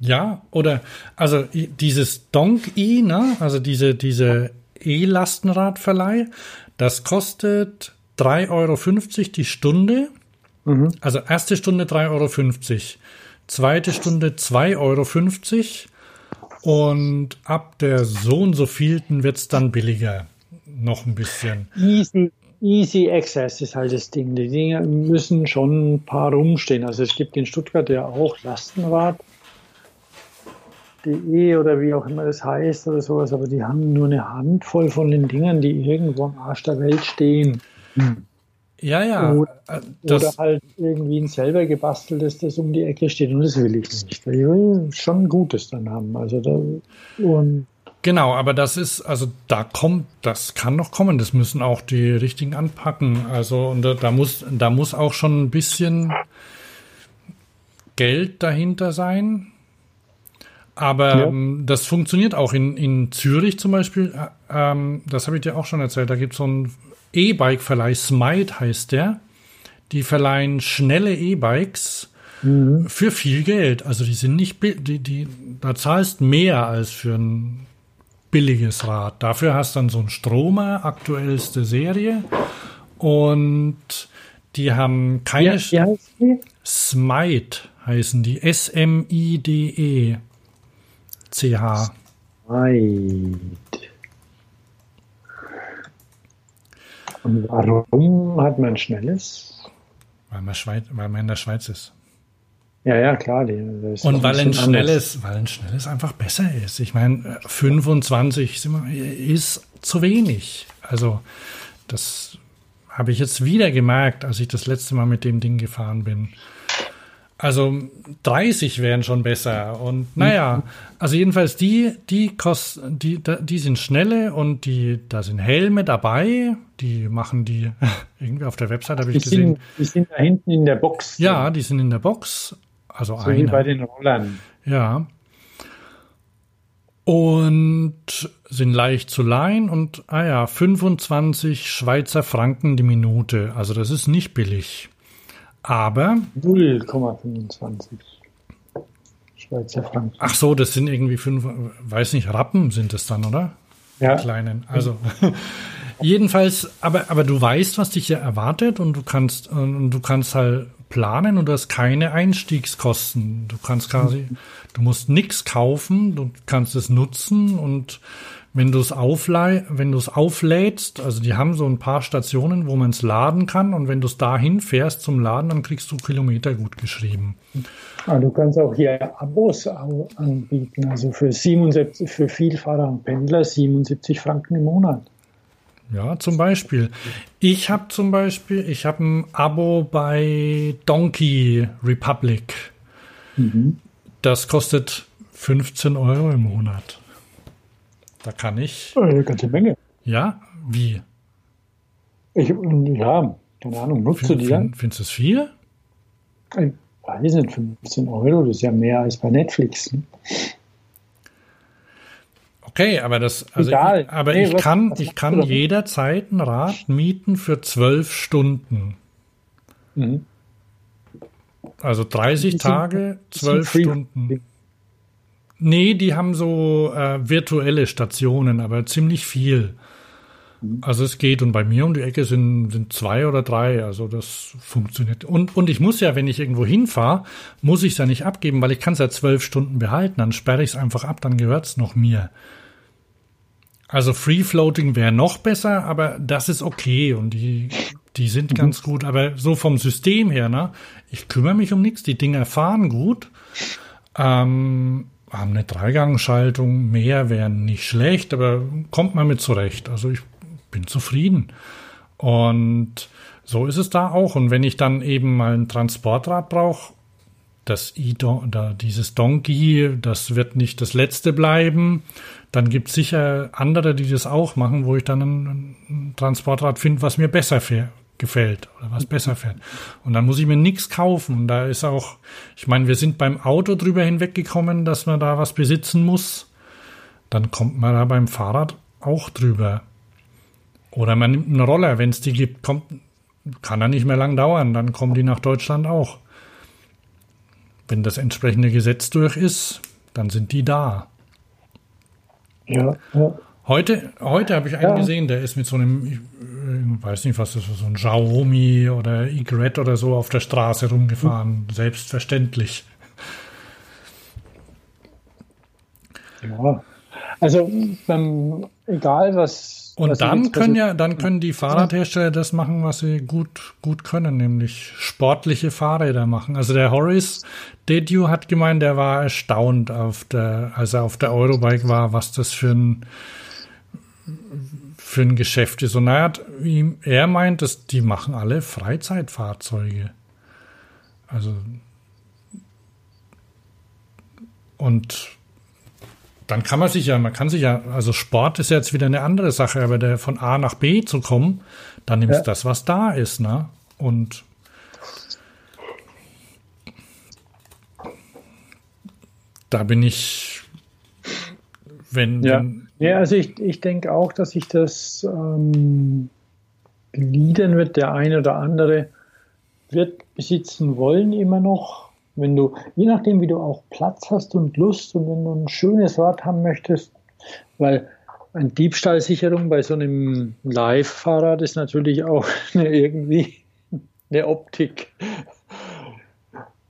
Ja, oder also dieses Donk-E, ne? also diese, diese E-Lastenradverleih, das kostet 3,50 Euro die Stunde. Mhm. Also erste Stunde 3,50 Euro, zweite Stunde 2,50 Euro und ab der so und so vielten wird es dann billiger. Noch ein bisschen. Easy, Easy Access ist halt das Ding. Die Dinge müssen schon ein paar rumstehen. Also es gibt in Stuttgart ja auch Lastenrad.de oder wie auch immer das heißt oder sowas, aber die haben nur eine Handvoll von den Dingern, die irgendwo am Arsch der Welt stehen. Hm. Ja, ja. Oder, äh, oder, halt irgendwie ein selber gebasteltes, das um die Ecke steht. Und das will ich nicht. Ich will schon ein Gutes dann haben. Also da, und Genau, aber das ist, also da kommt, das kann noch kommen. Das müssen auch die richtigen anpacken. Also und da, da muss, da muss auch schon ein bisschen Geld dahinter sein. Aber ja. ähm, das funktioniert auch in, in Zürich zum Beispiel. Äh, ähm, das habe ich dir auch schon erzählt. Da gibt es so einen E-Bike-Verleih, Smite heißt der. Die verleihen schnelle E-Bikes mhm. für viel Geld. Also die sind nicht, die, die, da zahlst mehr als für ein billiges Rad. Dafür hast du dann so ein Stromer, aktuellste Serie. Und die haben keine. Ja, wie heißt die? Smite heißen die. S-M-I-D-E. C-H. Smite. Und warum hat man schnelles? Weil man, Schweiz, weil man in der Schweiz ist. Ja, ja, klar. Die, und weil ein, schnelles, weil ein schnelles einfach besser ist. Ich meine, 25 ist zu wenig. Also, das habe ich jetzt wieder gemerkt, als ich das letzte Mal mit dem Ding gefahren bin. Also 30 wären schon besser. Und naja, also jedenfalls die, die kosten, die, die sind schnelle und die, da sind Helme dabei. Die machen die irgendwie auf der Website habe ich die gesehen. Sind, die sind da hinten in der Box. Ja, die sind in der Box. Also so eine. wie bei den Rollern. Ja. Und sind leicht zu leihen und, ah ja, 25 Schweizer Franken die Minute. Also das ist nicht billig. Aber. 0,25 Schweizer Franken. Ach so, das sind irgendwie fünf, weiß nicht, Rappen sind es dann, oder? Ja. Kleinen. Also. Jedenfalls, aber, aber du weißt, was dich ja erwartet und du kannst, und du kannst halt planen und du hast keine Einstiegskosten. Du kannst quasi, du musst nichts kaufen, du kannst es nutzen und wenn du es wenn du es auflädst, also die haben so ein paar Stationen, wo man es laden kann und wenn du es dahin fährst zum Laden, dann kriegst du Kilometer gut geschrieben. Ah, du kannst auch hier Abos anbieten, also für 77, für Vielfahrer und Pendler 77 Franken im Monat. Ja, zum Beispiel. Ich habe zum Beispiel, ich habe ein Abo bei Donkey Republic. Mhm. Das kostet 15 Euro im Monat. Da kann ich. Eine ganze Menge. Ja, wie? Ich, ja, keine Ahnung, nutzt du die dann? Findest du es viel? Ich weiß nicht, 15 Euro, das ist ja mehr als bei Netflix. Ne? Okay, aber das, also Egal. Ich, aber nee, ich was, kann, was ich kann jederzeit ein Rad mieten für zwölf Stunden. Mhm. Also 30 Tage, zwölf Stunden. Nee, die haben so äh, virtuelle Stationen, aber ziemlich viel. Mhm. Also es geht und bei mir um die Ecke sind, sind zwei oder drei, also das funktioniert. Und, und ich muss ja, wenn ich irgendwo hinfahre, muss ich es ja nicht abgeben, weil ich kann es ja zwölf Stunden behalten, dann sperre ich es einfach ab, dann gehört es noch mir. Also Free Floating wäre noch besser, aber das ist okay und die, die sind mhm. ganz gut. Aber so vom System her, ne? Ich kümmere mich um nichts. Die Dinger fahren gut. Ähm, haben eine Dreigangschaltung. Mehr wären nicht schlecht, aber kommt man mit zurecht. Also ich bin zufrieden. Und so ist es da auch. Und wenn ich dann eben mal ein Transportrad brauche, das I da dieses Donkey, das wird nicht das letzte bleiben. Dann gibt es sicher andere, die das auch machen, wo ich dann ein, Transportrad finde, was mir besser gefällt oder was besser fährt. Und dann muss ich mir nichts kaufen. Und da ist auch, ich meine, wir sind beim Auto drüber hinweggekommen, dass man da was besitzen muss. Dann kommt man da beim Fahrrad auch drüber. Oder man nimmt einen Roller, wenn es die gibt, kommt, kann er nicht mehr lang dauern, dann kommen die nach Deutschland auch. Wenn das entsprechende Gesetz durch ist, dann sind die da. Ja, ja. Heute, heute habe ich einen ja. gesehen, der ist mit so einem, ich äh, weiß nicht, was das ist, so ein Xiaomi oder Egret oder so auf der Straße rumgefahren. Hm. Selbstverständlich. Ja, also ähm, egal was Und dann können ja, dann können die Fahrradhersteller das machen, was sie gut, gut können, nämlich sportliche Fahrräder machen. Also der Horace Dedew hat gemeint, der war erstaunt auf der, als er auf der Eurobike war, was das für ein, für ein Geschäft ist. Und er hat, er meint, dass die machen alle Freizeitfahrzeuge. Also, und dann kann man sich ja, man kann sich ja, also Sport ist jetzt wieder eine andere Sache, aber der von A nach B zu kommen, dann nimmst du ja. das, was da ist, ne? Und da bin ich, wenn. Ja, wenn, ja also ich, ich denke auch, dass sich das ähm, gliedern wird. Der eine oder andere wird besitzen wollen immer noch wenn du, je nachdem, wie du auch Platz hast und Lust und wenn du ein schönes Rad haben möchtest, weil eine Diebstahlsicherung bei so einem Live-Fahrrad ist natürlich auch eine, irgendwie eine Optik.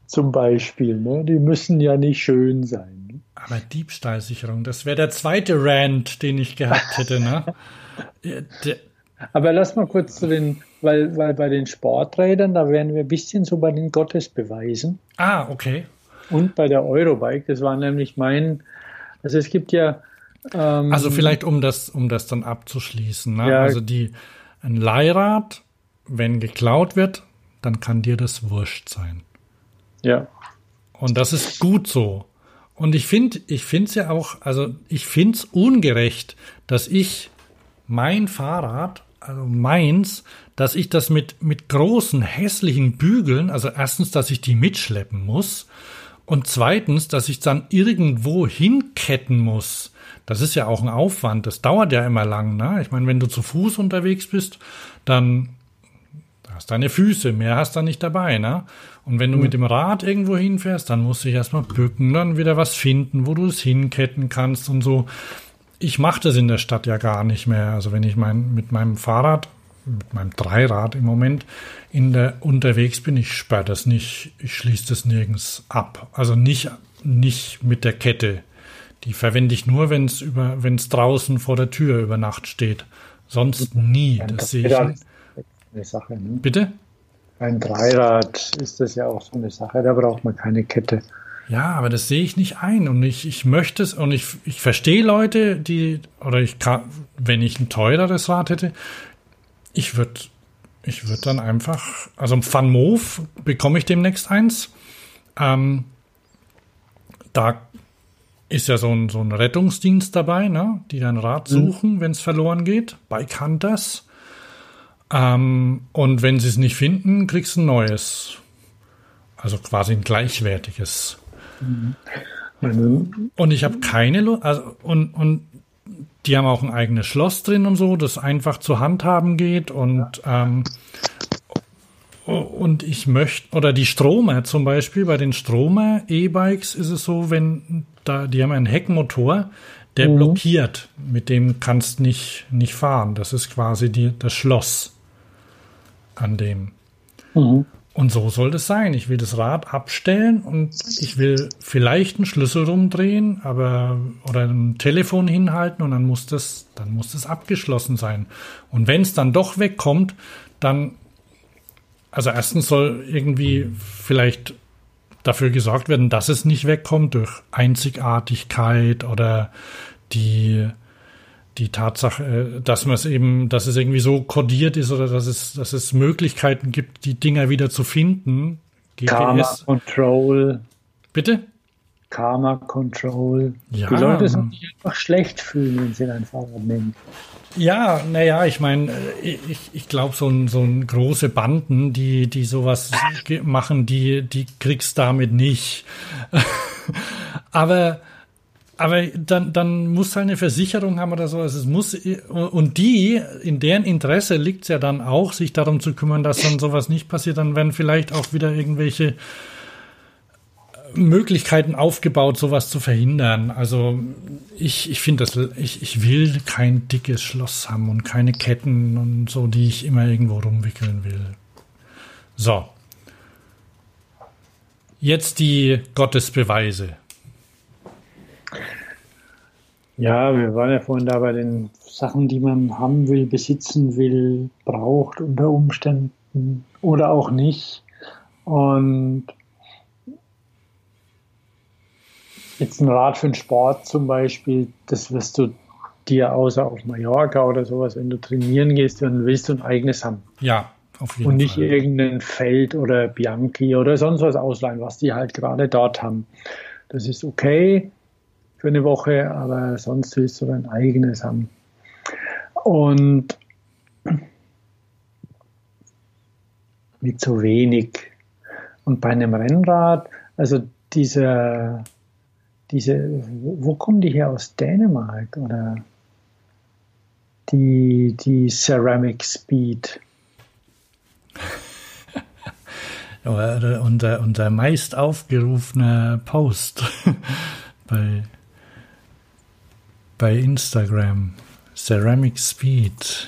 Zum Beispiel. Ne? Die müssen ja nicht schön sein. Aber Diebstahlsicherung, das wäre der zweite Rant, den ich gehabt hätte. Ne? Aber lass mal kurz zu den weil, weil bei den Sporträdern, da wären wir ein bisschen so bei den Gottesbeweisen. Ah, okay. Und bei der Eurobike, das war nämlich mein, also es gibt ja. Ähm, also vielleicht um das, um das dann abzuschließen. Ne? Ja, also die, ein Leihrad, wenn geklaut wird, dann kann dir das wurscht sein. Ja. Und das ist gut so. Und ich finde, ich finde es ja auch, also ich finde es ungerecht, dass ich mein Fahrrad, also meins, dass ich das mit, mit großen, hässlichen Bügeln, also erstens, dass ich die mitschleppen muss und zweitens, dass ich dann irgendwo hinketten muss. Das ist ja auch ein Aufwand, das dauert ja immer lang. Ne? Ich meine, wenn du zu Fuß unterwegs bist, dann hast deine Füße, mehr hast du nicht dabei. Ne? Und wenn du mit dem Rad irgendwo hinfährst, dann musst du dich erstmal bücken, dann wieder was finden, wo du es hinketten kannst und so. Ich mache das in der Stadt ja gar nicht mehr. Also wenn ich mein, mit meinem Fahrrad mit meinem Dreirad im Moment in der unterwegs bin, ich sperre das nicht, ich schließe das nirgends ab. Also nicht, nicht mit der Kette. Die verwende ich nur, wenn es über, wenn es draußen vor der Tür über Nacht steht. Sonst nie. Das, sehe ich. Ne? Bitte? Ein Dreirad ist das ja auch so eine Sache, da braucht man keine Kette. Ja, aber das sehe ich nicht ein und ich, ich möchte es und ich, ich verstehe Leute, die, oder ich kann, wenn ich ein teureres Rad hätte, ich würde ich würd dann einfach, also Van Moof bekomme ich demnächst eins. Ähm, da ist ja so ein, so ein Rettungsdienst dabei, ne? die dann Rat mhm. suchen, mhm. wenn es verloren geht, bei Hunters. Ähm, und wenn sie es nicht finden, kriegst du ein neues. Also quasi ein gleichwertiges. Mhm. Und ich habe keine Lust, also und, und die haben auch ein eigenes Schloss drin und so, das einfach zu handhaben geht und ähm, und ich möchte, oder die Stromer zum Beispiel, bei den Stromer E-Bikes ist es so, wenn da, die haben einen Heckmotor, der mhm. blockiert, mit dem kannst nicht, nicht fahren. Das ist quasi die, das Schloss an dem. Mhm. Und so soll das sein. Ich will das Rad abstellen und ich will vielleicht einen Schlüssel rumdrehen, aber oder ein Telefon hinhalten und dann muss das, dann muss das abgeschlossen sein. Und wenn es dann doch wegkommt, dann, also erstens soll irgendwie vielleicht dafür gesorgt werden, dass es nicht wegkommt durch Einzigartigkeit oder die die Tatsache, äh, dass man es eben, dass es irgendwie so kodiert ist oder dass es, dass es Möglichkeiten gibt, die Dinger wieder zu finden. GPS. Karma Control. Bitte? Karma Control. Ja. Die Leute sollen sich einfach schlecht fühlen, wenn sie ein Fahrrad nehmen. Ja, naja, ich meine, äh, ich, ich glaube, so, ein, so ein große Banden, die, die sowas machen, die, die kriegst damit nicht. Aber aber dann, dann muss halt eine Versicherung haben oder so. Also es muss, und die, in deren Interesse liegt es ja dann auch, sich darum zu kümmern, dass dann sowas nicht passiert. Dann werden vielleicht auch wieder irgendwelche Möglichkeiten aufgebaut, sowas zu verhindern. Also ich, ich finde das, ich, ich will kein dickes Schloss haben und keine Ketten und so, die ich immer irgendwo rumwickeln will. So. Jetzt die Gottesbeweise. Ja, wir waren ja vorhin da bei den Sachen, die man haben will, besitzen will, braucht unter Umständen oder auch nicht. Und jetzt ein Rad für den Sport zum Beispiel, das wirst du dir außer auf Mallorca oder sowas, wenn du trainieren gehst, dann willst du ein eigenes haben. Ja, auf jeden Und nicht Fall. irgendein Feld oder Bianchi oder sonst was ausleihen, was die halt gerade dort haben. Das ist okay für eine Woche, aber sonst willst du dein eigenes haben. Und mit so wenig. Und bei einem Rennrad, also diese, diese, wo kommen die her aus Dänemark oder die, die Ceramic Speed? unser, unser meist aufgerufener Post bei bei Instagram. Ceramic Speed.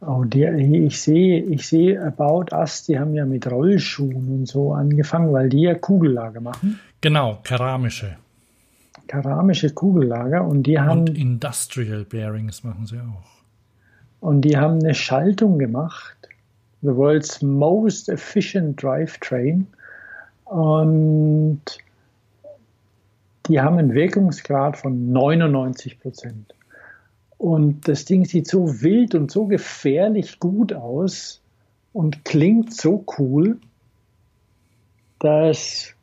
Oh, die, ich sehe, ich sehe About Us, die haben ja mit Rollschuhen und so angefangen, weil die ja Kugellager machen. Genau, keramische. Keramische Kugellager und die haben. Und Industrial Bearings machen sie auch. Und die haben eine Schaltung gemacht. The world's most efficient drivetrain. Und die haben einen Wirkungsgrad von 99 Prozent. Und das Ding sieht so wild und so gefährlich gut aus und klingt so cool, dass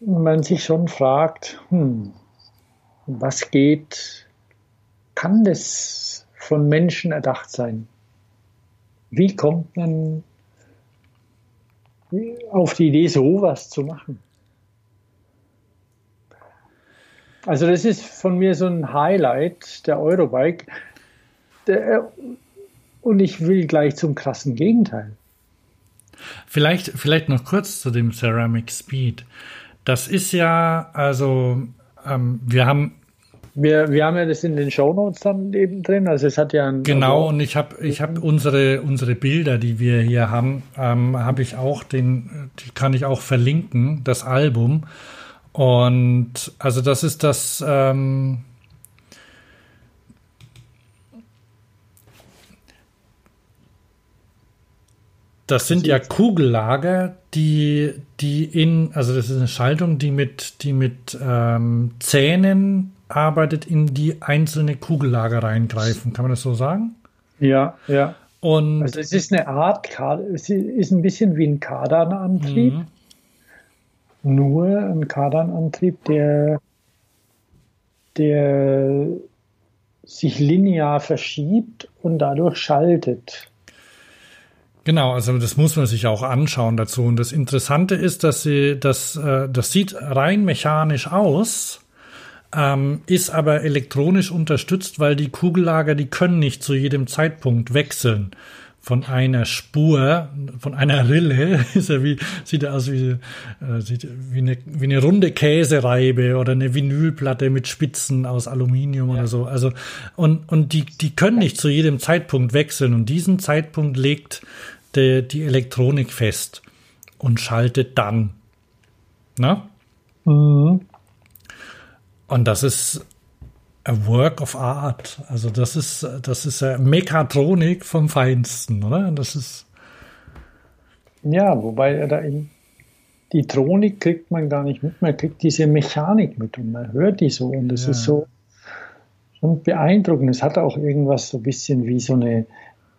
man sich schon fragt, hm, was geht, kann das von Menschen erdacht sein? Wie kommt man auf die Idee, sowas zu machen? Also das ist von mir so ein Highlight der Eurobike. Der, und ich will gleich zum krassen Gegenteil. Vielleicht, vielleicht noch kurz zu dem Ceramic Speed. Das ist ja, also ähm, wir haben wir, wir haben ja das in den Shownotes dann eben drin. Also es hat ja ein genau und ich habe ich habe unsere unsere Bilder, die wir hier haben, ähm, habe ich auch den, die kann ich auch verlinken, das Album. Und also das ist das. Ähm, das sind ja Kugellager, die, die in, also das ist eine Schaltung, die mit, die mit ähm, Zähnen arbeitet, in die einzelne Kugellager reingreifen. Kann man das so sagen? Ja, ja. Und also es ist eine Art, es ist ein bisschen wie ein Kardanantrieb. Mhm nur ein Kardanantrieb, der, der sich linear verschiebt und dadurch schaltet. Genau, also das muss man sich auch anschauen dazu. Und das Interessante ist, dass sie das, äh, das sieht rein mechanisch aus, ähm, ist aber elektronisch unterstützt, weil die Kugellager, die können nicht zu jedem Zeitpunkt wechseln von einer Spur, von einer Rille, ist er wie, sieht er aus wie, äh, sieht wie, eine, wie eine runde Käsereibe oder eine Vinylplatte mit Spitzen aus Aluminium ja. oder so. Also, und, und die, die können nicht zu jedem Zeitpunkt wechseln und diesen Zeitpunkt legt die, die Elektronik fest und schaltet dann. Na? Mhm. Und das ist a work of art. Also das ist, das ist ja Mechatronik vom Feinsten, oder? Das ist. Ja, wobei da die Tronik kriegt man gar nicht mit, man kriegt diese Mechanik mit und man hört die so und es ja. ist so schon beeindruckend. Es hat auch irgendwas so ein bisschen wie so eine,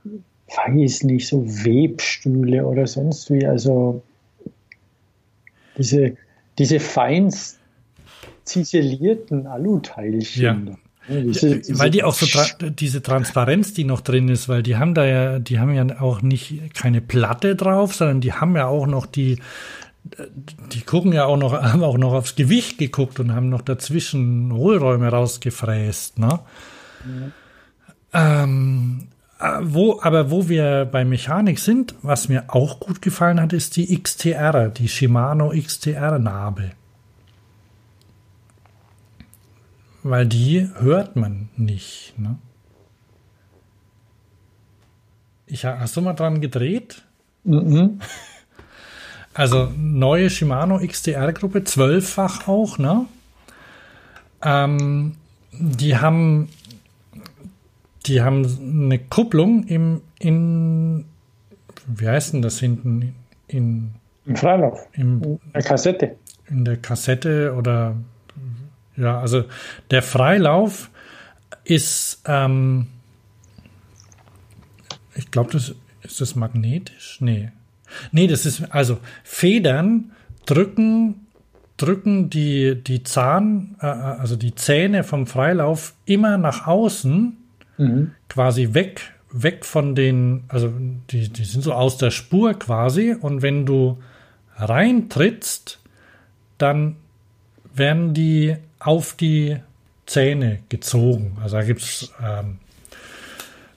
weiß nicht, so Webstühle oder sonst wie, also diese, diese feinst ziselierten Aluteilchen. Ja. Ja, diese, diese weil die auch so tra diese Transparenz, die noch drin ist, weil die haben da ja, die haben ja auch nicht keine Platte drauf, sondern die haben ja auch noch die, die gucken ja auch noch, haben auch noch aufs Gewicht geguckt und haben noch dazwischen Hohlräume rausgefräst, ne? Ja. Ähm, äh, wo, aber wo wir bei Mechanik sind, was mir auch gut gefallen hat, ist die XTR, die Shimano XTR-Narbe. Weil die hört man nicht. Ne? Ich, hast du mal dran gedreht? Mhm. Also neue Shimano XTR-Gruppe, zwölffach auch, ne? ähm, die haben die haben eine Kupplung im in wie heißt denn das hinten in im Freilauf im, in der Kassette in der Kassette oder ja also der Freilauf ist ähm, ich glaube das ist das magnetisch nee nee das ist also Federn drücken drücken die, die Zahn, äh, also die Zähne vom Freilauf immer nach außen, mhm. quasi weg, weg von den, also die, die sind so aus der Spur quasi. Und wenn du reintrittst, dann werden die auf die Zähne gezogen. Also da gibt's ähm,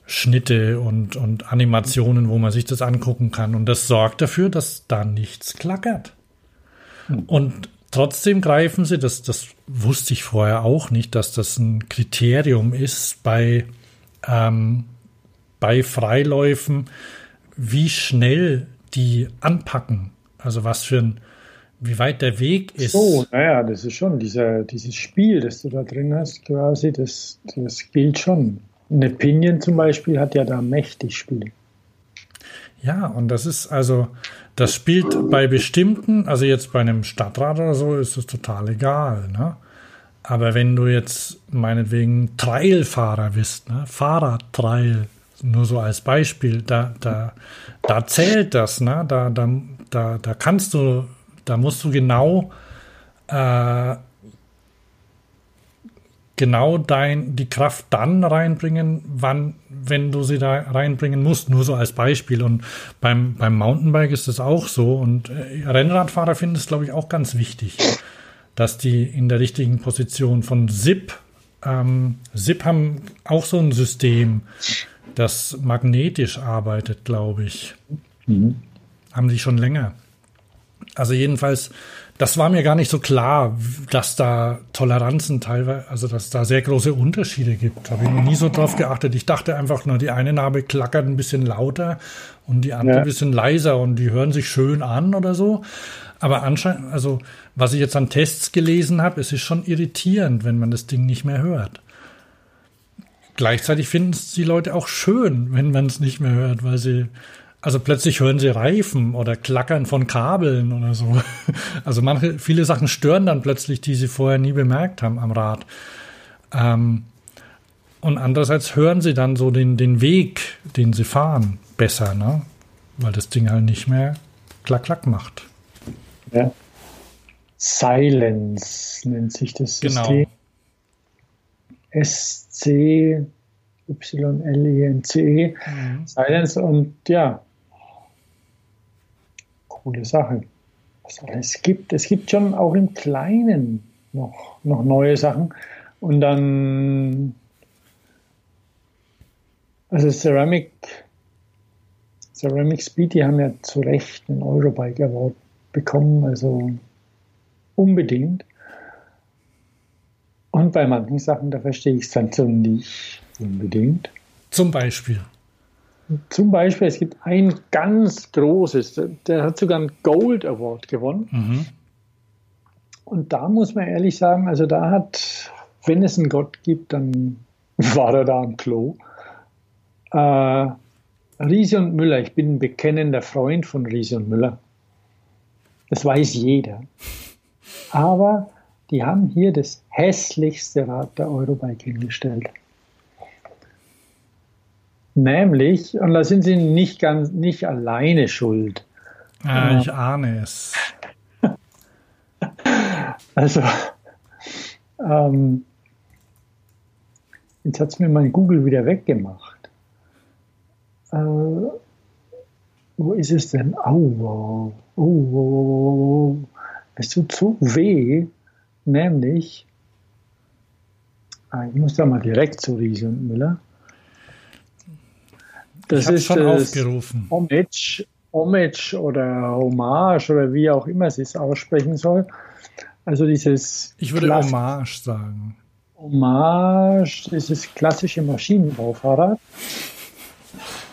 Schnitte und, und Animationen, wo man sich das angucken kann. Und das sorgt dafür, dass da nichts klackert. Und Trotzdem greifen sie, das, das wusste ich vorher auch nicht, dass das ein Kriterium ist bei, ähm, bei Freiläufen, wie schnell die anpacken. Also was für ein, wie weit der Weg ist. So, naja, das ist schon dieser, dieses Spiel, das du da drin hast, quasi, das, das gilt schon. Eine Pinion zum Beispiel hat ja da mächtig Spiel. Ja, und das ist also, das spielt bei bestimmten, also jetzt bei einem Stadtrat oder so, ist es total egal. Ne? Aber wenn du jetzt meinetwegen Trailfahrer bist, ne? Fahrradtrail, nur so als Beispiel, da, da, da zählt das, ne? Da, da, da, da kannst du, da musst du genau äh, genau dein, die Kraft dann reinbringen, wann, wenn du sie da reinbringen musst. Nur so als Beispiel. Und beim, beim Mountainbike ist das auch so. Und äh, Rennradfahrer finden es, glaube ich, auch ganz wichtig, dass die in der richtigen Position von SIP, ähm, SIP haben auch so ein System, das magnetisch arbeitet, glaube ich. Mhm. Haben die schon länger. Also jedenfalls das war mir gar nicht so klar, dass da Toleranzen teilweise, also dass da sehr große Unterschiede gibt. Habe ich noch nie so drauf geachtet. Ich dachte einfach nur, die eine Narbe klackert ein bisschen lauter und die andere ja. ein bisschen leiser und die hören sich schön an oder so. Aber anscheinend, also was ich jetzt an Tests gelesen habe, es ist schon irritierend, wenn man das Ding nicht mehr hört. Gleichzeitig finden es die Leute auch schön, wenn man es nicht mehr hört, weil sie also plötzlich hören sie Reifen oder Klackern von Kabeln oder so. Also manche, viele Sachen stören dann plötzlich, die sie vorher nie bemerkt haben am Rad. Ähm, und andererseits hören sie dann so den, den Weg, den sie fahren, besser, ne? Weil das Ding halt nicht mehr klack klack macht. Ja. Silence nennt sich das genau. System. Genau. SC Y-L-E-N-C-E. Mhm. Silence und ja, coole Sache. Was alles gibt. Es gibt schon auch im Kleinen noch, noch neue Sachen. Und dann, also Ceramic, Ceramic Speed, die haben ja zu Recht einen Eurobike Award bekommen, also unbedingt. Und bei manchen Sachen, da verstehe ich es dann so nicht unbedingt. Zum Beispiel. Zum Beispiel, es gibt ein ganz großes, der hat sogar einen Gold Award gewonnen. Mhm. Und da muss man ehrlich sagen, also da hat, wenn es einen Gott gibt, dann war er da am Klo. Äh, Riese und Müller, ich bin ein bekennender Freund von Riese und Müller. Das weiß jeder. Aber die haben hier das hässlichste Rad der Eurobike hingestellt. Nämlich, und da sind sie nicht ganz, nicht alleine schuld. Ah, ich ahne es. Also, ähm, jetzt hat es mir mein Google wieder weggemacht. Äh, wo ist es denn? Oh, wow. Oh, wow. Es tut so weh, nämlich, ah, ich muss da mal direkt zu Riese und Müller. Das ist schon aufgerufen. Homage, Homage oder Hommage oder wie auch immer sie es aussprechen soll. Also dieses. Ich würde Hommage sagen. Hommage, dieses klassische Maschinenbaufahrrad.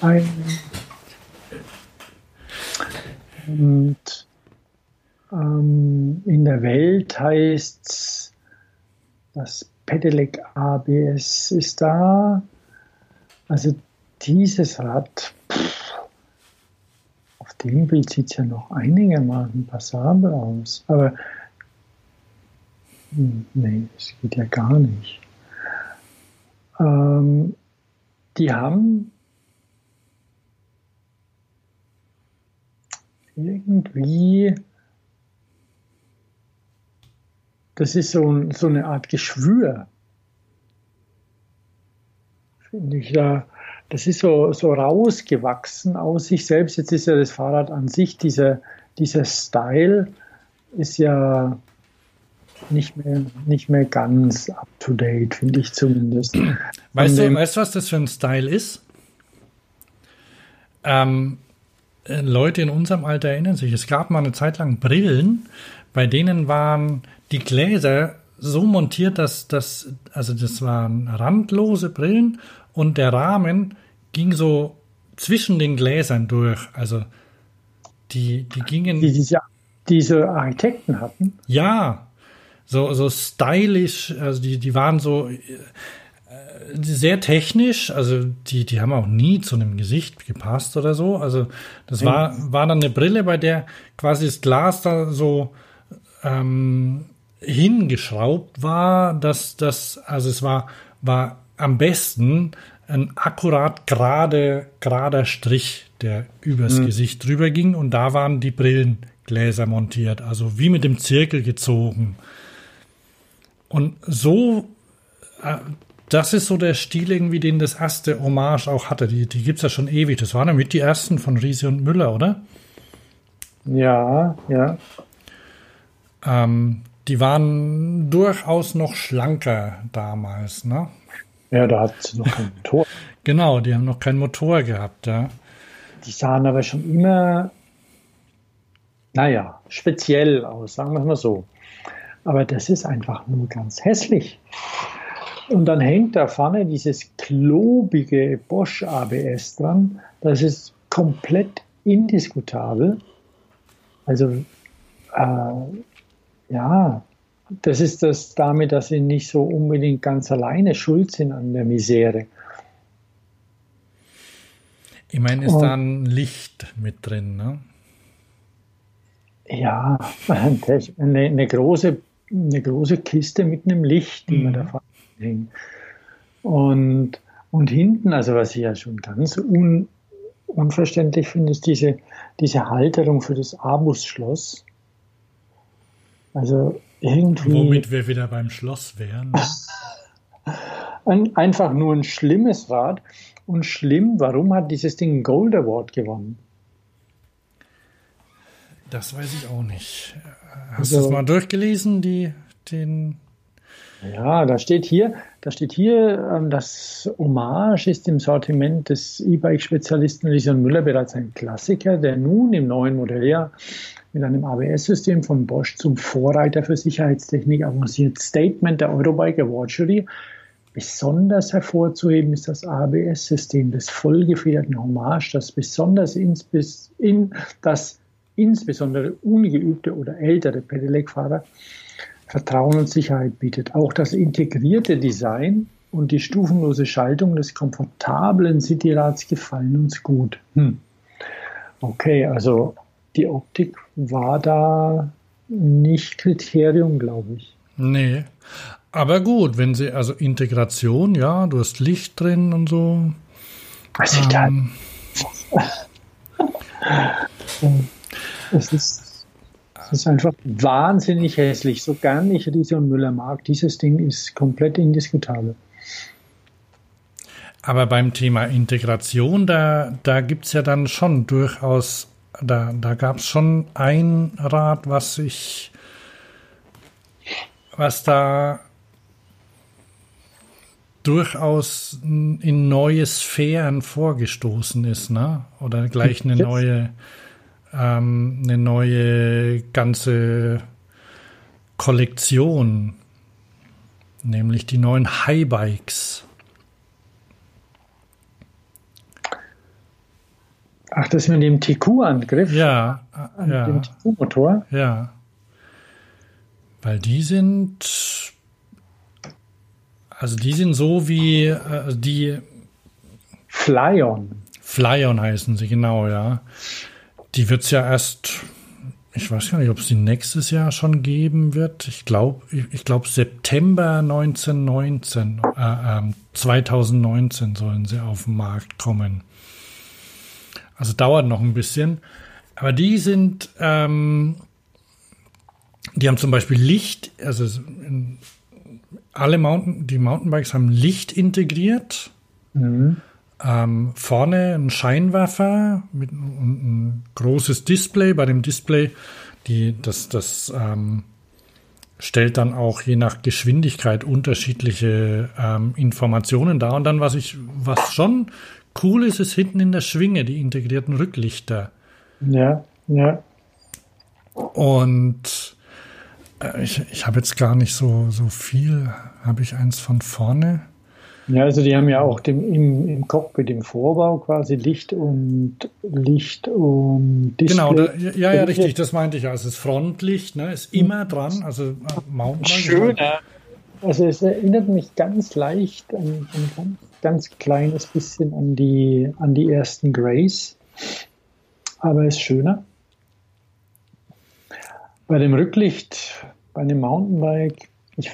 Ein und ähm, in der Welt heißt das Pedelec ABS ist da. Also dieses Rad, pff, auf dem Bild sieht es ja noch einigermaßen passabel aus. Aber hm, nee, das geht ja gar nicht. Ähm, die haben irgendwie, das ist so, so eine Art Geschwür, finde ich da. Das ist so, so rausgewachsen aus sich selbst. Jetzt ist ja das Fahrrad an sich, dieser, dieser Style ist ja nicht mehr, nicht mehr ganz up to date, finde ich zumindest. Weißt du, weißt was das für ein Style ist? Ähm, äh, Leute in unserem Alter erinnern sich, es gab mal eine Zeit lang Brillen, bei denen waren die Gläser so montiert, dass das, also das waren randlose Brillen und der Rahmen ging so zwischen den Gläsern durch. Also die, die gingen. Die diese, diese Architekten hatten? Ja, so, so stylisch, also die, die waren so äh, sehr technisch, also die, die haben auch nie zu einem Gesicht gepasst oder so. Also das war, war dann eine Brille, bei der quasi das Glas da so ähm, hingeschraubt war, dass das, also es war, war am besten ein akkurat gerade, gerader Strich, der übers mhm. Gesicht drüber ging und da waren die Brillengläser montiert, also wie mit dem Zirkel gezogen. Und so, äh, das ist so der Stil irgendwie, den das erste Hommage auch hatte. Die, die gibt es ja schon ewig. Das waren ja mit die ersten von Riese und Müller, oder? Ja, ja. Ähm, die waren durchaus noch schlanker damals, ne? Ja, da hat sie noch keinen Motor. genau, die haben noch keinen Motor gehabt, ja. Die sahen aber schon immer, naja, speziell aus, sagen wir es mal so. Aber das ist einfach nur ganz hässlich. Und dann hängt da vorne dieses klobige Bosch ABS dran. Das ist komplett indiskutabel. Also, äh, ja, das ist das damit, dass sie nicht so unbedingt ganz alleine schuld sind an der Misere. Ich meine, ist Und, da ein Licht mit drin, ne? Ja, eine, eine große eine große Kiste mit einem Licht, die mhm. man da vorne hängt. Und, und hinten, also was ich ja schon ganz un, unverständlich finde, ist diese, diese Halterung für das Abus-Schloss. Also irgendwie. Womit wir wieder beim Schloss wären. ein, einfach nur ein schlimmes Rad. Und schlimm, warum hat dieses Ding einen Gold Award gewonnen? Das weiß ich auch nicht. Hast also, du das mal durchgelesen, die, den? Ja, da steht hier, da steht hier, ähm, das Hommage ist im Sortiment des E-Bike-Spezialisten Lison Müller bereits ein Klassiker, der nun im neuen Modelljahr mit einem ABS-System von Bosch zum Vorreiter für Sicherheitstechnik avanciert. Statement der Eurobike Award Jury. Besonders hervorzuheben ist das ABS-System des vollgefederten Hommage, das besonders in, in das insbesondere ungeübte oder ältere Pedelec-Fahrer Vertrauen und Sicherheit bietet. Auch das integrierte Design und die stufenlose Schaltung des komfortablen Cityrads gefallen uns gut. Hm. Okay, also die Optik war da nicht Kriterium, glaube ich. Nee. Aber gut, wenn sie, also Integration, ja, du hast Licht drin und so. Was ich ähm, da. Es ist, es ist einfach wahnsinnig hässlich. So gern ich Riese und Müller mag, dieses Ding ist komplett indiskutabel. Aber beim Thema Integration, da, da gibt es ja dann schon durchaus, da, da gab es schon ein Rad, was ich, was da durchaus in neue Sphären vorgestoßen ist, ne? Oder gleich eine neue ähm, eine neue ganze Kollektion, nämlich die neuen Highbikes. Ach, das mit dem TQ-Angriff? Ja. An ja, dem TQ-Motor? Ja. Weil die sind Also die sind so wie äh, die Flyon. Flyon heißen sie, genau, ja. Die wird es ja erst, ich weiß gar nicht, ob es die nächstes Jahr schon geben wird. Ich glaube, ich, glaube September 1919, äh, äh, 2019 sollen sie auf den Markt kommen. Also dauert noch ein bisschen. Aber die sind, ähm, die haben zum Beispiel Licht, also alle Mountain, die Mountainbikes haben Licht integriert. Mhm. Ähm, vorne ein Scheinwerfer mit ein großes Display. Bei dem Display, die, das, das ähm, stellt dann auch je nach Geschwindigkeit unterschiedliche ähm, Informationen dar. Und dann, was ich, was schon cool ist, ist hinten in der Schwinge die integrierten Rücklichter. Ja, ja. Und äh, ich, ich habe jetzt gar nicht so, so viel. Habe ich eins von vorne? Ja, also die haben ja auch dem, im, im Cockpit, im Vorbau quasi Licht und Licht und Display. Genau, da, ja, ja, richtig, das meinte ich. Also das Frontlicht ne, ist immer dran, also äh, Mountainbike. Schöner. Also es erinnert mich ganz leicht an ein ganz, ganz kleines bisschen an die, an die ersten Grace, aber es ist schöner. Bei dem Rücklicht, bei einem Mountainbike, ich,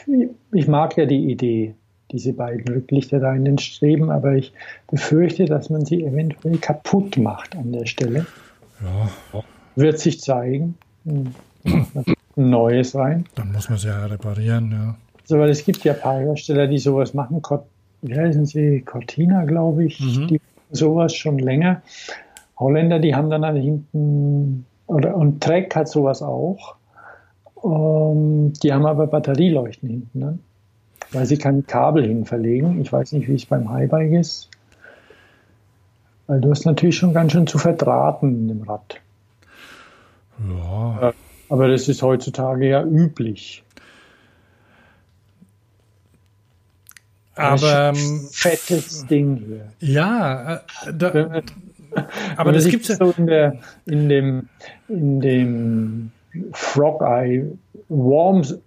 ich mag ja die Idee, diese beiden Rücklichter da in den Streben, aber ich befürchte, dass man sie eventuell kaputt macht an der Stelle. Ja. Wird sich zeigen. Ein neues rein. Dann muss man sie ja reparieren, ja. Also, weil es gibt ja ein paar Hersteller, die sowas machen. Wie heißen sie? Cortina, glaube ich. Mhm. Die sowas schon länger. Holländer, die haben dann hinten, oder, und Trek hat sowas auch. Um, ähm, die haben aber Batterieleuchten hinten. Ne? Weil sie kein Kabel hin verlegen. Ich weiß nicht, wie es beim Highbike ist. Weil du hast natürlich schon ganz schön zu verdrahten in dem Rad. Ja. Aber das ist heutzutage ja üblich. Aber ähm, fettes Ding hier. Ja, äh, da, aber das gibt es ja so in, der, in dem in dem Frog Eye Worms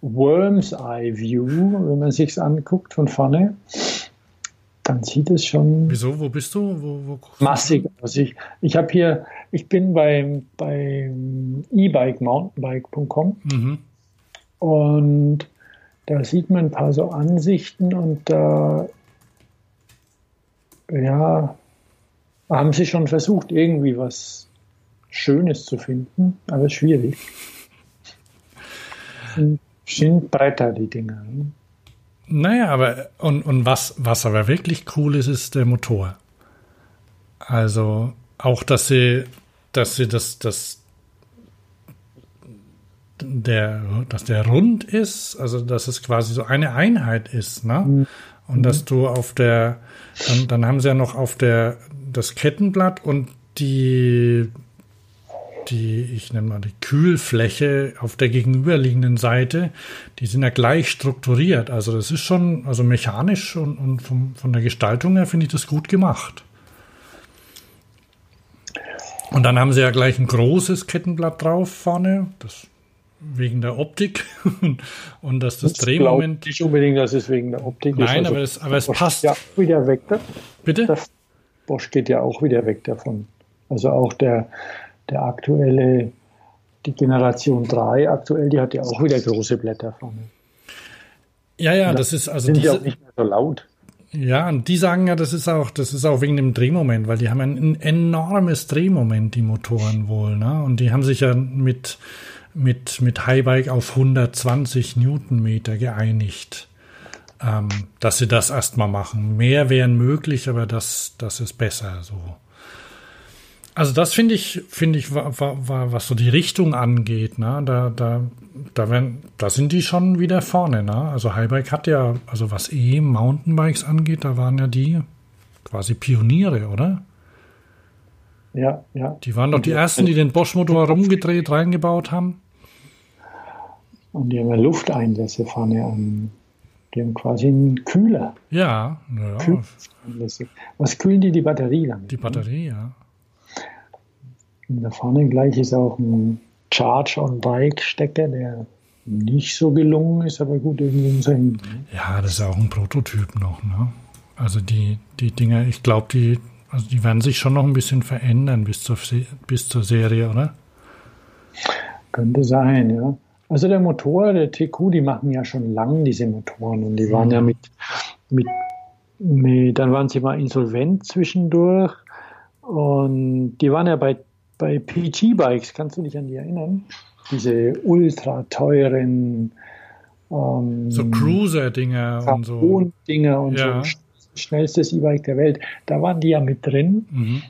Worm's Eye View, wenn man sich anguckt von vorne, dann sieht es schon. Wieso? Wo bist du? Wo, wo massig aus. Ich, ich habe hier, ich bin beim, beim E-Bike Mountainbike.com mhm. und da sieht man ein paar so Ansichten und da ja, haben sie schon versucht, irgendwie was Schönes zu finden, aber schwierig. Sind breiter, die Dinger. Ne? Naja, aber und, und was, was aber wirklich cool ist, ist der Motor. Also auch, dass sie, dass sie das, das, der, dass der rund ist, also dass es quasi so eine Einheit ist, ne? Mhm. Und dass du auf der, dann, dann haben sie ja noch auf der das Kettenblatt und die die, ich nenne mal die Kühlfläche auf der gegenüberliegenden Seite, die sind ja gleich strukturiert. Also das ist schon, also mechanisch und, und vom, von der Gestaltung her finde ich das gut gemacht. Und dann haben sie ja gleich ein großes Kettenblatt drauf vorne, das wegen der Optik und dass das, das Drehmoment. Nicht unbedingt, dass es wegen der Optik Nein, ist. Nein, also aber, es, aber es passt. Ja, wieder weg. Da. Bitte? Das Bosch geht ja auch wieder weg davon. Also auch der, der aktuelle, die Generation 3 aktuell, die hat ja auch wieder große Blätter vorne. Ja, ja, das, das ist also sind diese, ja auch nicht mehr so laut. Ja, und die sagen ja, das ist auch, das ist auch wegen dem Drehmoment, weil die haben ein, enormes Drehmoment, die Motoren wohl, ne? Und die haben sich ja mit, mit, mit Highbike auf 120 Newtonmeter geeinigt, ähm, dass sie das erstmal machen. Mehr wären möglich, aber das, das ist besser so. Also das finde ich, finde ich, war, war, war, was so die Richtung angeht, ne, da, da, da, werden, da sind die schon wieder vorne, ne? Also Highbike hat ja, also was eh Mountainbikes angeht, da waren ja die quasi Pioniere, oder? Ja, ja. Die waren doch die ersten, die den Bosch-Motor rumgedreht, reingebaut haben. Und die haben ja Lufteinlässe vorne an. Die haben quasi einen Kühler. Ja, ja. Was kühlen die die Batterie dann? Die Batterie, ja. Da vorne gleich ist auch ein Charge-on-Bike-Stecker, der nicht so gelungen ist, aber gut, irgendwie muss er hin. Ja, das ist auch ein Prototyp noch, ne? Also die, die Dinger, ich glaube, die, also die werden sich schon noch ein bisschen verändern bis zur, bis zur Serie, oder? Könnte sein, ja. Also der Motor, der TQ, die machen ja schon lange diese Motoren und die waren ja mit, mit, mit, dann waren sie mal insolvent zwischendurch und die waren ja bei, bei PG-Bikes, kannst du dich an die erinnern? Diese ultra teuren ähm, so Cruiser-Dinger und so. Dinger und ja. so schnellstes E-Bike der Welt. Da waren die ja mit drin. Mhm.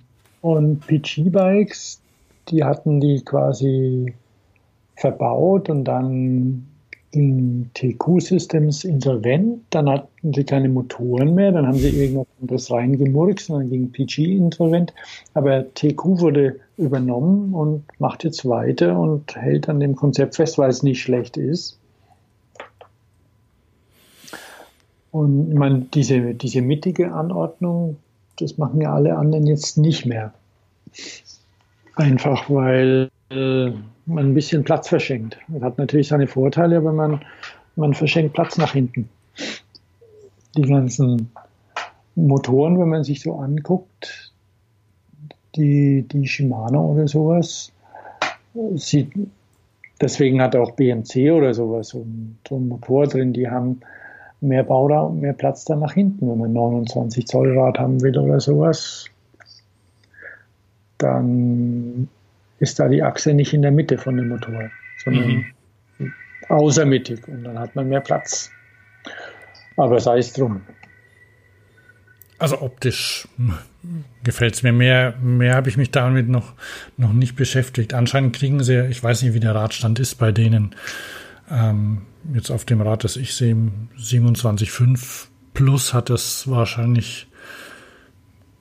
Und PG-Bikes, die hatten die quasi verbaut und dann ging TQ Systems insolvent, dann hatten sie keine Motoren mehr, dann haben sie irgendwas anderes reingemurkst und dann ging PG insolvent. Aber TQ wurde übernommen und macht jetzt weiter und hält an dem Konzept fest, weil es nicht schlecht ist. Und ich meine, diese, diese mittige Anordnung, das machen ja alle anderen jetzt nicht mehr. Einfach weil äh, man ein bisschen Platz verschenkt. Das hat natürlich seine Vorteile, aber man, man verschenkt Platz nach hinten. Die ganzen Motoren, wenn man sich so anguckt, die, die Shimano oder sowas, sieht, deswegen hat auch BMC oder sowas so ein, so ein Motor drin, die haben mehr Bauraum, mehr Platz dann nach hinten, wenn man 29 Zoll Rad haben will oder sowas. Dann ist da die Achse nicht in der Mitte von dem Motor, sondern mhm. außermittig und dann hat man mehr Platz. Aber sei es drum. Also optisch gefällt es mir. Mehr, mehr habe ich mich damit noch, noch nicht beschäftigt. Anscheinend kriegen sie, ich weiß nicht, wie der Radstand ist bei denen. Ähm, jetzt auf dem Rad, das ich sehe, 27,5 plus hat das wahrscheinlich,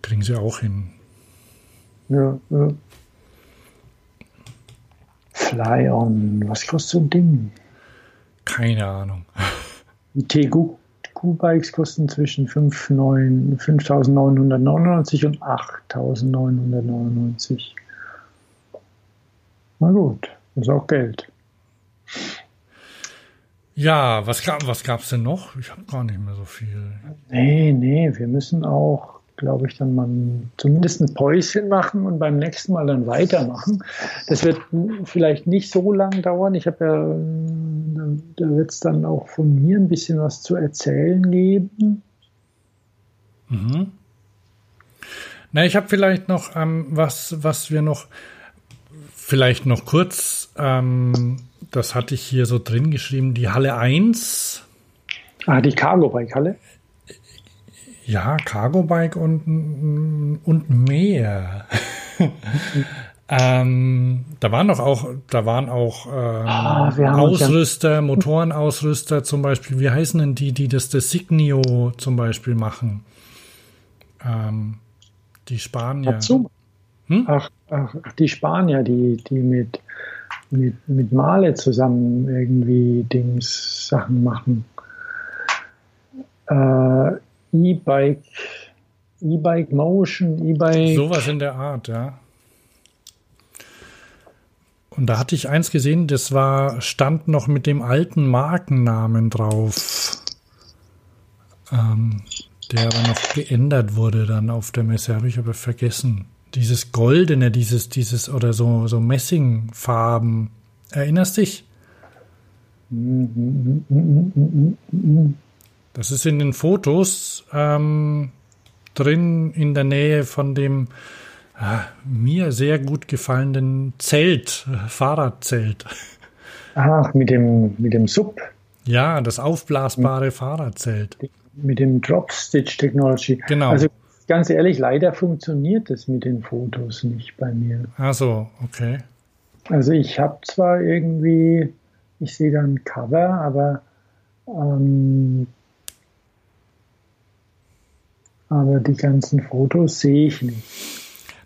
kriegen sie auch hin. Ja, ja. Fly-On, was kostet so ein Ding? Keine Ahnung. Die TQ-Bikes kosten zwischen 5.999 und 8.999. Na gut, ist auch Geld. Ja, was gab was gab's denn noch? Ich habe gar nicht mehr so viel. Nee, nee, wir müssen auch, glaube ich, dann mal zumindest ein Päuschen machen und beim nächsten Mal dann weitermachen. Das wird vielleicht nicht so lang dauern. Ich habe ja, da wird es dann auch von mir ein bisschen was zu erzählen geben. Mhm. Na, ich habe vielleicht noch ähm, was, was wir noch vielleicht noch kurz ähm, das hatte ich hier so drin geschrieben, die Halle 1. Ah, die Cargo Bike Halle? Ja, Cargo Bike und, und mehr. ähm, da waren doch auch, da waren auch ähm, ah, Ausrüster, Motorenausrüster zum Beispiel. Wie heißen denn die, die das Designio zum Beispiel machen? Ähm, die Spanier. Hm? Ach, ach, die Spanier, die, die mit mit, mit Male zusammen irgendwie Dings, Sachen machen. Äh, E-Bike, E-Bike Motion, E-Bike. Sowas in der Art, ja. Und da hatte ich eins gesehen, das war, stand noch mit dem alten Markennamen drauf. Ähm, der aber noch geändert wurde dann auf der Messe, habe ich aber vergessen dieses Goldene, dieses, dieses oder so, so Messingfarben. Erinnerst dich? Das ist in den Fotos ähm, drin in der Nähe von dem äh, mir sehr gut gefallenen Zelt, Fahrradzelt. Ach, mit dem, mit dem Sub. Ja, das aufblasbare Fahrradzelt. Mit dem Drop Stitch Technology. Genau. Also ganz ehrlich, leider funktioniert das mit den Fotos nicht bei mir. Ach so, okay. Also ich habe zwar irgendwie, ich sehe da ein Cover, aber ähm, aber die ganzen Fotos sehe ich nicht.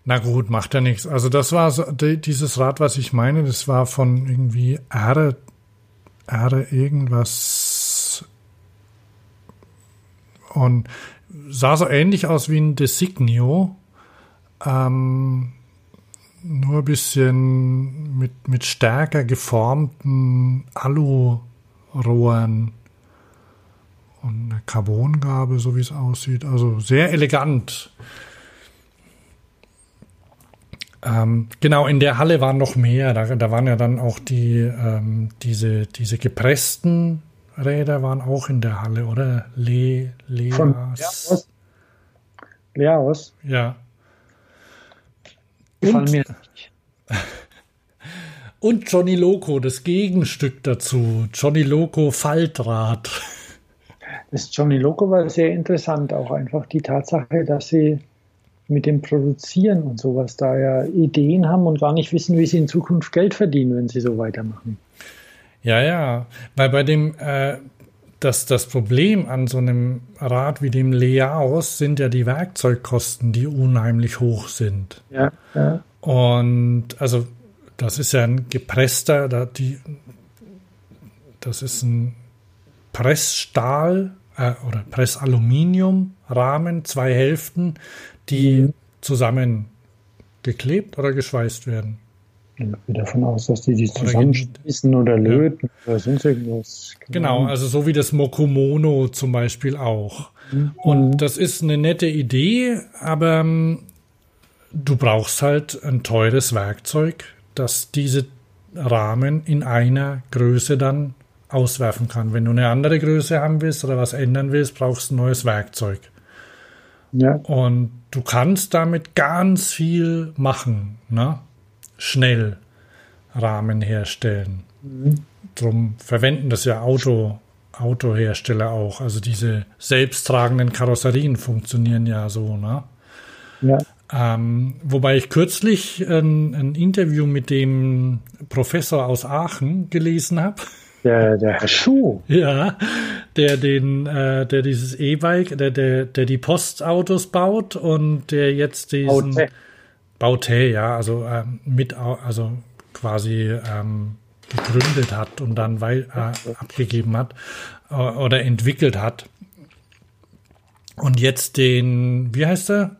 Na gut, macht ja nichts. Also das war so, dieses Rad, was ich meine, das war von irgendwie R, R irgendwas. Und sah so ähnlich aus wie ein Designio. Ähm, nur ein bisschen mit, mit stärker geformten Alurohren und eine Carbongabe, so wie es aussieht. Also sehr elegant. Ähm, genau, in der Halle waren noch mehr. Da, da waren ja dann auch die, ähm, diese, diese gepressten Räder waren auch in der Halle, oder? Le, Leas. Von Leaos. Leaos. Ja. Gefallen mir. Und Johnny Loco, das Gegenstück dazu. Johnny Loco Faltrad. Das Johnny Loco war sehr interessant, auch einfach die Tatsache, dass sie mit dem Produzieren und sowas da ja Ideen haben und gar nicht wissen, wie sie in Zukunft Geld verdienen, wenn sie so weitermachen. Ja, ja, weil bei dem, äh, das, das Problem an so einem Rad wie dem Leaus sind ja die Werkzeugkosten, die unheimlich hoch sind. Ja, ja. Und also das ist ja ein gepresster, da die, das ist ein Pressstahl äh, oder Pressaluminium-Rahmen, zwei Hälften, die mhm. zusammengeklebt oder geschweißt werden. Ich gehe davon aus, dass die die zusammenschließen oder, oder löten ja. oder sonst irgendwas. Genau, also so wie das Mokomono zum Beispiel auch. Mhm. Und das ist eine nette Idee, aber ähm, du brauchst halt ein teures Werkzeug, das diese Rahmen in einer Größe dann auswerfen kann. Wenn du eine andere Größe haben willst oder was ändern willst, brauchst du ein neues Werkzeug. Ja. Und du kannst damit ganz viel machen, ne? Schnell Rahmen herstellen. Mhm. Drum verwenden das ja Auto, Autohersteller auch. Also diese selbsttragenden Karosserien funktionieren ja so, ne? Ja. Ähm, wobei ich kürzlich ein, ein, Interview mit dem Professor aus Aachen gelesen habe. Der, der Herr Schuh. Ja, der den, äh, der dieses E-Bike, der, der, der die Postautos baut und der jetzt diesen Baute, Baute ja, also äh, mit, also quasi ähm, gegründet hat und dann weil, äh, abgegeben hat äh, oder entwickelt hat. Und jetzt den, wie heißt er?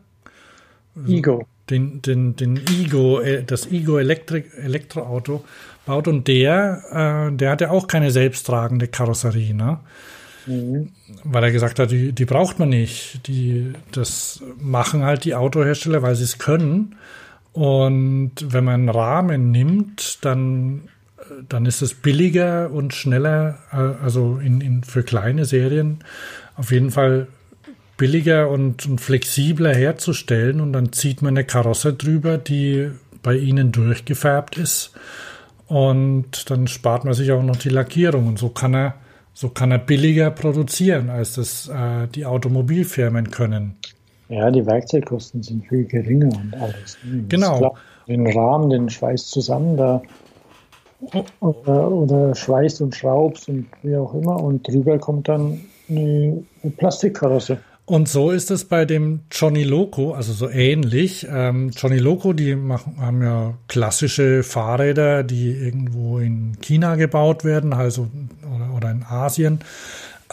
Ego. Den, den, den Ego, äh, das Ego Elektrik, Elektroauto baut und der, äh, der hatte auch keine selbsttragende Karosserie, ne? Mhm. Weil er gesagt hat, die, die braucht man nicht. Die, das machen halt die Autohersteller, weil sie es können. Und wenn man einen Rahmen nimmt, dann, dann ist es billiger und schneller, äh, also in, in, für kleine Serien auf jeden Fall billiger und, und flexibler herzustellen. Und dann zieht man eine Karosse drüber, die bei ihnen durchgefärbt ist und dann spart man sich auch noch die Lackierung. Und so kann er, so kann er billiger produzieren, als das äh, die Automobilfirmen können. Ja, die Werkzeugkosten sind viel geringer und alles. Ne? Genau. Klar, den Rahmen, den schweißt zusammen, da oder, oder schweißt und schraubst und wie auch immer und drüber kommt dann eine Plastikkarosse. Und so ist es bei dem Johnny Loco, also so ähnlich. Ähm, Johnny Loco, die machen, haben ja klassische Fahrräder, die irgendwo in China gebaut werden, also oder, oder in Asien.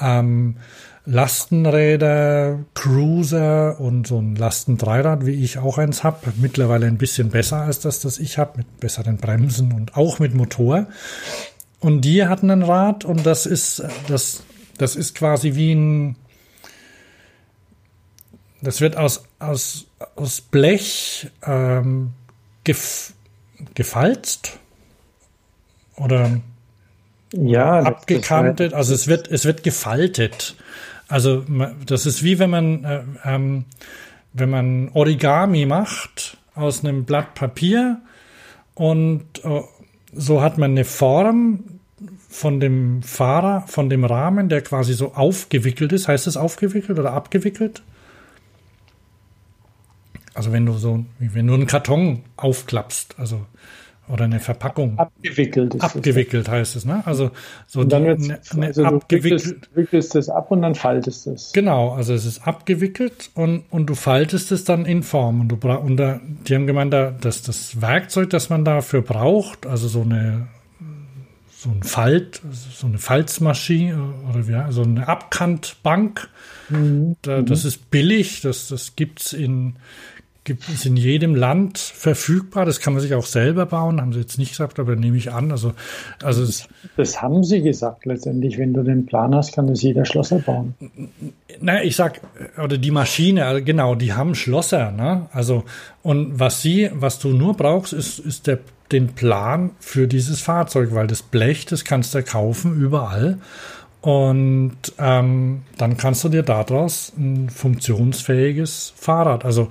Ähm, Lastenräder, Cruiser und so ein Lastendreirad, wie ich auch eins habe. Mittlerweile ein bisschen besser als das, das ich habe, mit besseren Bremsen und auch mit Motor. Und die hatten ein Rad und das ist, das, das ist quasi wie ein, das wird aus, aus, aus Blech ähm, gef, gefalzt oder, ja, abgekantet. Also es wird, es wird gefaltet. Also das ist wie wenn man, äh, ähm, wenn man Origami macht aus einem Blatt Papier und äh, so hat man eine Form von dem Fahrer, von dem Rahmen, der quasi so aufgewickelt ist. Heißt es aufgewickelt oder abgewickelt? Also wenn du so, wenn du einen Karton aufklappst, also oder eine Verpackung. Abgewickelt ist Abgewickelt das. heißt es, ne? Also so und dann eine, eine also abgewickelt. Du wickelst es ab und dann faltest es. Genau, also es ist abgewickelt und, und du faltest es dann in Form. Und du bra und da, die haben gemeint, da, dass das Werkzeug, das man dafür braucht, also so eine so ein Falt, so eine Falzmaschine oder wie, so eine Abkantbank, mhm. da, das mhm. ist billig, das, das gibt's in gibt es in jedem Land verfügbar. Das kann man sich auch selber bauen, haben sie jetzt nicht gesagt, aber nehme ich an. Also, also das, das haben sie gesagt. Letztendlich, wenn du den Plan hast, kann das jeder Schlosser bauen. Naja, ich sag, oder die Maschine, also genau, die haben Schlosser, ne? Also, und was sie, was du nur brauchst, ist, ist der, den Plan für dieses Fahrzeug, weil das Blech, das kannst du kaufen überall. Und ähm, dann kannst du dir daraus ein funktionsfähiges Fahrrad, also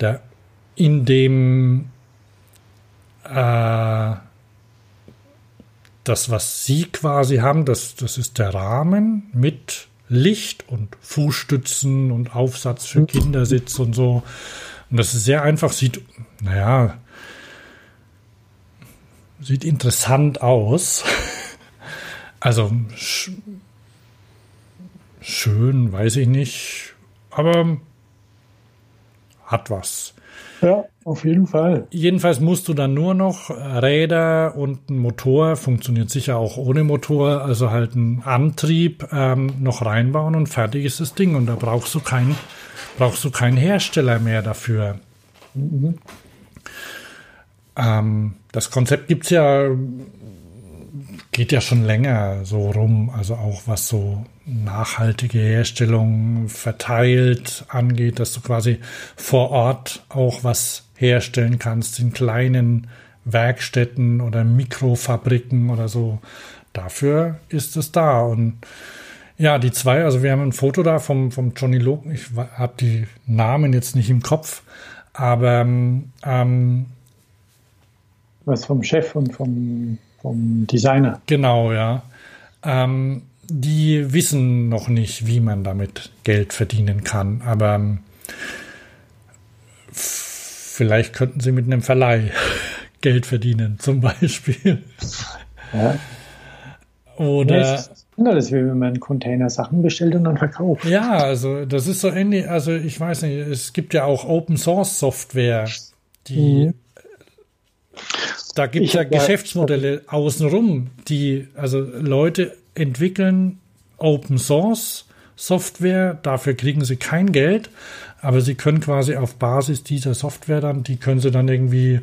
der, in dem äh, das, was sie quasi haben, das, das ist der Rahmen mit Licht und Fußstützen und Aufsatz für Kindersitz und so. Und das ist sehr einfach, sieht, naja, sieht interessant aus. Also sch schön, weiß ich nicht, aber hat was. Ja, auf jeden Fall. Jedenfalls musst du dann nur noch Räder und ein Motor, funktioniert sicher auch ohne Motor, also halt einen Antrieb ähm, noch reinbauen und fertig ist das Ding. Und da brauchst du keinen, brauchst du keinen Hersteller mehr dafür. Mhm. Ähm, das Konzept gibt es ja geht ja schon länger so rum, also auch was so nachhaltige Herstellung verteilt angeht, dass du quasi vor Ort auch was herstellen kannst in kleinen Werkstätten oder Mikrofabriken oder so. Dafür ist es da. Und ja, die zwei, also wir haben ein Foto da vom, vom Johnny Logan. Ich habe die Namen jetzt nicht im Kopf, aber ähm, was vom Chef und vom vom Designer. Genau, ja. Ähm, die wissen noch nicht, wie man damit Geld verdienen kann, aber ähm, vielleicht könnten sie mit einem Verleih Geld verdienen, zum Beispiel. Ja. Oder. Ja, das ist wie wenn man Container Sachen bestellt und dann verkauft. Ja, also das ist so ähnlich, also ich weiß nicht, es gibt ja auch Open Source Software, die mhm. Da gibt es ja Geschäftsmodelle außenrum, die, also Leute entwickeln Open Source Software, dafür kriegen sie kein Geld, aber sie können quasi auf Basis dieser Software dann, die können sie dann irgendwie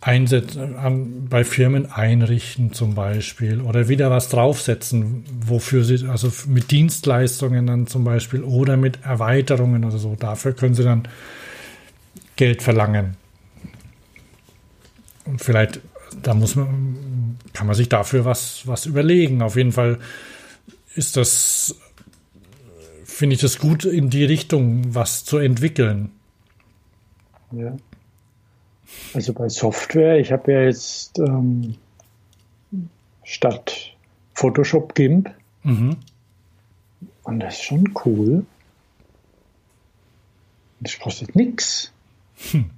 einsetzen, an, bei Firmen einrichten zum Beispiel oder wieder was draufsetzen, wofür sie, also mit Dienstleistungen dann zum Beispiel oder mit Erweiterungen oder so. Dafür können sie dann Geld verlangen. Und vielleicht, da muss man, kann man sich dafür was, was überlegen. Auf jeden Fall ist das, finde ich das gut, in die Richtung was zu entwickeln. Ja. Also bei Software, ich habe ja jetzt ähm, statt Photoshop GIMP. Mhm. Und das ist schon cool. Das kostet nichts. Hm.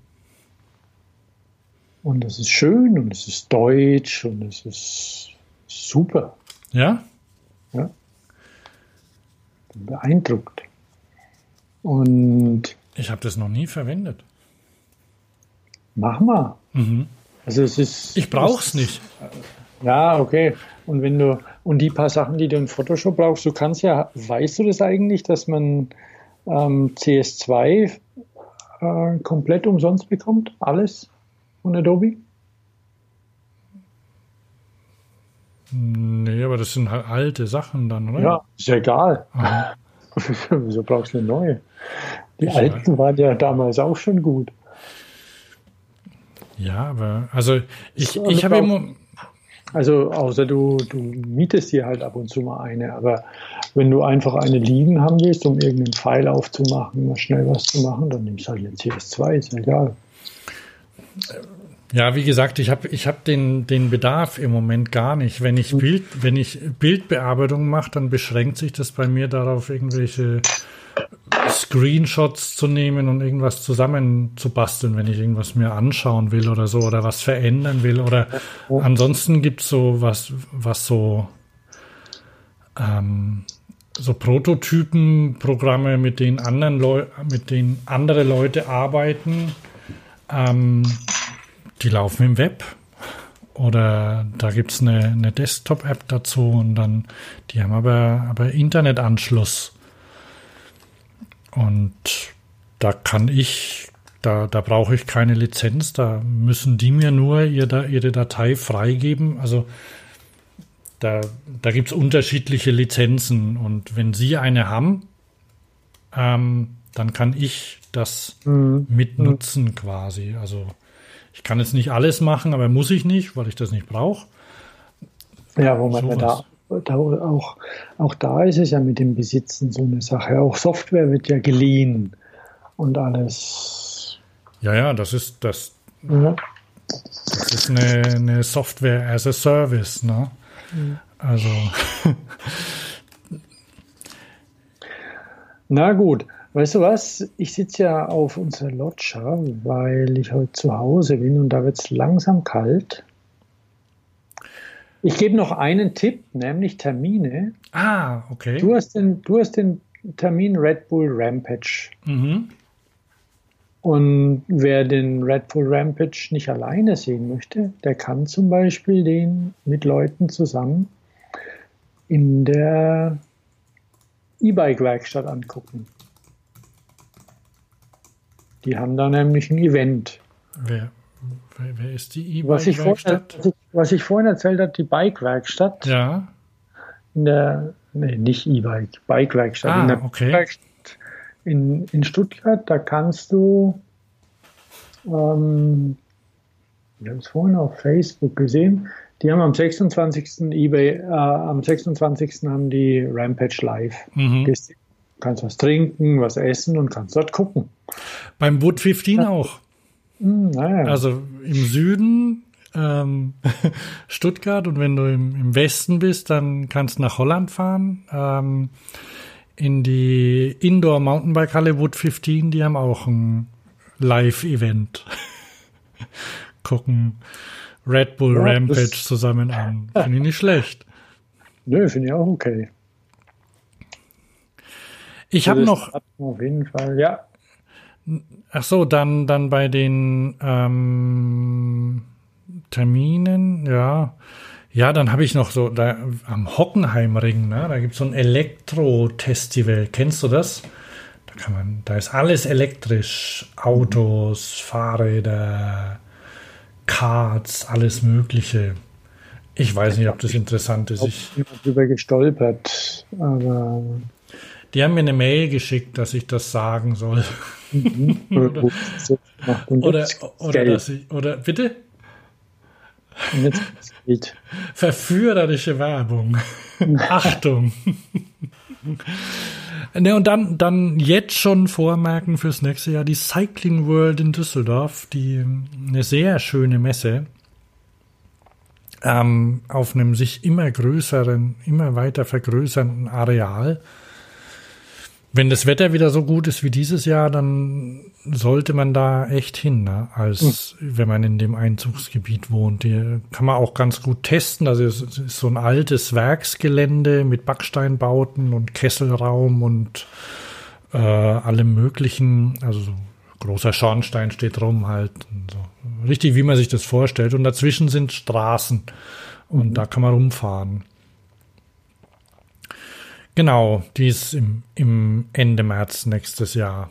Und es ist schön und es ist deutsch und es ist super. Ja? Ja. Bin beeindruckt. Und. Ich habe das noch nie verwendet. Mach mal. Mhm. Also es ist. Ich brauch's nicht. Ja, okay. Und wenn du, und die paar Sachen, die du in Photoshop brauchst, du kannst ja, weißt du das eigentlich, dass man ähm, CS2 äh, komplett umsonst bekommt? Alles? Von Adobe? Nee, aber das sind halt alte Sachen dann, oder? Ja, ist ja egal. Wieso brauchst du eine neue? Die ich alten ja. waren ja damals auch schon gut. Ja, aber also ich, ich habe immer. Also außer du, du mietest dir halt ab und zu mal eine, aber wenn du einfach eine liegen haben willst, um irgendeinen Pfeil aufzumachen, mal schnell was zu machen, dann nimmst du halt jetzt CS2, ist ja egal. Ja, wie gesagt, ich habe ich hab den, den Bedarf im Moment gar nicht. Wenn ich Bild, wenn ich Bildbearbeitung mache, dann beschränkt sich das bei mir darauf, irgendwelche Screenshots zu nehmen und irgendwas zusammenzubasteln, wenn ich irgendwas mir anschauen will oder so oder was verändern will. Oder ansonsten gibt's so was, was so ähm, so Prototypenprogramme, mit denen anderen Leu mit denen andere Leute arbeiten ähm, die laufen im Web. Oder da gibt es eine, eine Desktop-App dazu und dann, die haben aber, aber Internetanschluss. Und da kann ich Da, da brauche ich keine Lizenz, da müssen die mir nur ihre, ihre Datei freigeben. Also da, da gibt es unterschiedliche Lizenzen und wenn Sie eine haben, ähm, dann kann ich das mhm. mitnutzen quasi. Also ich kann jetzt nicht alles machen, aber muss ich nicht, weil ich das nicht brauche. Ja, wo man da, da auch, auch da ist es ja mit dem Besitzen so eine Sache. Auch Software wird ja geliehen und alles. Ja, ja, das ist das. Ja. Das ist eine, eine Software as a Service, ne? Mhm. Also. Na gut, weißt du was? Ich sitze ja auf unserer Loggia, weil ich heute zu Hause bin und da wird es langsam kalt. Ich gebe noch einen Tipp, nämlich Termine. Ah, okay. Du hast den, du hast den Termin Red Bull Rampage. Mhm. Und wer den Red Bull Rampage nicht alleine sehen möchte, der kann zum Beispiel den mit Leuten zusammen in der E-Bike-Werkstatt angucken. Die haben da nämlich ein Event. Wer, wer, wer ist die E-Bike-Werkstatt? Was, was, ich vorhin erzählt habe, die Bike-Werkstatt. Ja. In der, nee, nicht E-Bike, Bike-Werkstatt. Ah, in der okay. Werkstatt in, in Stuttgart, da kannst du, ähm, ich habe es vorhin auf Facebook gesehen, die haben am 26. eBay, äh, am 26. haben die Rampage Live. Mhm. Gehst, kannst was trinken, was essen und kannst dort gucken. Beim Boot 15 ja. auch. Mhm, naja. Also im Süden ähm, Stuttgart und wenn du im, im, Westen bist, dann kannst du nach Holland fahren. Ähm, in die Indoor Mountainbike Halle Wood 15, die haben auch ein Live-Event. Gucken Red Bull ja, Rampage zusammen an. Finde ich nicht schlecht. Nö, finde ich auch okay. Ich habe noch. Auf jeden Fall, ja. Ach so, dann, dann bei den ähm, Terminen, ja. Ja, dann habe ich noch so da am Hockenheimring, ne, da gibt es so ein Elektro-Festival. Kennst du das? Da kann man, da ist alles elektrisch. Autos, Fahrräder, Karts, alles Mögliche. Ich weiß nicht, ob das interessant ist. Ich bin darüber gestolpert, aber. Die haben mir eine Mail geschickt, dass ich das sagen soll. Mhm. oder, oder, oder, dass ich, oder bitte? Verführerische Werbung. Achtung. ne, und dann, dann jetzt schon vormerken fürs nächste Jahr die Cycling World in Düsseldorf, die eine sehr schöne Messe ähm, auf einem sich immer größeren, immer weiter vergrößernden Areal wenn das Wetter wieder so gut ist wie dieses Jahr, dann sollte man da echt hin, ne? als mhm. wenn man in dem Einzugsgebiet wohnt. Die kann man auch ganz gut testen. Also es ist so ein altes Werksgelände mit Backsteinbauten und Kesselraum und äh, allem möglichen. Also so großer Schornstein steht rum halt. So. Richtig, wie man sich das vorstellt. Und dazwischen sind Straßen und mhm. da kann man rumfahren. Genau, die ist im, im Ende März nächstes Jahr.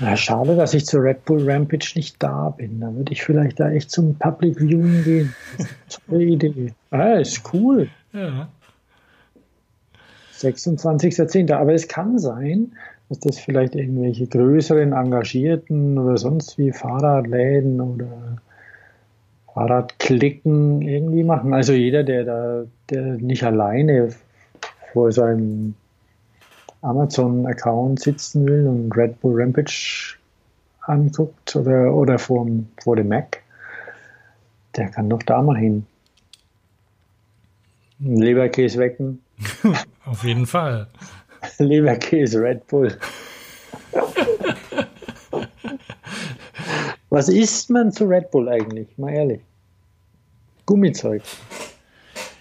Ja, schade, dass ich zur Red Bull Rampage nicht da bin. Da würde ich vielleicht da echt zum Public Viewing gehen. tolle Idee. Ah, ist cool. Ja. 26.10. Aber es kann sein, dass das vielleicht irgendwelche größeren Engagierten oder sonst wie Fahrradläden oder Fahrradklicken irgendwie machen. Also jeder, der da, der nicht alleine vor seinem Amazon-Account sitzen will und Red Bull Rampage anguckt oder, oder vor, vor dem Mac, der kann doch da mal hin. Leberkäse wecken. Auf jeden Fall. Leberkäse Red Bull. Was isst man zu Red Bull eigentlich? Mal ehrlich. Gummizeug.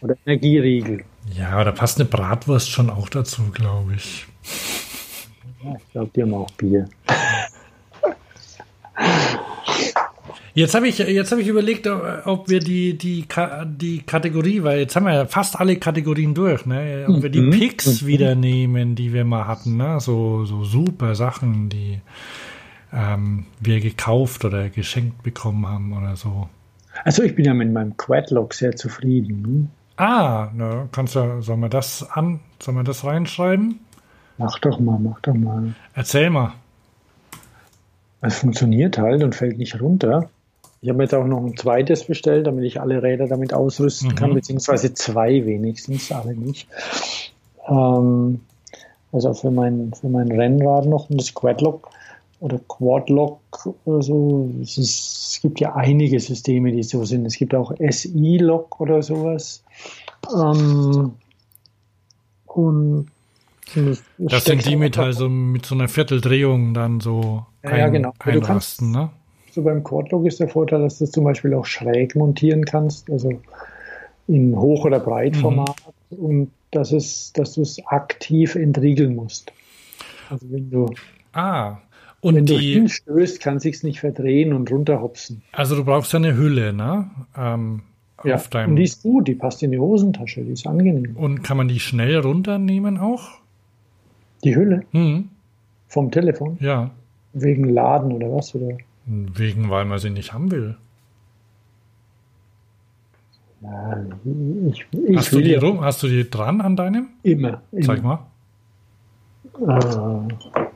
Oder Energieriegel. Ja, da passt eine Bratwurst schon auch dazu, glaube ich. Ja, ich glaube, die haben auch Bier. Jetzt habe ich, jetzt hab ich überlegt, ob wir die, die, die Kategorie, weil jetzt haben wir ja fast alle Kategorien durch, ne? ob wir die mhm. Picks mhm. wieder nehmen, die wir mal hatten, ne? so, so super Sachen, die ähm, wir gekauft oder geschenkt bekommen haben oder so. Also ich bin ja mit meinem Quadlock sehr zufrieden. Ah, ne, kannst du, sollen wir das an, sollen wir das reinschreiben? Mach doch mal, mach doch mal. Erzähl mal. Es funktioniert halt und fällt nicht runter. Ich habe jetzt auch noch ein zweites bestellt, damit ich alle Räder damit ausrüsten mhm. kann, beziehungsweise zwei wenigstens, alle nicht. Ähm, also für mein, für mein Rennrad noch und das Quadlock oder Quadlock oder so. Es, ist, es gibt ja einige Systeme, die so sind. Es gibt auch SI-Lock oder sowas. Ähm, und das sind die mit, also mit so einer Vierteldrehung dann so ein, ja, genau. einrasten, ne? So beim Quadlock ist der Vorteil, dass du zum Beispiel auch schräg montieren kannst, also in Hoch- oder Breitformat mhm. und dass, es, dass du es aktiv entriegeln musst. Also wenn du, ah, und wenn die, du hinstößt, kann sich's nicht verdrehen und runterhopsen. Also du brauchst eine Hülle, ne? Ähm, ja, deinem... und die ist gut, die passt in die Hosentasche, die ist angenehm. Und kann man die schnell runternehmen auch? Die Hülle? Mhm. Vom Telefon? Ja. Wegen Laden oder was? Oder? Wegen, weil man sie nicht haben will. Ich, ich hast, du die rum, hast du die dran an deinem? Immer. immer. Zeig mal. Äh,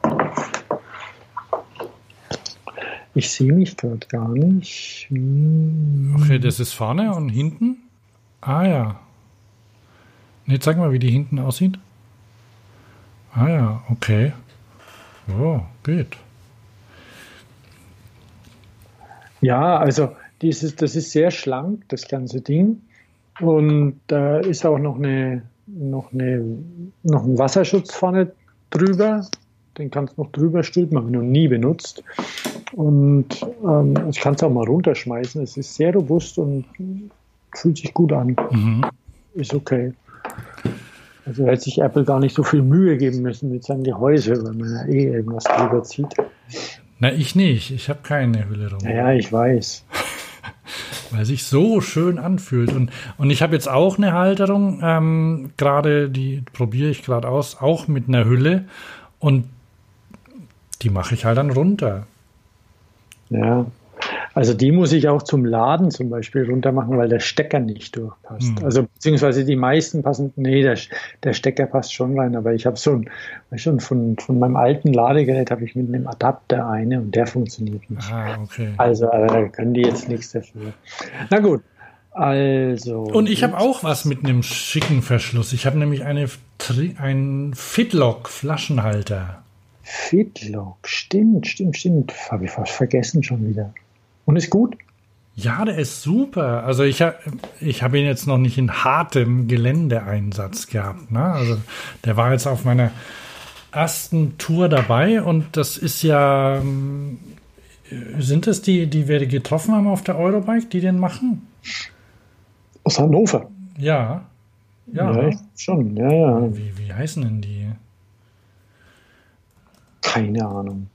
ich sehe mich gerade gar nicht. Hm. Okay, das ist vorne und hinten. Ah ja. Ne, zeig mal, wie die hinten aussieht. Ah ja, okay. Oh, geht. Ja, also dieses, das ist sehr schlank, das ganze Ding. Und da ist auch noch eine, noch eine, noch ein Wasserschutz vorne drüber. Den kannst du noch drüber stülpen, habe ich noch nie benutzt. Und ähm, ich kann es auch mal runterschmeißen. Es ist sehr robust und fühlt sich gut an. Mhm. Ist okay. Also hätte sich Apple gar nicht so viel Mühe geben müssen mit seinem Gehäuse, weil man ja eh irgendwas drüber zieht. Na, ich nicht. Ich habe keine Hülle drum. Ja, ich weiß. weil sich so schön anfühlt. Und, und ich habe jetzt auch eine Halterung, ähm, gerade die probiere ich gerade aus, auch mit einer Hülle. Und die mache ich halt dann runter. Ja, also die muss ich auch zum Laden zum Beispiel runter machen, weil der Stecker nicht durchpasst. Mhm. Also beziehungsweise die meisten passen, nee, der, der Stecker passt schon rein, aber ich habe so ein, schon von, von meinem alten Ladegerät habe ich mit einem Adapter eine und der funktioniert nicht. Ah, okay. Also äh, können die jetzt nichts dafür. Na gut. Also. Und ich habe auch was mit einem schicken Verschluss. Ich habe nämlich eine, einen Fitlock-Flaschenhalter. Fitlock, stimmt, stimmt, stimmt. Habe ich fast vergessen schon wieder. Und ist gut? Ja, der ist super. Also ich, ich habe ihn jetzt noch nicht in hartem Geländeeinsatz gehabt. Ne? Also der war jetzt auf meiner ersten Tour dabei und das ist ja, ähm, sind es die, die wir getroffen haben auf der Eurobike, die den machen? Aus Hannover? Ja. Ja, ja schon, ja, ja. Wie, wie heißen denn die? Keine Ahnung.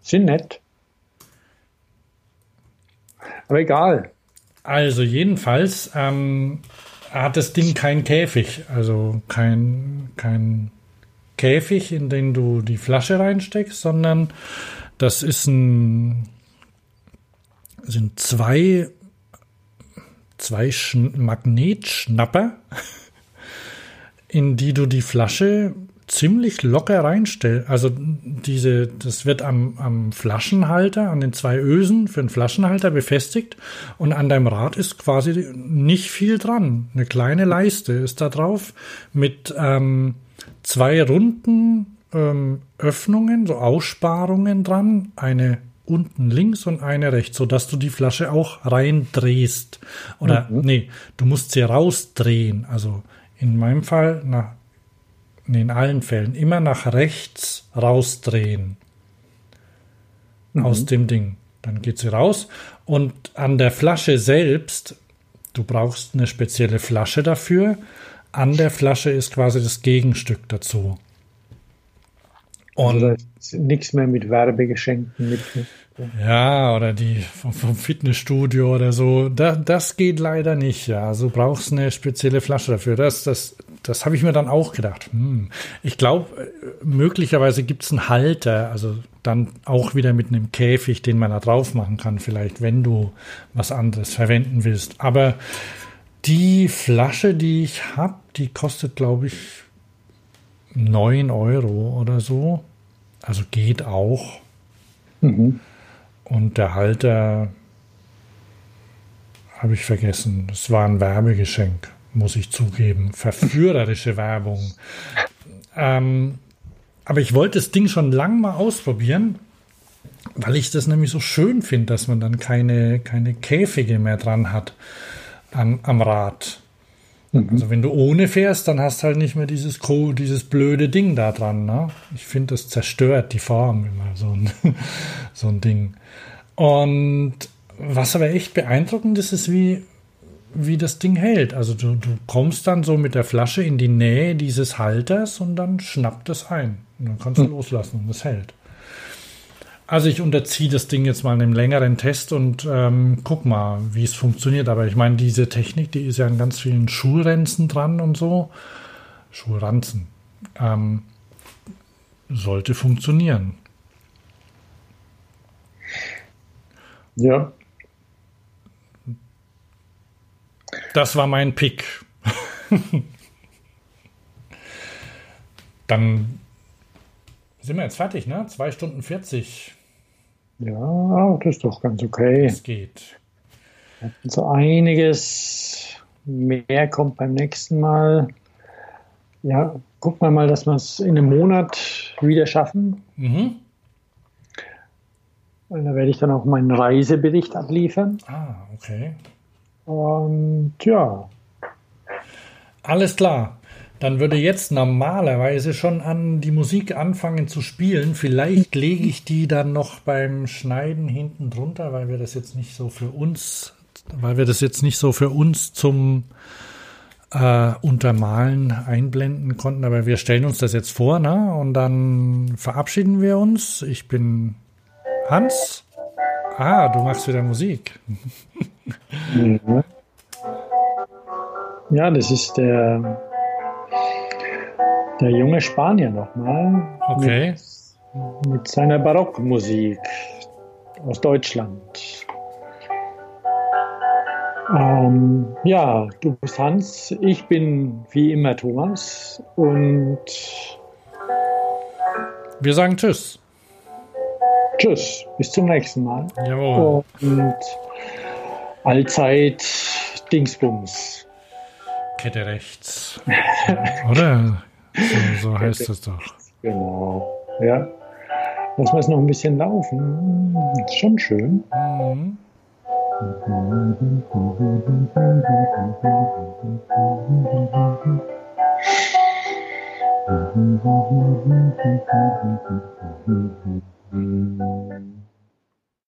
Sind nett. Aber egal. Also jedenfalls ähm, hat das Ding keinen Käfig, also kein, kein Käfig, in den du die Flasche reinsteckst, sondern das ist ein sind zwei zwei Magnetschnapper, in die du die Flasche ziemlich locker reinstellen. Also diese, das wird am, am Flaschenhalter, an den zwei Ösen für den Flaschenhalter befestigt und an deinem Rad ist quasi nicht viel dran. Eine kleine Leiste ist da drauf mit ähm, zwei runden ähm, Öffnungen, so Aussparungen dran, eine unten links und eine rechts, so dass du die Flasche auch reindrehst. Oder mhm. nee, du musst sie rausdrehen. Also in meinem Fall nach in allen Fällen, immer nach rechts rausdrehen mhm. aus dem Ding. Dann geht sie raus und an der Flasche selbst, du brauchst eine spezielle Flasche dafür. An der Flasche ist quasi das Gegenstück dazu. Und also nichts mehr mit Werbegeschenken mit. Ja, oder die vom, vom Fitnessstudio oder so. Da, das geht leider nicht. Ja, also du brauchst eine spezielle Flasche dafür. Das, das das habe ich mir dann auch gedacht. Hm, ich glaube, möglicherweise gibt es einen Halter, also dann auch wieder mit einem Käfig, den man da drauf machen kann, vielleicht, wenn du was anderes verwenden willst. Aber die Flasche, die ich habe, die kostet, glaube ich, 9 Euro oder so. Also geht auch. Mhm. Und der Halter habe ich vergessen. Das war ein Werbegeschenk, muss ich zugeben. Verführerische Werbung. Ähm, aber ich wollte das Ding schon lang mal ausprobieren, weil ich das nämlich so schön finde, dass man dann keine, keine Käfige mehr dran hat am, am Rad. Mhm. Also wenn du ohne fährst, dann hast du halt nicht mehr dieses, dieses blöde Ding da dran. Ne? Ich finde, das zerstört die Form immer, so ein, so ein Ding. Und was aber echt beeindruckend ist, ist, wie, wie das Ding hält. Also du, du kommst dann so mit der Flasche in die Nähe dieses Halters und dann schnappt es ein. Und dann kannst du mhm. loslassen und es hält. Also ich unterziehe das Ding jetzt mal einem längeren Test und ähm, guck mal, wie es funktioniert. Aber ich meine, diese Technik, die ist ja an ganz vielen Schulrenzen dran und so. Schulranzen. Ähm, sollte funktionieren. Ja. Das war mein Pick. Dann sind wir jetzt fertig, ne? Zwei Stunden 40. Ja, das ist doch ganz okay. Es geht. So einiges mehr kommt beim nächsten Mal. Ja, gucken wir mal, dass wir es in einem Monat wieder schaffen. Mhm. Und da werde ich dann auch meinen Reisebericht abliefern. Ah, okay. Und ja. Alles klar. Dann würde jetzt normalerweise schon an die Musik anfangen zu spielen. Vielleicht lege ich die dann noch beim Schneiden hinten drunter, weil wir das jetzt nicht so für uns, weil wir das jetzt nicht so für uns zum äh, Untermalen einblenden konnten. Aber wir stellen uns das jetzt vor, ne? Und dann verabschieden wir uns. Ich bin Hans. Ah, du machst wieder Musik. Mhm. Ja, das ist der der junge Spanier nochmal. Okay. Mit, mit seiner Barockmusik aus Deutschland. Ähm, ja, du bist Hans, ich bin wie immer Thomas und wir sagen Tschüss. Tschüss, bis zum nächsten Mal. Jawohl. Und allzeit Dingsbums. Kette rechts. Oder? So, so heißt es doch. Genau. Ja. Lass wir es noch ein bisschen laufen. Ist schon schön. Mhm. Mm-hmm.